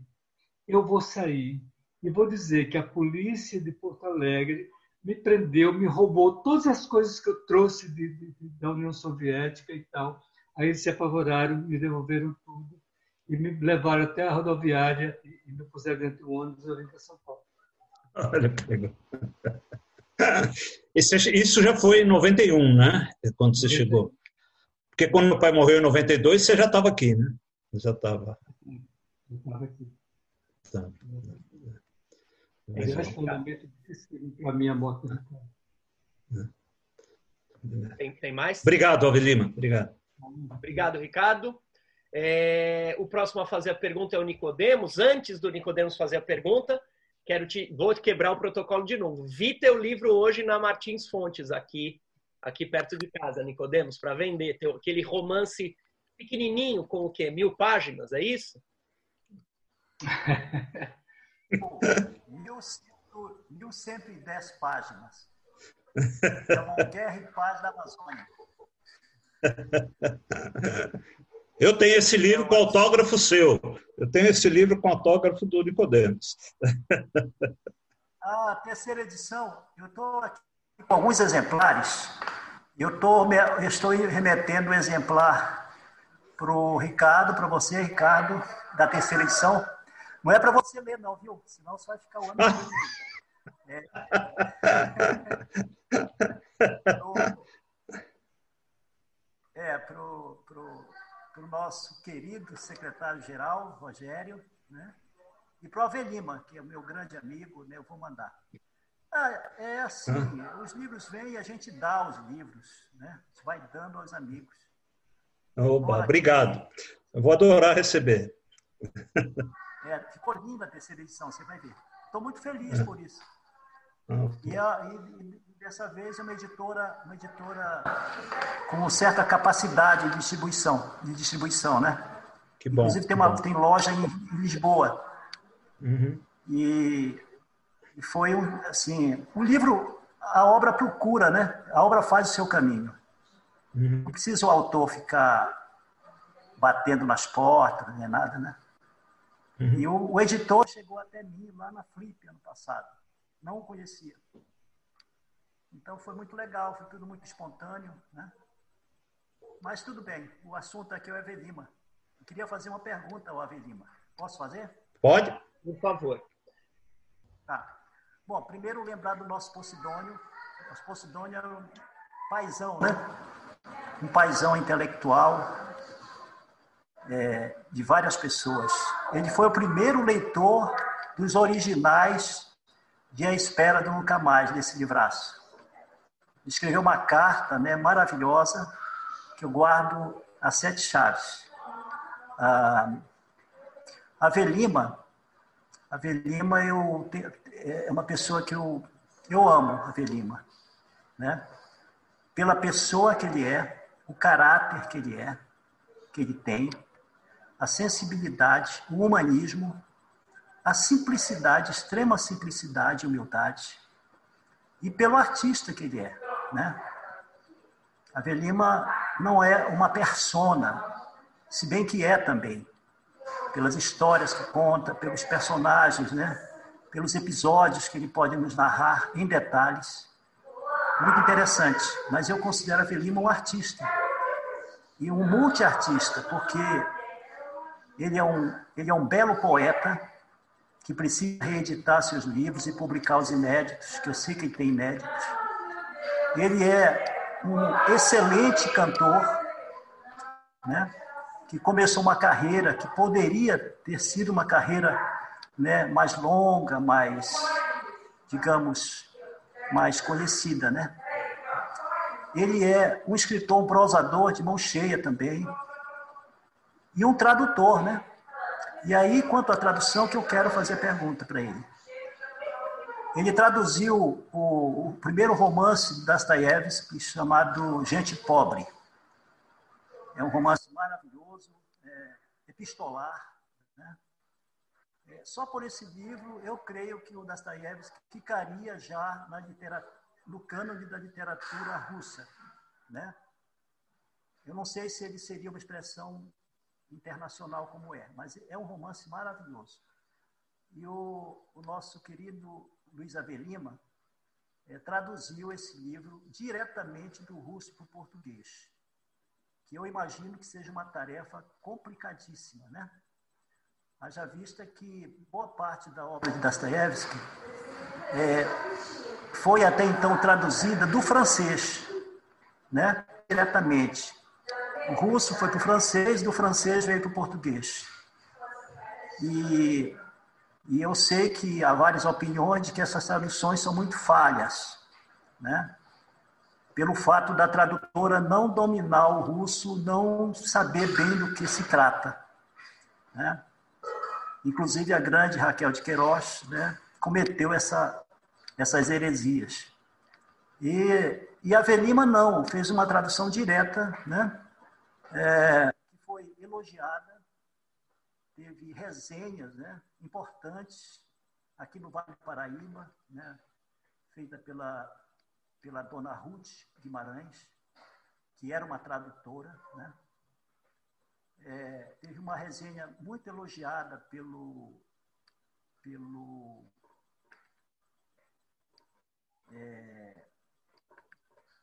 Eu vou sair e vou dizer que a polícia de Porto Alegre me prendeu, me roubou todas as coisas que eu trouxe de, de, da União Soviética e tal. Aí eles se apavoraram, me devolveram tudo e me levaram até a rodoviária e, e me puseram dentro do ônibus e eu vim para São Paulo. Olha que legal. <laughs> isso já foi em 91, né? Quando você chegou. Porque quando meu pai morreu em 92, você já estava aqui, né? Já estava. estava aqui. Tá. Fundamento para a minha morte. Tem, tem mais? Obrigado, Avelima. Obrigado. Obrigado, Ricardo. É, o próximo a fazer a pergunta é o Nicodemos. Antes do Nicodemos fazer a pergunta, quero te, vou te quebrar o protocolo de novo. Vi teu livro hoje na Martins Fontes, aqui, aqui perto de casa, Nicodemos, para vender. Teu, aquele romance pequenininho com o quê? Mil páginas, é isso? <laughs> mil, mil cento e dez páginas. É uma guerra e paz da Amazônia. <laughs> Eu tenho esse livro com autógrafo seu. Eu tenho esse livro com autógrafo do Nicodemos. <laughs> A terceira edição, eu estou aqui com alguns exemplares. Eu, tô, eu estou remetendo o um exemplar para o Ricardo, para você, Ricardo, da terceira edição. Não é para você ler, não, viu? Senão você vai ficar o ano <laughs> É, <laughs> é para o nosso querido secretário-geral, Rogério, né? e para o Avelima, que é o meu grande amigo, né? eu vou mandar. É, é assim, <laughs> os livros vêm e a gente dá os livros, né? A gente vai dando aos amigos. Oba, obrigado. Eu vou adorar receber. É, ficou linda a terceira edição, você vai ver. Estou muito feliz é. por isso. Ah, e, a, e, e, dessa vez é uma editora, uma editora com certa capacidade de distribuição, de distribuição, né? Que bom. Inclusive tem uma tem loja em, Lisboa. Uhum. E e foi assim, o livro, a obra procura, né? A obra faz o seu caminho. Uhum. Não precisa o autor ficar batendo nas portas, nem nada, né? Uhum. E o, o, editor chegou até mim lá na Flip ano passado. Não o conhecia. Então foi muito legal, foi tudo muito espontâneo, né? Mas tudo bem, o assunto aqui é o Avelima. Eu queria fazer uma pergunta ao Avelima. Posso fazer? Pode. Por favor. Tá. Bom, primeiro lembrar do nosso Posidônio. Nosso Posidônio era um paizão, né? Um paizão intelectual é, de várias pessoas. Ele foi o primeiro leitor dos originais de A Espera do Nunca Mais, desse livraço. Escreveu uma carta né, maravilhosa que eu guardo a sete chaves. Ah, a Velima, a Velima eu é uma pessoa que eu, eu amo, a Velima, né? Pela pessoa que ele é, o caráter que ele é, que ele tem, a sensibilidade, o humanismo, a simplicidade, extrema simplicidade e humildade, e pelo artista que ele é, né? A Velima não é uma persona, se bem que é também, pelas histórias que conta, pelos personagens, né? pelos episódios que ele pode nos narrar em detalhes. Muito interessante. Mas eu considero a Velima um artista. E um multiartista, porque ele é um, ele é um belo poeta que precisa reeditar seus livros e publicar os inéditos, que eu sei que ele tem inéditos. Ele é um excelente cantor, né? que começou uma carreira que poderia ter sido uma carreira né, mais longa, mais, digamos, mais conhecida, né? Ele é um escritor, um prosador de mão cheia também e um tradutor, né? E aí, quanto à tradução, que eu quero fazer a pergunta para ele. Ele traduziu o, o primeiro romance de Dostoiévski chamado Gente Pobre. É um romance maravilhoso, é, epistolar, é, só por esse livro, eu creio que o Dostoiévski ficaria já na no cânone da literatura russa. Né? Eu não sei se ele seria uma expressão internacional como é, mas é um romance maravilhoso. E o, o nosso querido Luiz Avelima é, traduziu esse livro diretamente do russo para o português, que eu imagino que seja uma tarefa complicadíssima, né? Haja vista que boa parte da obra de Dostoiévski é, foi até então traduzida do francês, né? diretamente. O russo foi para o francês, do francês veio para o português. E, e eu sei que há várias opiniões de que essas traduções são muito falhas, né? pelo fato da tradutora não dominar o russo, não saber bem do que se trata. Né? Inclusive a grande Raquel de Queiroz né, cometeu essa, essas heresias. E, e a Velima não, fez uma tradução direta, né, é, que foi elogiada, teve resenhas né, importantes aqui no Vale do Paraíba, né, feita pela, pela dona Ruth Guimarães, que era uma tradutora, né, é, teve uma resenha muito elogiada pelo, pelo é,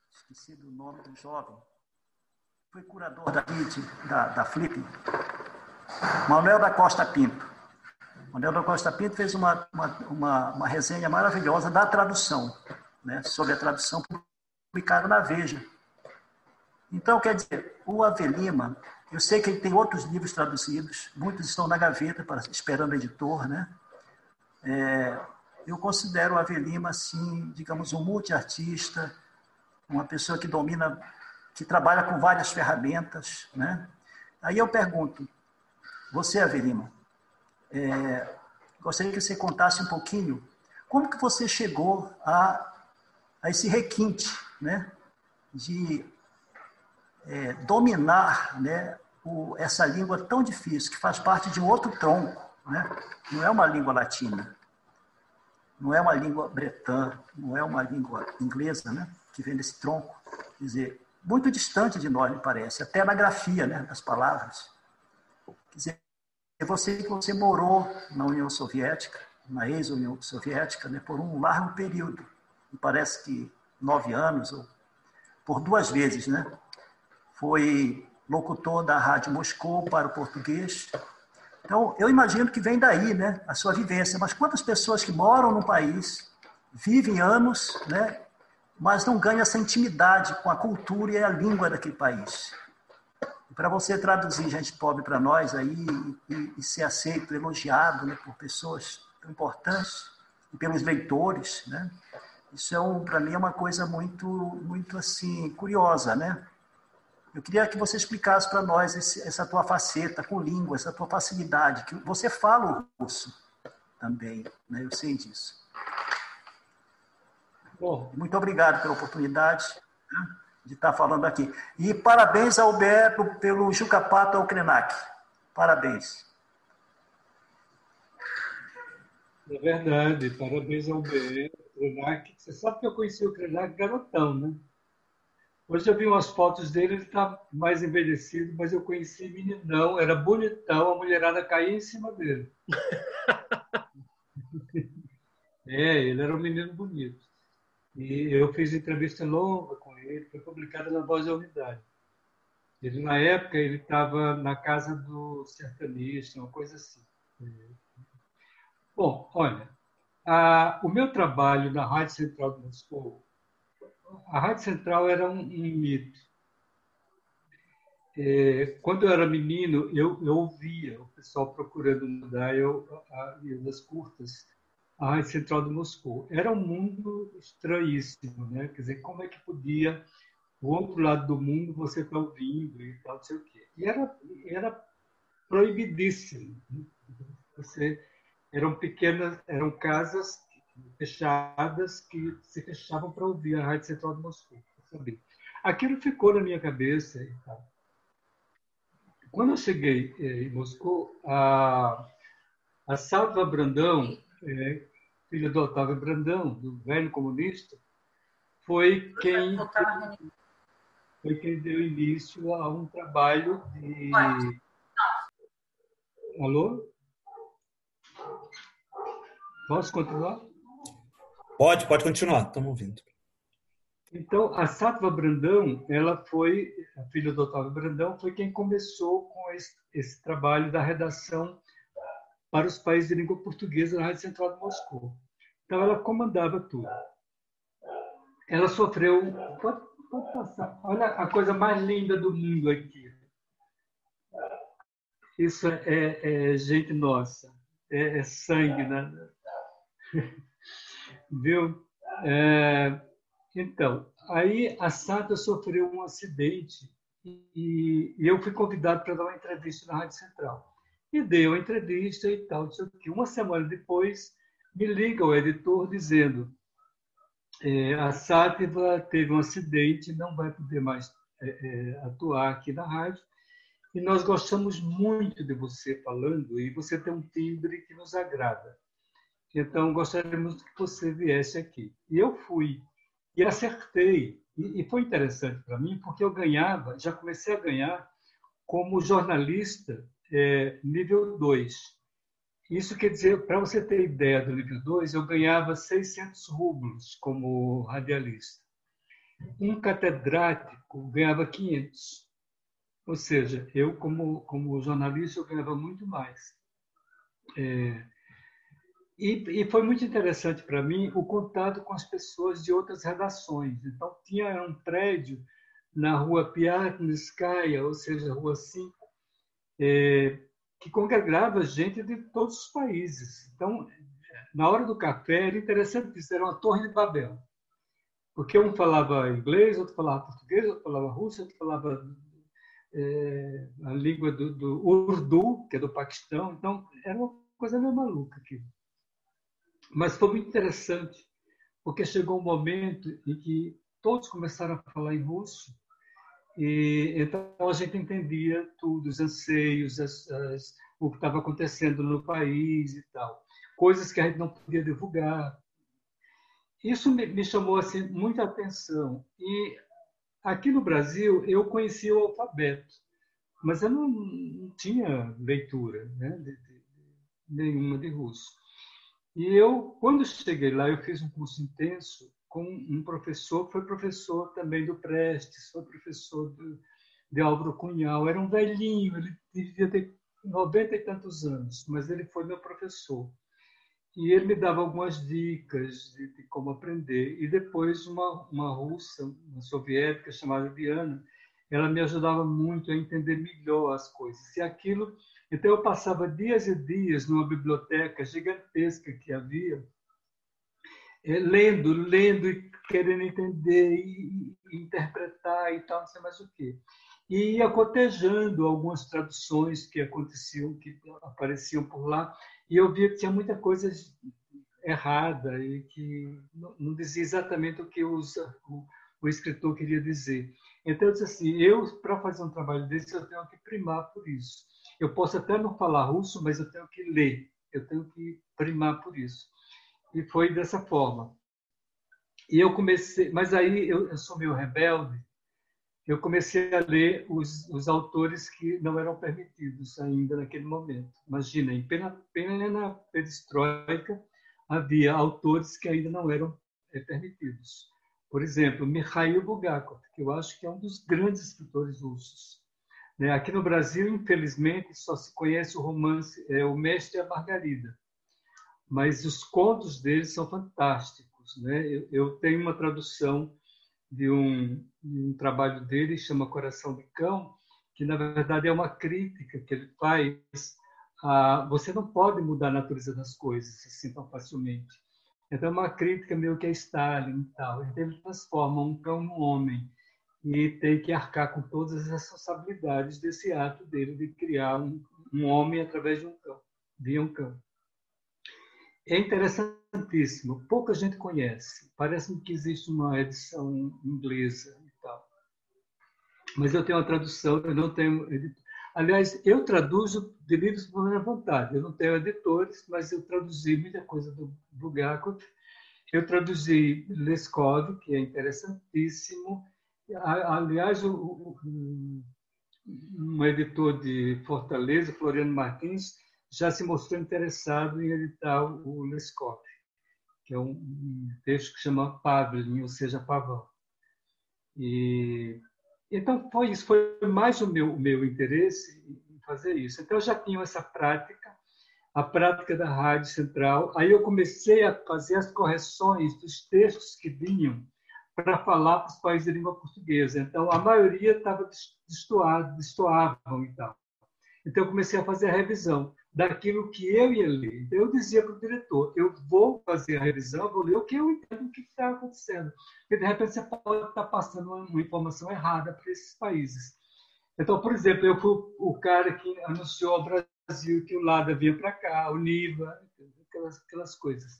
esqueci do nome do jovem, foi curador da, da, da Flip, Manuel da Costa Pinto. Manuel Costa Pinto fez uma, uma, uma, uma resenha maravilhosa da tradução, né, sobre a tradução publicada na Veja. Então, quer dizer, o Avelima, eu sei que ele tem outros livros traduzidos, muitos estão na gaveta para, esperando o editor, né? É, eu considero o Avelima, assim, digamos, um multiartista, uma pessoa que domina, que trabalha com várias ferramentas, né? Aí eu pergunto, você, Avelima, é, gostaria que você contasse um pouquinho como que você chegou a, a esse requinte, né? De é, dominar, né? O, essa língua tão difícil, que faz parte de um outro tronco, né? Não é uma língua latina, não é uma língua bretã, não é uma língua inglesa, né? Que vem desse tronco, quer dizer, muito distante de nós, me parece, até na grafia, né? Das palavras. Dizer, você você morou na União Soviética, na ex-União Soviética, né? Por um largo período, parece que nove anos ou por duas vezes, né? Foi locutor da Rádio Moscou para o português então, eu imagino que vem daí, né, a sua vivência. Mas quantas pessoas que moram no país, vivem anos, né, mas não ganham essa intimidade com a cultura e a língua daquele país? Para você traduzir gente pobre para nós aí e, e, ser aceito, elogiado né, por pessoas tão importantes e pelos leitores, né? Isso é um, para mim é uma coisa muito, muito assim curiosa, né? Eu queria que você explicasse para nós esse, essa tua faceta com língua, essa tua facilidade, que você fala o russo também, né? eu sei disso. Bom, muito obrigado pela oportunidade né, de estar falando aqui. E parabéns ao Beto pelo Jucapato ao Krenak. Parabéns. É verdade, parabéns ao Beto, Krenak. Você sabe que eu conheci o Krenak garotão, né? Hoje eu vi umas fotos dele, ele está mais envelhecido, mas eu conheci meninão, era bonitão, a mulherada caía em cima dele. <laughs> é, ele era um menino bonito. E eu fiz entrevista longa com ele, foi publicada na Voz da Unidade. Ele, na época, ele estava na casa do sertanista, uma coisa assim. Bom, olha, a, o meu trabalho na Rádio Central de Moscou a Rádio Central era um, um mito. É, quando eu era menino, eu, eu ouvia o pessoal procurando mudar eu, a, as curtas a Rádio Central de Moscou. Era um mundo estranhíssimo, né? Quer dizer, como é que podia o outro lado do mundo você estar tá ouvindo e tal, não sei o quê. E era, era proibidíssimo. Né? Você, eram pequenas, eram casas fechadas que se fechavam para ouvir a Rádio Central de Moscou. Aquilo ficou na minha cabeça. Quando eu cheguei eh, em Moscou, a, a Salva Brandão, é, filha do Otávio Brandão, do velho comunista, foi quem, foi quem deu início a um trabalho de. Alô? Posso continuar? Pode, pode continuar, estamos ouvindo. Então, a Satva Brandão, ela foi, a filha do Otávio Brandão, foi quem começou com esse, esse, trabalho da redação para os países de língua portuguesa na Rádio Central de Moscou. Então, ela comandava tudo. Ela sofreu. Pode, pode passar. Olha a coisa mais linda do mundo aqui. Isso é, é, é gente nossa, é, é sangue, né? <laughs> Viu? É, então, aí a Santa sofreu um acidente e, e eu fui convidado para dar uma entrevista na Rádio Central. E dei uma entrevista e tal, que uma semana depois me liga o editor dizendo é, a Sátiva teve um acidente, não vai poder mais é, é, atuar aqui na rádio, e nós gostamos muito de você falando, e você tem um timbre que nos agrada. Então, gostaríamos que você viesse aqui. E eu fui. E acertei. E, foi interessante para mim, porque eu ganhava, já comecei a ganhar como jornalista é, nível 2. Isso quer dizer, para você ter ideia do nível 2, eu ganhava 600 rublos como radialista. Um catedrático ganhava 500. Ou seja, eu, como, como jornalista, eu ganhava muito mais. É, E, e foi muito interessante para mim o contato com as pessoas de outras redações. Então, tinha um prédio na rua Piatnskaya, ou seja, rua 5, é, que congregava gente de todos os países. Então, na hora do café, era interessante isso, era uma torre de Babel. Porque um falava inglês, outro falava português, outro falava russo, outro falava é, a língua do, do Urdu, que é do Paquistão. Então, era uma coisa meio maluca aqui. Mas foi muito interessante, porque chegou um momento em que todos começaram a falar em russo, e então a gente entendia tudo, os anseios, as, as, o que estava acontecendo no país e tal. Coisas que a gente não podia divulgar. Isso me, me chamou assim, muita atenção. E aqui no Brasil, eu conhecia o alfabeto, mas eu não, não tinha leitura né, de, de, nenhuma de russo. E eu, quando cheguei lá, eu fiz um curso intenso com um professor, foi professor também do Prestes, foi professor do, de Álvaro Cunhal. Era um velhinho, ele devia ter 90 e tantos anos, mas ele foi meu professor. E ele me dava algumas dicas de, de como aprender. E depois uma, uma russa, uma soviética chamada Diana, ela me ajudava muito a entender melhor as coisas. E aquilo então eu passava dias e dias numa biblioteca gigantesca que havia, lendo, lendo e querendo entender e, interpretar e tal, não sei mais o quê. E ia cotejando algumas traduções que aconteciam, que apareciam por lá, e eu via que tinha muita coisa errada e que não dizia exatamente o que os, o, o escritor queria dizer. Então eu disse assim, eu para fazer um trabalho desse eu tenho que primar por isso. Eu posso até não falar russo, mas eu tenho que ler, eu tenho que primar por isso. E foi dessa forma. E eu comecei, mas aí eu, eu sou meio rebelde, eu comecei a ler os, os, autores que não eram permitidos ainda naquele momento. Imagina, em plena, plena perestroika, havia autores que ainda não eram é, permitidos. Por exemplo, Mikhail Bulgakov, que eu acho que é um dos grandes escritores russos. Né? Aqui no Brasil, infelizmente, só se conhece o romance é, O Mestre e a Margarida, mas os contos dele são fantásticos. Né? Eu, eu tenho uma tradução de um, de um trabalho dele, chama Coração de Cão, que na verdade é uma crítica que ele faz. A, você não pode mudar a natureza das coisas assim tão facilmente. Então, é uma crítica meio que a Stalin e tal. Então, ele transforma um cão num homem e tem que arcar com todas as responsabilidades desse ato dele de criar um, um homem através de um cão, de um cão. É interessantíssimo, pouca gente conhece. Parece-me que existe uma edição inglesa e tal. Mas eu tenho uma tradução, eu não tenho. Aliás, eu traduzo de livros por minha vontade. Eu não tenho editores, mas eu traduzi muita coisa do Bulgakov. Eu traduzi Leskov, que é interessantíssimo. Aliás, um editor de Fortaleza, Floriano Martins, já se mostrou interessado em editar o Lescop, que é um texto que chama Pavlin, ou seja, pavão. E então foi isso, foi mais o meu, o meu interesse em fazer isso. Então eu já tinha essa prática, a prática da rádio central. Aí eu comecei a fazer as correções dos textos que vinham para falar para os países de língua portuguesa. Então, a maioria estava destoado, destoavam e tal. Então, eu comecei a fazer a revisão daquilo que eu ia ler. Então, eu dizia para o diretor, eu vou fazer a revisão, vou ler o que eu entendo o que está acontecendo. Porque, de repente, você pode estar passando uma informação errada para esses países. Então, por exemplo, eu fui o cara que anunciou ao Brasil que o LADA vinha para cá, o NIVA, aquelas, aquelas coisas.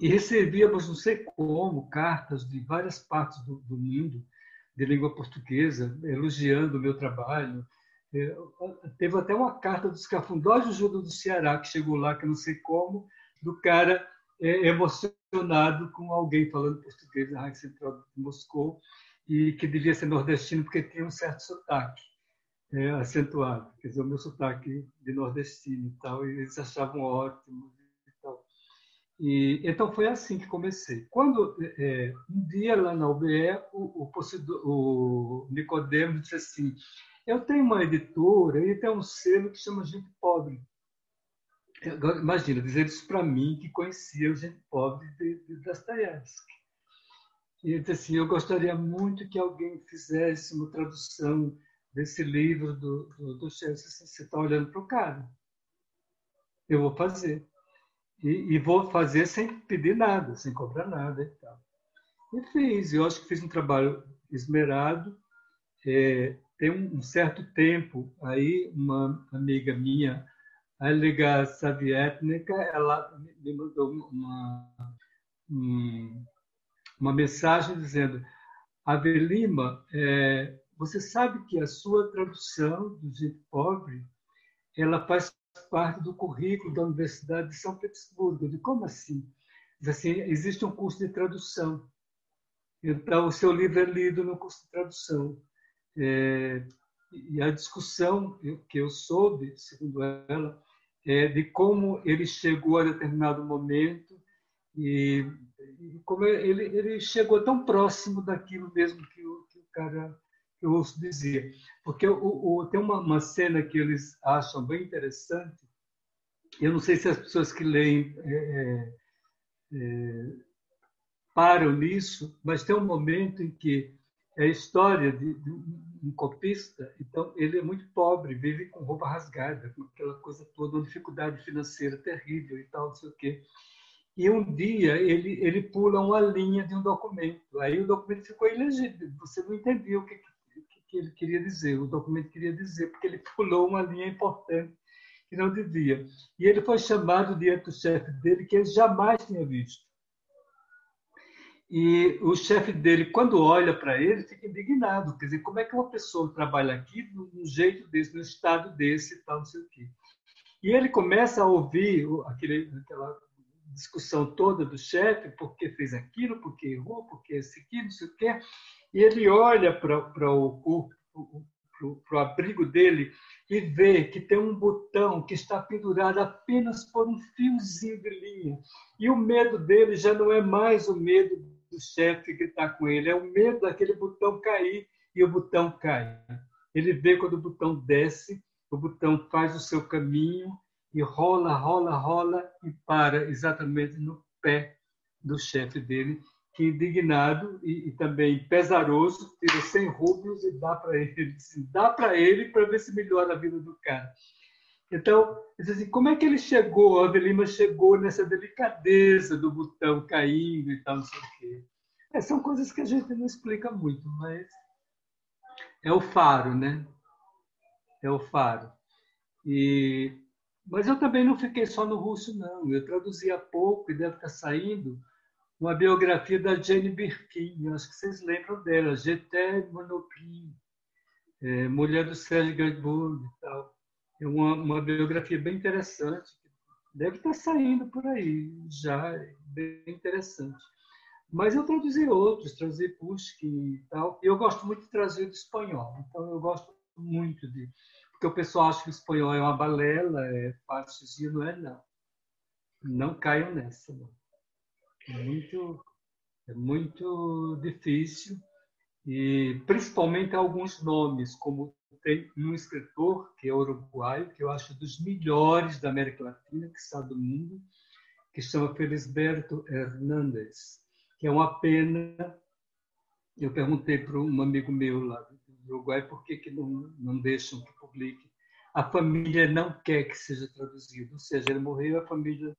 E recebíamos, não sei como, cartas de várias partes do, do mundo, de língua portuguesa, elogiando o meu trabalho. É, teve até uma carta dos cafundós do Judo do Ceará, que chegou lá, que não sei como, do cara é, emocionado com alguém falando português na Rádio Central de Moscou, e que devia ser nordestino porque tinha um certo sotaque é, acentuado, quer dizer, o meu sotaque de nordestino e tal, e eles achavam ótimo. E, então foi assim que comecei. Quando é, um dia lá na UBE, o, o, o Nicodemo disse assim: Eu tenho uma editora e tem um selo que chama Gente Pobre. Agora, imagina, dizer isso para mim, que conhecia o gente pobre de, de Dostoiévski. E ele disse assim, eu gostaria muito que alguém fizesse uma tradução desse livro do, do, do Você está olhando para o cara. Eu vou fazer. E, e, vou fazer sem pedir nada, sem cobrar nada e tal. E fiz. Eu acho que fiz um trabalho esmerado. É, tem um, certo tempo, aí uma amiga minha, a Liga Savietnica, ela me mandou uma, uma mensagem dizendo Avelima, é, você sabe que a sua tradução do jeito pobre, ela faz parte do currículo da Universidade de São Petersburgo. Eu como assim? Diz assim, existe um curso de tradução. Então, o seu livro é lido no curso de tradução. É, e a discussão que eu soube, segundo ela, é de como ele chegou a determinado momento e, e como ele, ele chegou tão próximo daquilo mesmo que o, que o cara que eu ouço dizer. Porque o, o, tem uma, uma, cena que eles acham bem interessante, eu não sei se as pessoas que leem é, é, é, param nisso, mas tem um momento em que é a história de, de, um copista, então ele é muito pobre, vive com roupa rasgada, com aquela coisa toda, uma dificuldade financeira terrível e tal, não sei o quê. E um dia ele, ele pula uma linha de um documento. Aí o documento ficou ilegível. Você não entendeu o que, que ele queria dizer, o documento queria dizer, porque ele <laughs> pulou uma linha importante que não devia. E ele foi chamado diante do chefe dele, que ele jamais tinha visto. E o chefe dele, quando olha para ele, fica indignado. Quer dizer, como é que uma pessoa trabalha aqui num jeito desse, num estado desse e tal, não sei o quê. E ele começa a ouvir aquele, aquela discussão toda do chefe, porque fez aquilo, porque errou, porque esse aqui, não sei o quê e ele olha para o, para o abrigo dele e vê que tem um botão que está pendurado apenas por um fiozinho de linha. E o medo dele já não é mais o medo do chefe que está com ele, é o medo daquele botão cair e o botão cai. Ele vê quando o botão desce, o botão faz o seu caminho e rola, rola, rola e para exatamente no pé do chefe dele que indignado e, e, também pesaroso, tira 100 rublos e dá para ele, dá para ele para ver se melhora a vida do cara. Então, assim, como é que ele chegou, a Avelima chegou nessa delicadeza do botão caindo e tal, não sei o quê. É, são coisas que a gente não explica muito, mas é o faro, né? É o faro. E, mas eu também não fiquei só no russo, não. Eu traduzi há pouco e deve estar saindo uma biografia da Jane Birkin, acho que vocês lembram dela, J'étais Monopie, é, mulher do Sérgio Gainsbourg e tal. É uma, uma biografia bem interessante, deve estar saindo por aí já, bem interessante. Mas eu traduzi outros, traduzi Pushkin e tal. E eu gosto muito de trazer do espanhol, então eu gosto muito de. Porque o pessoal acha que o espanhol é uma balela, é fácil, não é, não. Não caiam nessa, não muito, é muito difícil e principalmente alguns nomes, como tem um escritor que é uruguaio, que eu acho dos melhores da América Latina, que está do mundo, que chama Felisberto Hernández, que é uma pena. Eu perguntei para um amigo meu lá do Uruguai por que, que não, não deixam que publique. A família não quer que seja traduzido, ou seja, ele morreu, a família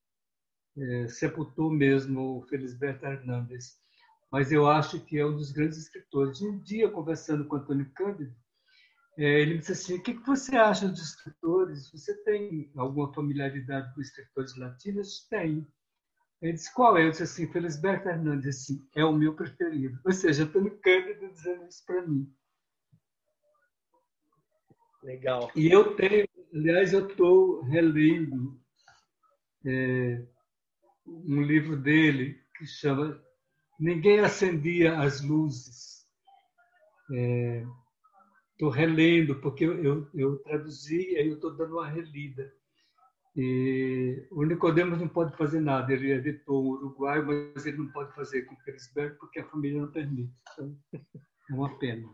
é, sepultou mesmo o Felisberto Hernandes. Mas eu acho que é um dos grandes escritores. Um dia, conversando com Antônio Cândido, é, ele me disse assim: o que você acha dos escritores? Você tem alguma familiaridade com escritores latinos? Tenho. Ele disse: qual é? Eu disse assim: Felisberto Hernandes. Assim, é o meu preferido. Ou seja, Antônio Cândido dizendo isso para mim. Legal. E eu tenho, aliás, eu estou relendo. É, um livro dele que chama Ninguém Acendia as Luzes. Estou é, relendo, porque eu, eu, eu traduzi e eu estou dando uma relida. E o Nicodemos não pode fazer nada, ele editou o Uruguai, mas ele não pode fazer com o Felisberto porque a família não permite. Então, é uma pena.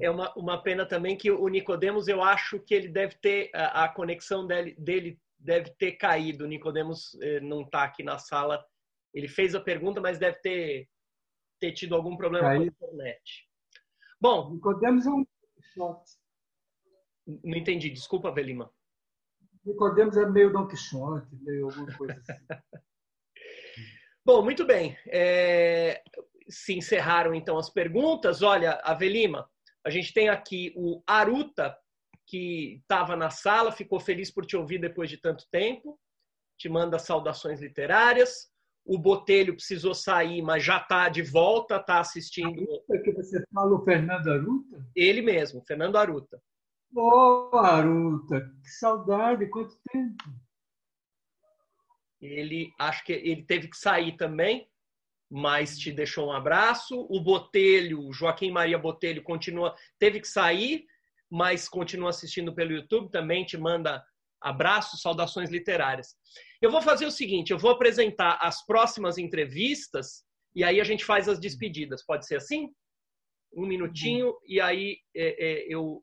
É uma, uma pena também que o Nicodemos, eu acho que ele deve ter a, a conexão dele, dele deve ter caído. O Nicodemos eh, não está aqui na sala. Ele fez a pergunta, mas deve ter, ter tido algum problema com a internet. Bom. Nicodemos é um shot. Não entendi, desculpa, Velima. Nicodemos é meio Don Quixote, meio alguma coisa assim. <laughs> Bom, muito bem. É... Se encerraram então as perguntas. Olha, Avelima, a gente tem aqui o Aruta, que estava na sala, ficou feliz por te ouvir depois de tanto tempo, te manda saudações literárias. O Botelho precisou sair, mas já está de volta, está assistindo. Aruta, que você fala o Fernando Aruta? Ele mesmo, Fernando Aruta. Ô, oh, Aruta, que saudade, quanto tempo. Ele, acho que ele teve que sair também, mas te deixou um abraço. O Botelho, Joaquim Maria Botelho, continua, teve que sair, mas continua assistindo pelo YouTube, também te manda abraços, saudações literárias. Eu vou fazer o seguinte, eu vou apresentar as próximas entrevistas e aí a gente faz as despedidas. Pode ser assim? Um minutinho uhum. e aí é, é, eu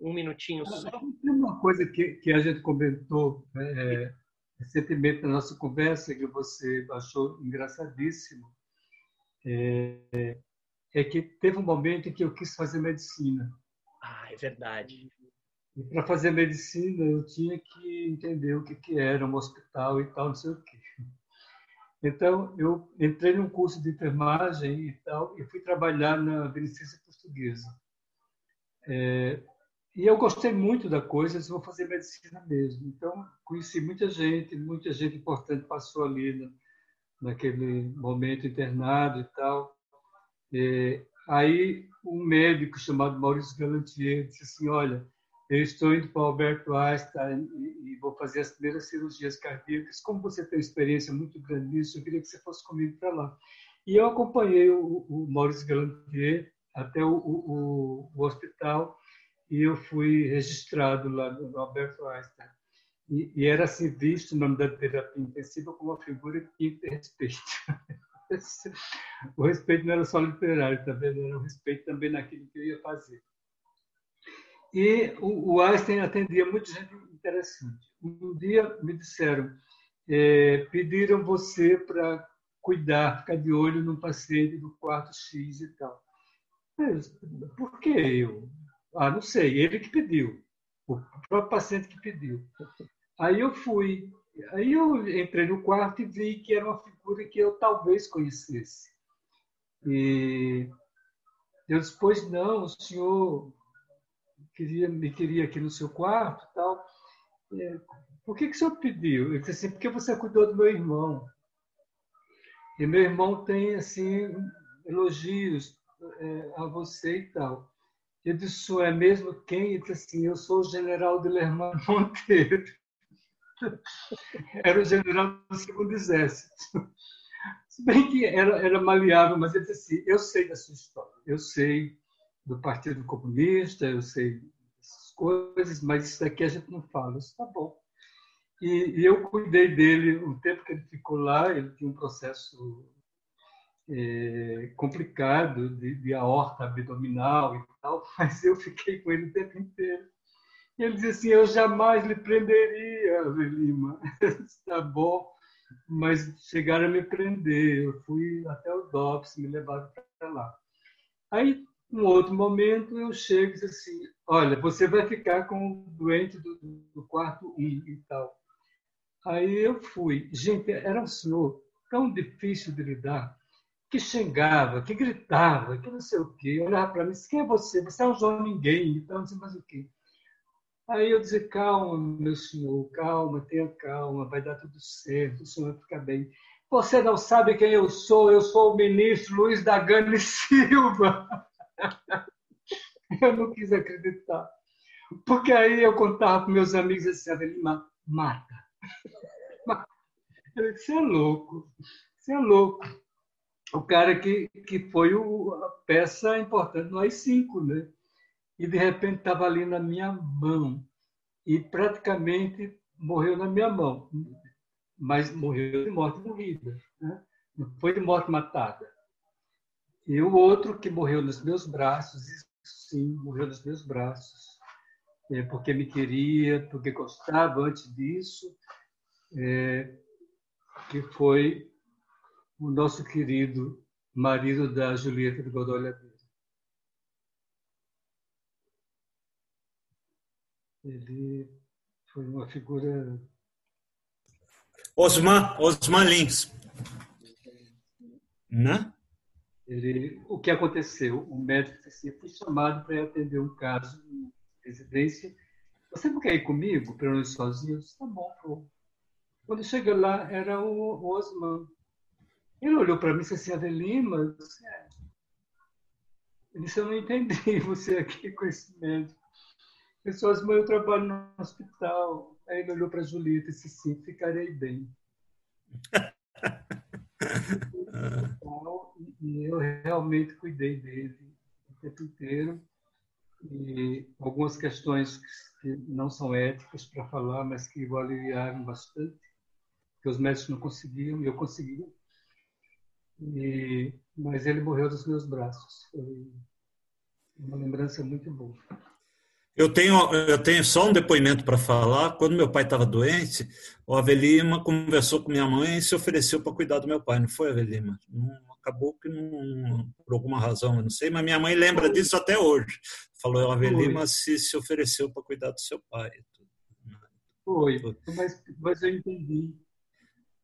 um minutinho só. Tem uma coisa que, que a gente comentou é, recentemente na nossa conversa, que você achou engraçadíssimo, é, é, que teve um momento em que eu quis fazer medicina. Ah, é verdade. E para fazer medicina eu tinha que entender o que, que era um hospital e tal, não sei o quê. Então eu entrei num curso de enfermagem e tal e fui trabalhar na Beneficência Portuguesa. É, e eu gostei muito da coisa, disse, vou fazer medicina mesmo. Então, conheci muita gente, muita gente importante passou ali naquele momento internado e tal. E, aí, um médico chamado Maurício Galantier disse assim, olha, eu estou indo para o Alberto Einstein e, vou fazer as primeiras cirurgias cardíacas. Como você tem experiência muito grande nisso, eu queria que você fosse comigo para lá. E eu acompanhei o, o Maurício Galantier até o, o, o hospital e eu fui registrado lá no Alberto Einstein. E, e era assim visto o nome da terapia intensiva como uma figura que tinha que ter respeito. <laughs> o respeito não era só literário, também era o respeito também naquilo que eu ia fazer. E o, Einstein atendia muita gente interessante. Um dia me disseram, é, pediram você para cuidar, ficar de olho no paciente do quarto X e tal. Mas, por que eu? Ah, não sei, ele que pediu, o próprio paciente que pediu. Aí eu fui, aí eu entrei no quarto e vi que era uma figura que eu talvez conhecesse. E eu disse, pois não, o senhor queria, me queria aqui no seu quarto tal. É, por que, que o senhor pediu? Eu disse assim, porque você cuidou do meu irmão. E meu irmão tem, assim, elogios é, a você e tal. Eu disse, é mesmo quem? Ele disse assim, eu sou o general de Lermán <laughs> Monteiro. era o general do segundo exército. Se bem que era, era maleável, mas ele disse assim, eu sei da sua história, eu sei do Partido Comunista, eu sei essas coisas, mas isso daqui a gente não fala. Isso tá bom. E, e eu cuidei dele o tempo que ele ficou lá, ele tinha um processo é, complicado de, de aorta abdominal e tal, <laughs> mas eu fiquei com ele o tempo inteiro. E ele dizia assim: Eu jamais lhe prenderia, Lima. <laughs> Está bom, mas chegaram a me prender. Eu fui até o DOPS, me levaram para lá. Aí, num outro momento, eu chego e assim: Olha, você vai ficar com o doente do, do quarto I e tal. Aí eu fui. Gente, era um senhor tão difícil de lidar que xingava, que gritava, que não sei o quê. Olhava para mim disse, quem é você? Você é um João Ninguém, então não sei mais o quê. Aí eu dizia, calma, meu senhor, calma, tenha calma, vai dar tudo certo, o senhor vai ficar bem. Você não sabe quem eu sou, eu sou o ministro Luiz da Gane Silva. <laughs> eu não quis acreditar. Porque aí eu contava para meus amigos assim, Avelina, mata. <laughs> Você é louco, você é louco o cara que, que foi o, a peça importante no AI-5, né? E de repente estava ali na minha mão e praticamente morreu na minha mão, mas morreu de morte morrida, né? não foi de morte matada. E o outro que morreu nos meus braços, sim, morreu nos meus braços, é, porque me queria, porque gostava antes disso, é, que foi o nosso querido marido da Julieta de Godoy. Ele foi uma figura. Osman, Osman Lins. Né? Ele, o que aconteceu? O médico disse assim, fui chamado para atender um caso em residência. Você não quer ir comigo para não ir sozinho? Eu disse, tá bom, pô. Quando chega lá, era o Osman. Ele olhou para mim e disse assim, Avelima, eu disse, é. Ele disse, eu não entendi <laughs> você aqui com esse médico. Pessoas, mas eu trabalho no hospital. Aí ele olhou para Julieta e disse, sim, ficarei bem. <laughs> e eu realmente cuidei dele o tempo inteiro. E algumas questões que não são éticas para falar, mas que o aliviaram bastante, que os médicos não conseguiam e eu conseguia. E, mas ele morreu dos meus braços. Foi uma lembrança muito boa. Eu tenho, eu tenho só um depoimento para falar. Quando meu pai estava doente, o Avelima conversou com minha mãe e se ofereceu para cuidar do meu pai. Não foi, Avelima? Não, acabou que não, por alguma razão, eu não sei, mas minha mãe lembra disso até hoje. Falou, o Avelima se, se ofereceu para cuidar do seu pai. Foi, mas, mas eu entendi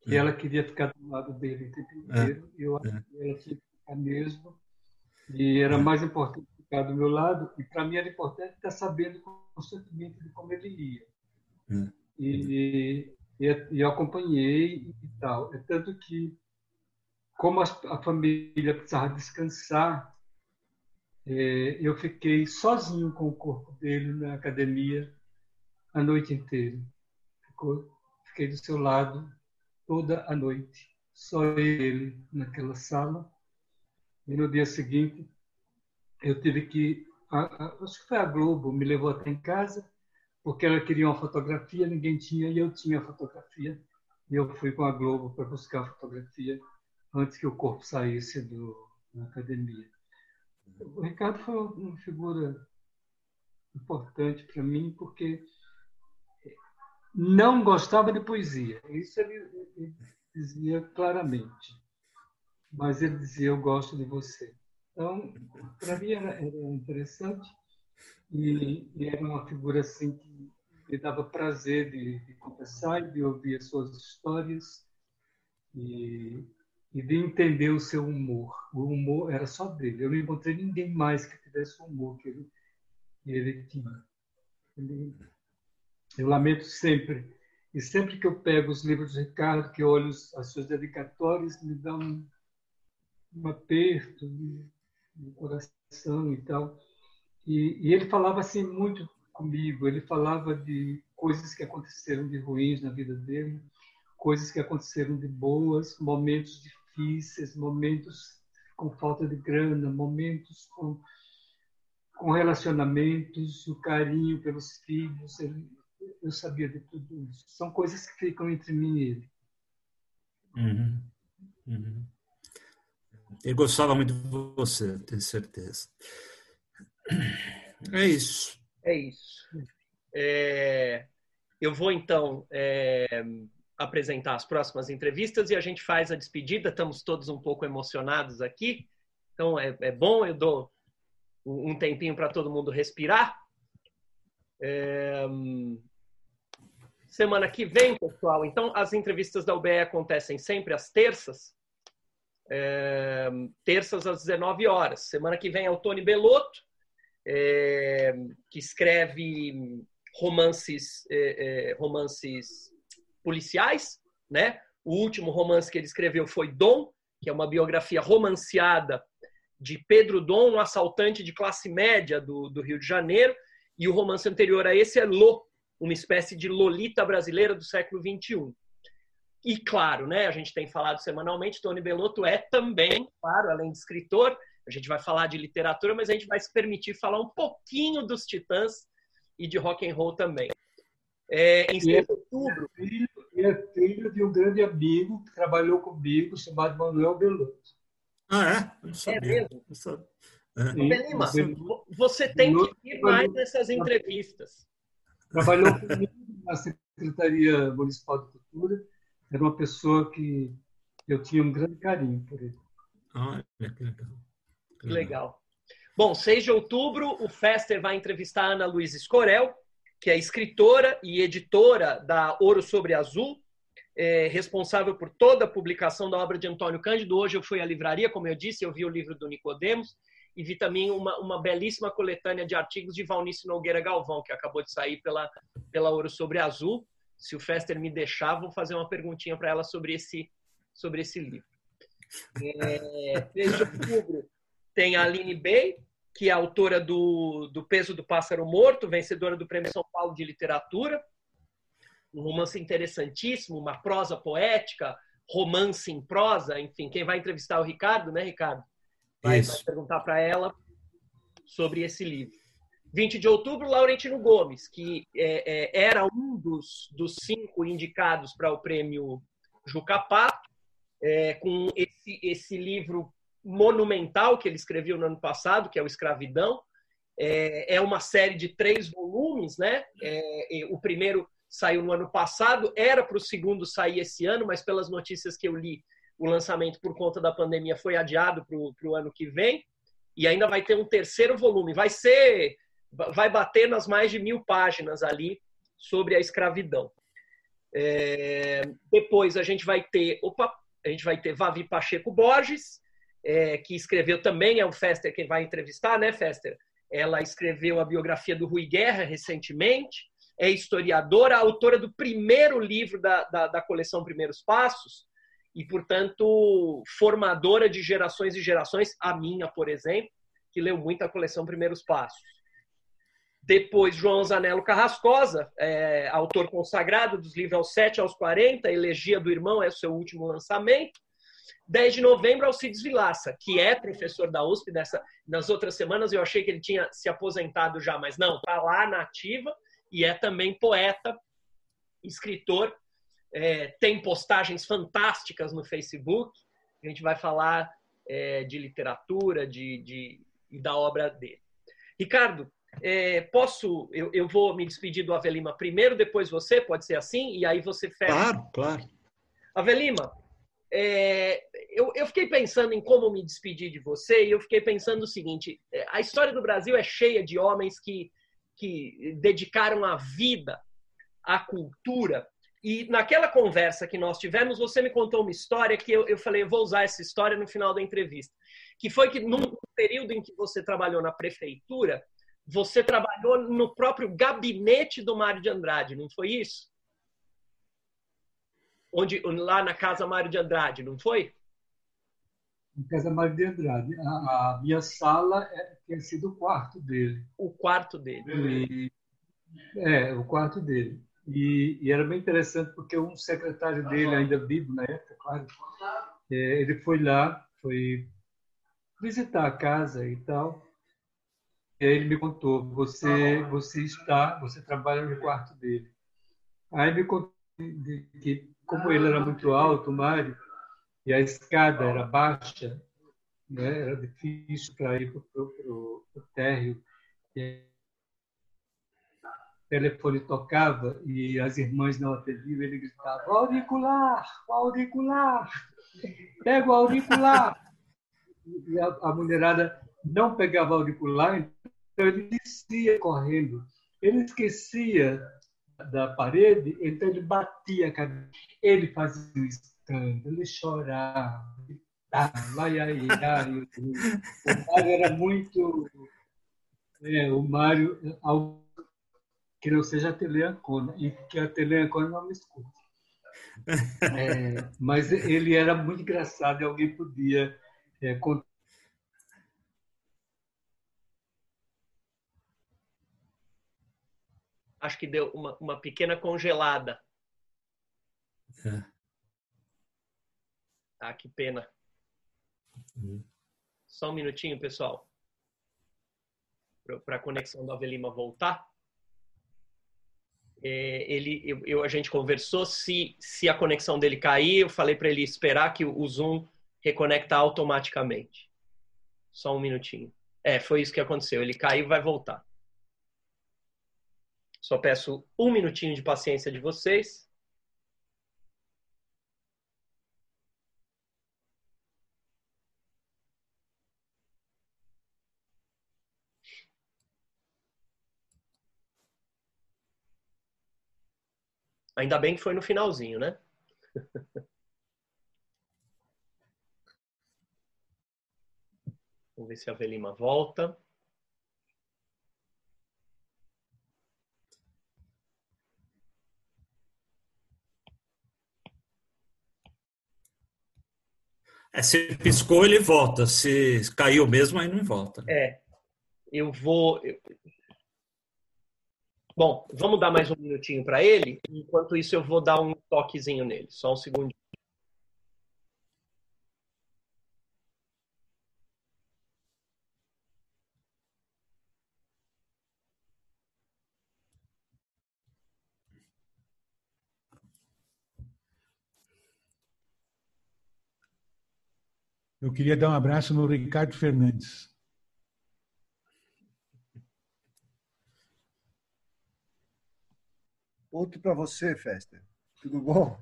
que é. ela queria ficar do lado dele o tempo é. inteiro. É. Eu acho é. que ela tinha que ficar mesmo. E era mais importante ficar do meu lado, e para mim era importante estar sabendo constantemente de como ele ia. Hum. E, e, e, eu acompanhei e tal. É tanto que, como a, a família precisava descansar, é, eu fiquei sozinho com o corpo dele na academia a noite inteira. Ficou, fiquei do seu lado toda a noite, só ele naquela sala. E no dia seguinte, eu tive que. Acho que foi a Globo, me levou até em casa, porque ela queria uma fotografia, ninguém tinha, e eu tinha a fotografia. E eu fui com a Globo para buscar a fotografia antes que o corpo saísse do, da academia. O Ricardo foi uma figura importante para mim, porque não gostava de poesia. Isso ele, ele dizia claramente. Mas ele dizia: Eu gosto de você. Então, para mim era, era interessante e, e, era uma figura assim que me dava prazer de, de conversar e de ouvir as suas histórias e, e, de entender o seu humor. O humor era só dele. Eu não encontrei ninguém mais que tivesse o humor que ele, que ele tinha. Ele, eu lamento sempre. E sempre que eu pego os livros de Ricardo, que olho as suas dedicatórias, me dá um, um aperto, no coração e tal. E, e, ele falava assim muito comigo. Ele falava de coisas que aconteceram de ruins na vida dele, coisas que aconteceram de boas, momentos difíceis, momentos com falta de grana, momentos com com relacionamentos, o carinho pelos filhos. Ele, eu sabia de tudo isso. São coisas que ficam entre mim e ele. Uhum. Uhum. Ele gostava muito de você, tenho certeza. É isso. É isso. É, eu vou, então, é, apresentar as próximas entrevistas e a gente faz a despedida. Estamos todos um pouco emocionados aqui. Então, é, é bom, eu dou um tempinho para todo mundo respirar. É, semana que vem, pessoal, então, as entrevistas da UBE acontecem sempre às terças é, terças às 19 horas. Semana que vem é o Tony Belotto, é, que escreve romances, é, é, romances policiais, né? O último romance que ele escreveu foi Dom, que é uma biografia romanceada de Pedro Dom, um assaltante de classe média do, do Rio de Janeiro, e o romance anterior a esse é Lô, uma espécie de Lolita brasileira do século XXI. E claro, né, a gente tem falado semanalmente, Tony Belotto é também, claro, além de escritor, a gente vai falar de literatura, mas a gente vai se permitir falar um pouquinho dos Titãs e de rock and roll também. É, em e é outubro. É filho, é filho de um grande amigo que trabalhou comigo, chamado Manuel Belotto. Ah, é? Não sabia. É mesmo? Não sabia. É. Belima, você tem que ir mais nessas entrevistas. Trabalhou comigo na Secretaria Municipal de Cultura. Era uma pessoa que eu tinha um grande carinho por ele. Ah, que legal. Que legal. Bom, 6 de outubro, o Fester vai entrevistar a Ana Luísa Escorel, que é escritora e editora da Ouro sobre Azul, é, responsável por toda a publicação da obra de Antônio Cândido. Hoje eu fui à livraria, como eu disse, eu vi o livro do Nicodemos e vi também uma, uma belíssima coletânea de artigos de Valnício Nogueira Galvão, que acabou de sair pela, pela Ouro sobre Azul. Se o Fester me deixar, vou fazer uma perguntinha para ela sobre esse, sobre esse livro. É, 3 de outubro tem a Aline Bey, que é autora do, do Peso do Pássaro Morto, vencedora do Prêmio São Paulo de Literatura. Um romance interessantíssimo, uma prosa poética, romance em prosa, enfim. Quem vai entrevistar o Ricardo, né, Ricardo? Vai, vai perguntar para ela sobre esse livro. 20 de outubro, Laurentino Gomes, que é, é, era um dos, dos cinco indicados para o prêmio Jucapato, é, com esse, esse livro monumental que ele escreveu no ano passado, que é o Escravidão. É, é uma série de três volumes, né? É, o primeiro saiu no ano passado, era para o segundo sair esse ano, mas pelas notícias que eu li, o lançamento por conta da pandemia foi adiado para o ano que vem. E ainda vai ter um terceiro volume. Vai ser, vai bater nas mais de mil páginas ali sobre a escravidão. É, depois a gente vai ter, opa, a gente vai ter Vavi Pacheco Borges, é, que escreveu também, é o Fester quem vai entrevistar, né, Fester? Ela escreveu a biografia do Rui Guerra recentemente, é historiadora, autora do primeiro livro da, da, da coleção Primeiros Passos, e, portanto, formadora de gerações e gerações, a minha, por exemplo, que leu muito a coleção Primeiros Passos. Depois, João Zanello Carrascosa, é, autor consagrado dos livros aos 7 aos 40, Elegia do Irmão é o seu último lançamento. 10 de novembro, Alcides Vilaça, que é professor da USP. Nessa, nas outras semanas eu achei que ele tinha se aposentado já, mas não, está lá na ativa e é também poeta, escritor. É, tem postagens fantásticas no Facebook. A gente vai falar é, de literatura de, de, e da obra dele. Ricardo, é, posso. Eu, eu vou me despedir do Avelima primeiro, depois você, pode ser assim? E aí você fecha. Claro, claro. Avelima, é, eu, eu, fiquei pensando em como me despedir de você e eu fiquei pensando o seguinte: é, a história do Brasil é cheia de homens que, que dedicaram a vida à cultura. E naquela conversa que nós tivemos, você me contou uma história que eu, eu falei, eu vou usar essa história no final da entrevista. Que foi que num período em que você trabalhou na prefeitura, você trabalhou no próprio gabinete do Mário de Andrade, não foi isso? onde lá na casa Mário de Andrade, não foi? Na casa Mário de Andrade. A, a minha sala é, tinha sido o quarto dele. O quarto dele. E, é, o quarto dele. E, e, era bem interessante porque um secretário dele, ainda vivo na época, claro, é, ele foi lá, foi visitar a casa e tal. E aí ele me contou: você, você está, você trabalha no quarto dele. Aí me contou que como ele era muito alto, Mário, e a escada era baixa, né? era difícil para ir para o térreo. E o telefone tocava e as irmãs não atendiam, ele gritava: auricular, auricular, pega o auricular. E a, a mulherada não pegava auricular, então ele descia correndo. Ele esquecia da parede, então ele batia a cabeça. Ele fazia um escândalo, ele chorava, gritava, ai, ai, ai. O Mário era muito. É, o Mário, que não seja a Teleancona, e que a Teleancona não me escute. <laughs> É, mas ele era muito engraçado e alguém podia é, contar acho que deu uma, uma pequena congelada. É. Ah, que pena. Uhum. Só um minutinho, pessoal. Para a conexão da Avelima voltar. É, ele, eu, eu, a gente conversou. Se, se a conexão dele cair, eu falei para ele esperar que o Zoom reconecta automaticamente. Só um minutinho. É, foi isso que aconteceu. Ele caiu e vai voltar. Só peço um minutinho de paciência de vocês. Ainda bem que foi no finalzinho, né? <laughs> Vamos ver se a Velima volta. É, se piscou, ele volta. Se caiu mesmo, aí não volta. É. Eu vou. Bom, vamos dar mais um minutinho para ele. Enquanto isso, eu vou dar um toquezinho nele. Só um segundo. Eu queria dar um abraço no Ricardo Fernandes. Outro para você, Fester. Tudo bom?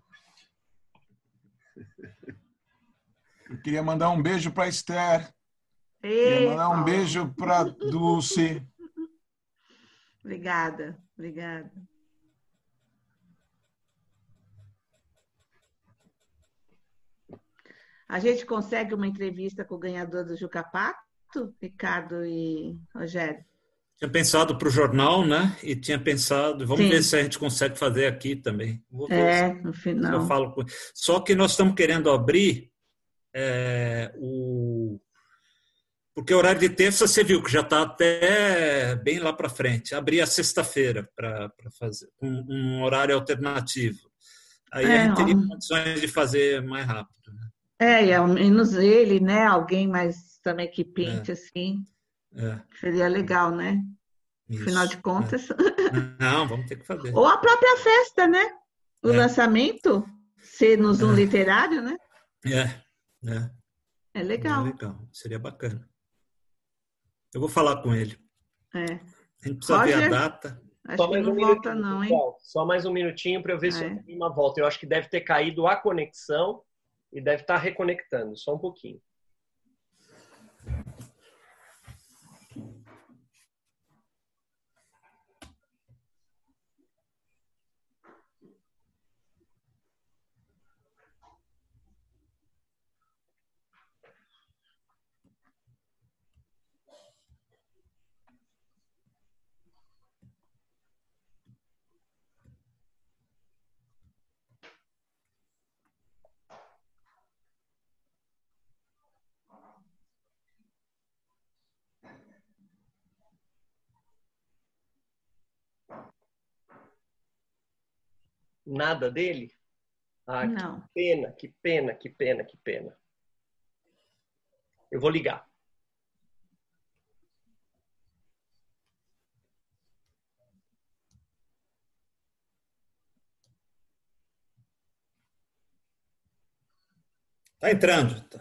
Eu queria mandar um beijo para Esther. Queria mandar um beijo para Dulce. <laughs> Obrigada, obrigada. A gente consegue uma entrevista com o ganhador do Juca Pato, Ricardo e Rogério? Tinha pensado para o jornal, né? E tinha pensado, vamos Sim. ver se a gente consegue fazer aqui também. Vou É, no final. Eu falo com... Só que nós estamos querendo abrir é, o. Porque o horário de terça você viu que já está até bem lá para frente. Abrir a sexta-feira para fazer um, um horário alternativo. Aí É, a gente teria ó. condições de fazer mais rápido. É, e ao menos ele, né? Alguém mais também que pinte, assim. É, Seria legal, né? isso, Afinal de é. contas. <laughs> Não, vamos ter que fazer. Ou a própria festa, né? O É. lançamento, ser no Zoom É. literário, né? É, é. É legal. Legal, seria bacana. Eu vou falar com ele. É. A gente precisa ver a Roger? data. Acho Só que mais não um volta, minutinho, não. Só mais um minutinho para eu ver se É. a Velima volta. Eu acho que deve ter caído a conexão e deve estar reconectando. Só um pouquinho. Nada dele? Ah, que Não. pena, que pena, que pena, que pena. Eu vou ligar. Está entrando. Tá.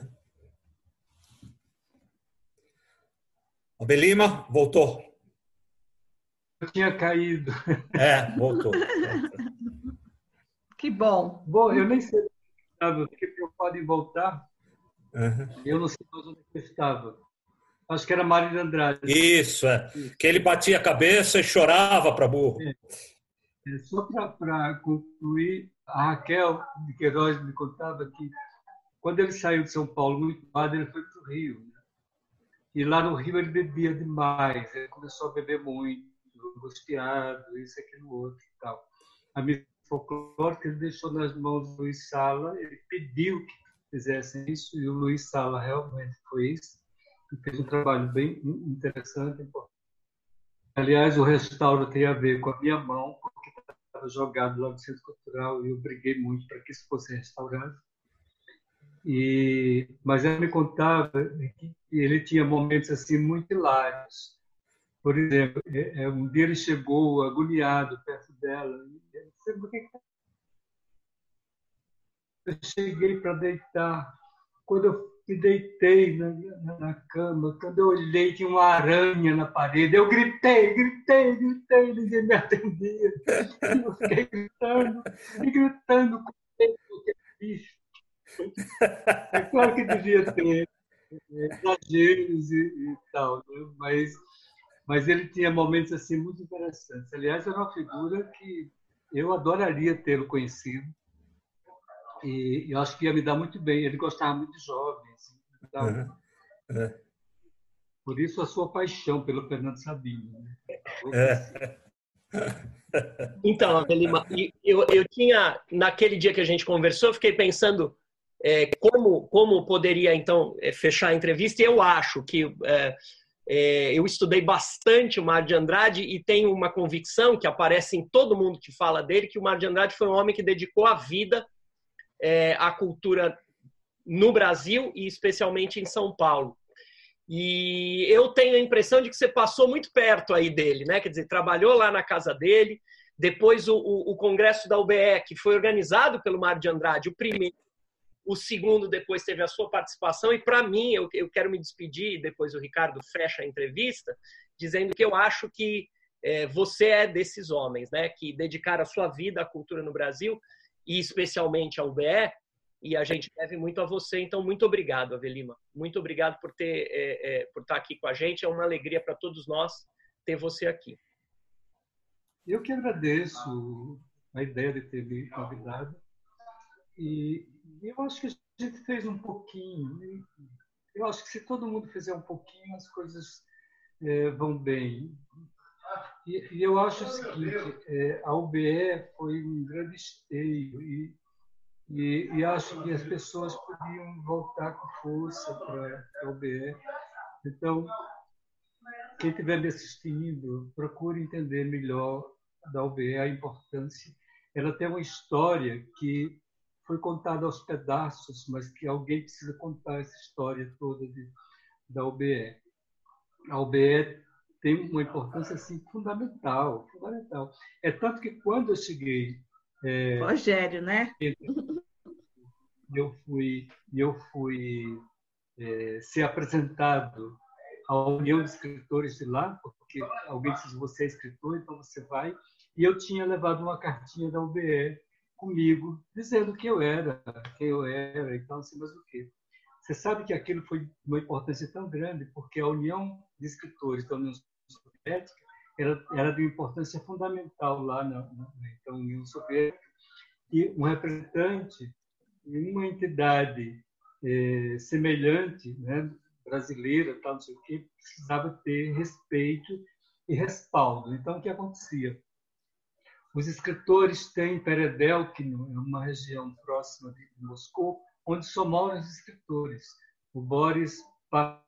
Abelima, voltou. Eu tinha caído. É, voltou. <laughs> Que bom. Bom, eu nem sei onde eu estava, eu fiquei preocupado em voltar. Uhum. Eu não sei mais onde eu estava. Acho que era Mário de Andrade. Isso, é. Que ele batia a cabeça e chorava para burro. É, Só para concluir, a Raquel de Queiroz me contava que quando ele saiu de São Paulo muito padre, ele foi para o Rio. né? E lá no Rio ele bebia demais, ele começou a beber muito, angustiado, isso, aquilo, outro e tal. A missa folclórica ele deixou nas mãos do Luiz Sala, ele pediu que fizessem isso, e o Luiz Sala realmente fez, e fez um trabalho bem interessante, importante. Aliás, o restauro tem a ver com a minha mão, porque estava jogado lá no Centro Cultural e eu briguei muito para que isso fosse restaurado. E, mas ela me contava que ele tinha momentos assim muito hilários. Por exemplo, é, é, um dia ele chegou agoniado perto dela. E ele disse, "Por que que eu cheguei para deitar. Quando eu me deitei na, na, na, cama. Quando eu olhei, tinha uma aranha na parede. Eu gritei, gritei, gritei, ninguém me atendia. Eu fiquei gritando e gritando com aquele bicho. É claro que devia ter exageros e, e tal, né? mas, mas ele tinha momentos assim muito interessantes. Aliás, era uma figura que eu adoraria tê-lo conhecido e eu acho que ia me dar muito bem. Ele gostava muito de jovens. Então, uhum. É. Por isso a sua paixão pelo Fernando Sabino. Né? É. <laughs> Então, Avelima, eu, eu tinha, naquele dia que a gente conversou, fiquei pensando é, como, como poderia, então, é, fechar a entrevista, e eu acho que é, é, eu estudei bastante o Mar de Andrade e tenho uma convicção que aparece em todo mundo que fala dele, que o Mar de Andrade foi um homem que dedicou a vida é, à cultura no Brasil e especialmente em São Paulo. E eu tenho a impressão de que você passou muito perto aí dele, né? Quer dizer, trabalhou lá na casa dele. Depois o, o, o congresso da UBE, que foi organizado pelo Mário de Andrade, o primeiro, o segundo depois teve a sua participação. E para mim, eu, eu quero me despedir, depois o Ricardo fecha a entrevista, dizendo que eu acho que é, você é desses homens, né? Que dedicaram a sua vida à cultura no Brasil e especialmente ao UBE e a gente deve muito a você. Então, muito obrigado, Avelima. Muito obrigado por ter é, é, por estar aqui com a gente. É uma alegria para todos nós ter você aqui. Eu que agradeço a ideia de ter me convidado. E eu acho que a gente fez um pouquinho. Eu acho que se todo mundo fizer um pouquinho, as coisas é, vão bem. E, e, eu acho o seguinte: é, a UBE foi um grande esteio e e, e, acho que as pessoas podiam voltar com força para a OBE. Então, quem estiver me assistindo, procure entender melhor da OBE, a importância. Ela tem uma história que foi contada aos pedaços, mas que alguém precisa contar essa história toda de, da OBE. A OBE tem uma importância assim fundamental, fundamental. É tanto que quando eu cheguei é, Rogério, né? Eu fui, eu fui é, ser apresentado à União de Escritores de lá, porque alguém disse você é escritor, então você vai. E eu tinha levado uma cartinha da UBE comigo, dizendo que eu era, quem eu era e tal, assim, mas o quê? Você sabe que aquilo foi uma importância tão grande, porque a União de Escritores da União Soviética era, era de importância fundamental lá na, na, na União Soviética, e um representante de uma entidade é, semelhante, né, brasileira, tal, não sei o quê, precisava ter respeito e respaldo. Então, o que acontecia? Os escritores têm Peredelkino, é uma região próxima de Moscou, onde só moram os escritores. O Boris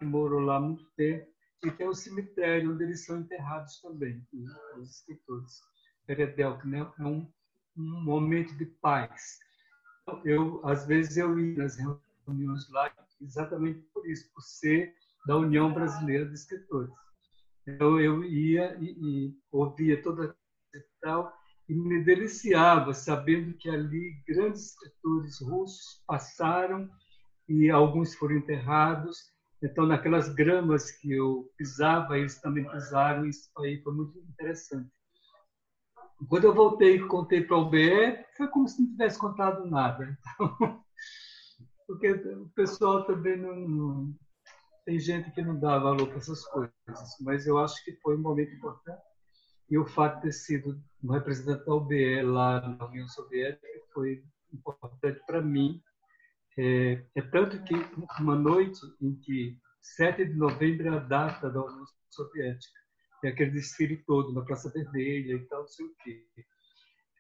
morou lá muito tempo e tem um cemitério onde eles são enterrados também, os escritores. Peredelk, né? é um, um momento de paz. Eu, às vezes eu ia nas reuniões lá exatamente por isso, por ser da União Brasileira de Escritores. Então eu ia e, e ouvia toda e tal e me deliciava sabendo que ali grandes escritores russos passaram e alguns foram enterrados então, naquelas gramas que eu pisava, eles também pisaram, isso aí foi muito interessante. Quando eu voltei e contei para o BE, foi como se não tivesse contado nada. Então, <laughs> porque o pessoal também não, não, Tem gente que não dá valor para essas coisas, mas eu acho que foi um momento importante. E o fato de ter sido um representante da UBE lá na União Soviética foi importante para mim, é, é, tanto que uma noite em que 7 de novembro é a data da União Soviética, é aquele desfile todo na Praça Vermelha e tal, não sei o quê.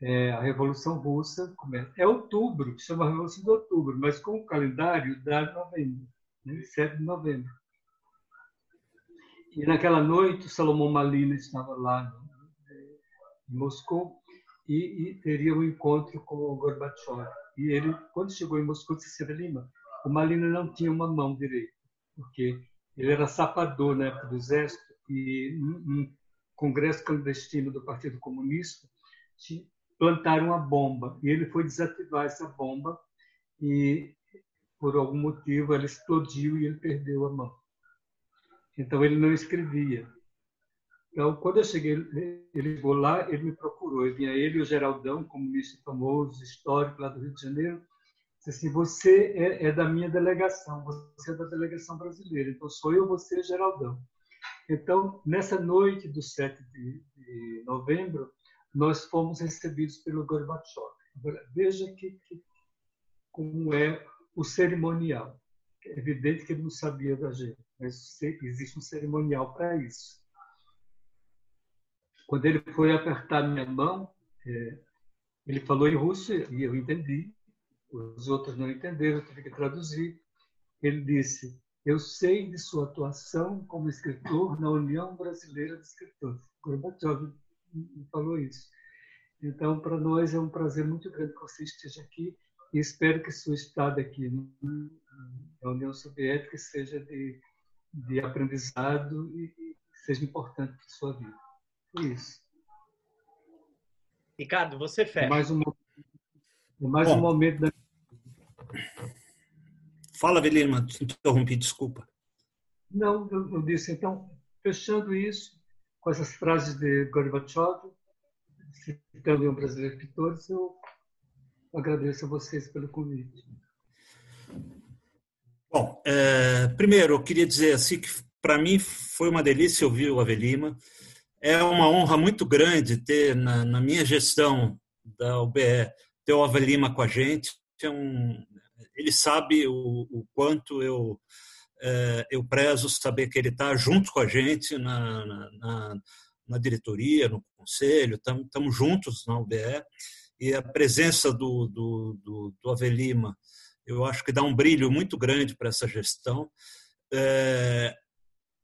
É, a Revolução Russa começa. É outubro, chama Revolução de Outubro, mas com o calendário dá novembro, né? 7 de novembro. E naquela noite, o Salomão Malina estava lá em Moscou e, e teria um encontro com o Gorbachev. E ele, quando chegou em Moscou, assim, Lima, o Malina não tinha uma mão direita, porque ele era sapador na época do exército e num congresso clandestino do Partido Comunista plantaram uma bomba e ele foi desativar essa bomba e por algum motivo, ela explodiu e ele perdeu a mão. Então, ele não escrevia. Então, quando eu cheguei, ele chegou lá, ele me procurou. Eu vinha ele e o Geraldão, comunista famoso, histórico lá do Rio de Janeiro, disse assim, você é, é, da minha delegação, você é da delegação brasileira, então sou eu, você e Geraldão. Então, nessa noite do 7 de, de novembro, nós fomos recebidos pelo Gorbachev. Agora, veja que, que, como é o cerimonial. É evidente que ele não sabia da gente, mas existe um cerimonial para isso. Quando ele foi apertar minha mão, é, ele falou em russo e eu entendi. Os outros não entenderam, eu tive que traduzir. Ele disse: Eu sei de sua atuação como escritor na União Brasileira de Escritores. Gorbachev falou isso. Então, para nós é um prazer muito grande que você esteja aqui e espero que sua estada aqui na União Soviética seja de, de aprendizado e, seja importante para sua vida. Isso. Ricardo, você fecha. É mais um, é mais Bom, um momento da. Fala, Velima, te interrompi, desculpa. Não, eu, eu, disse, então, fechando isso, com essas frases de Gorbachev, citando um brasileiro escritores, eu agradeço a vocês pelo convite. Bom, é, primeiro, eu queria dizer assim que para mim foi uma delícia ouvir o Avelima é uma honra muito grande ter na, na minha gestão da UBE ter o Avelima com a gente. É um, ele sabe o, o quanto eu é, eu prezo saber que ele está junto com a gente na, na, na diretoria, no conselho, estamos juntos na UBE e a presença do, do, do, do Avelima eu acho que dá um brilho muito grande para essa gestão. É,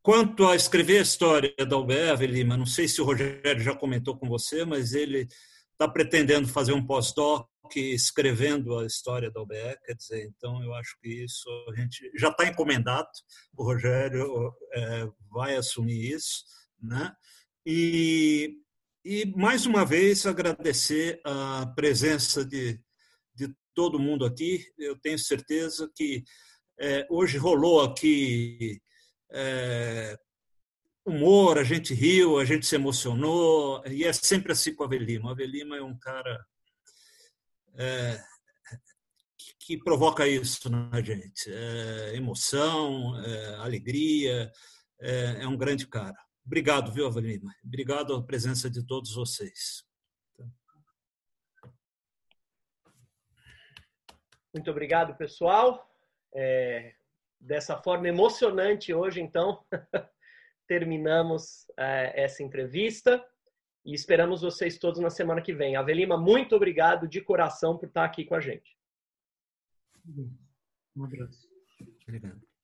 Quanto a escrever a história da UBEV, Lima, não sei se o Rogério já comentou com você, mas ele está pretendendo fazer um pós-doc escrevendo a história da UBE, quer dizer, então eu acho que isso a gente já está encomendado, o Rogério é, vai assumir isso, né? E, e mais uma vez agradecer a presença de, de todo mundo aqui, eu tenho certeza que é, hoje rolou aqui é, humor, a gente riu, a gente se emocionou, e é sempre assim com a Avelima. A Avelima é um cara é, que provoca isso na gente. É, emoção, é, alegria, é, é, um grande cara. Obrigado, viu, Avelima? Obrigado a presença de todos vocês. Muito obrigado, pessoal. É, dessa forma emocionante hoje, então, <laughs> terminamos é, essa entrevista e esperamos vocês todos na semana que vem. Avelima, muito obrigado de coração por estar aqui com a gente. Um abraço. Obrigado.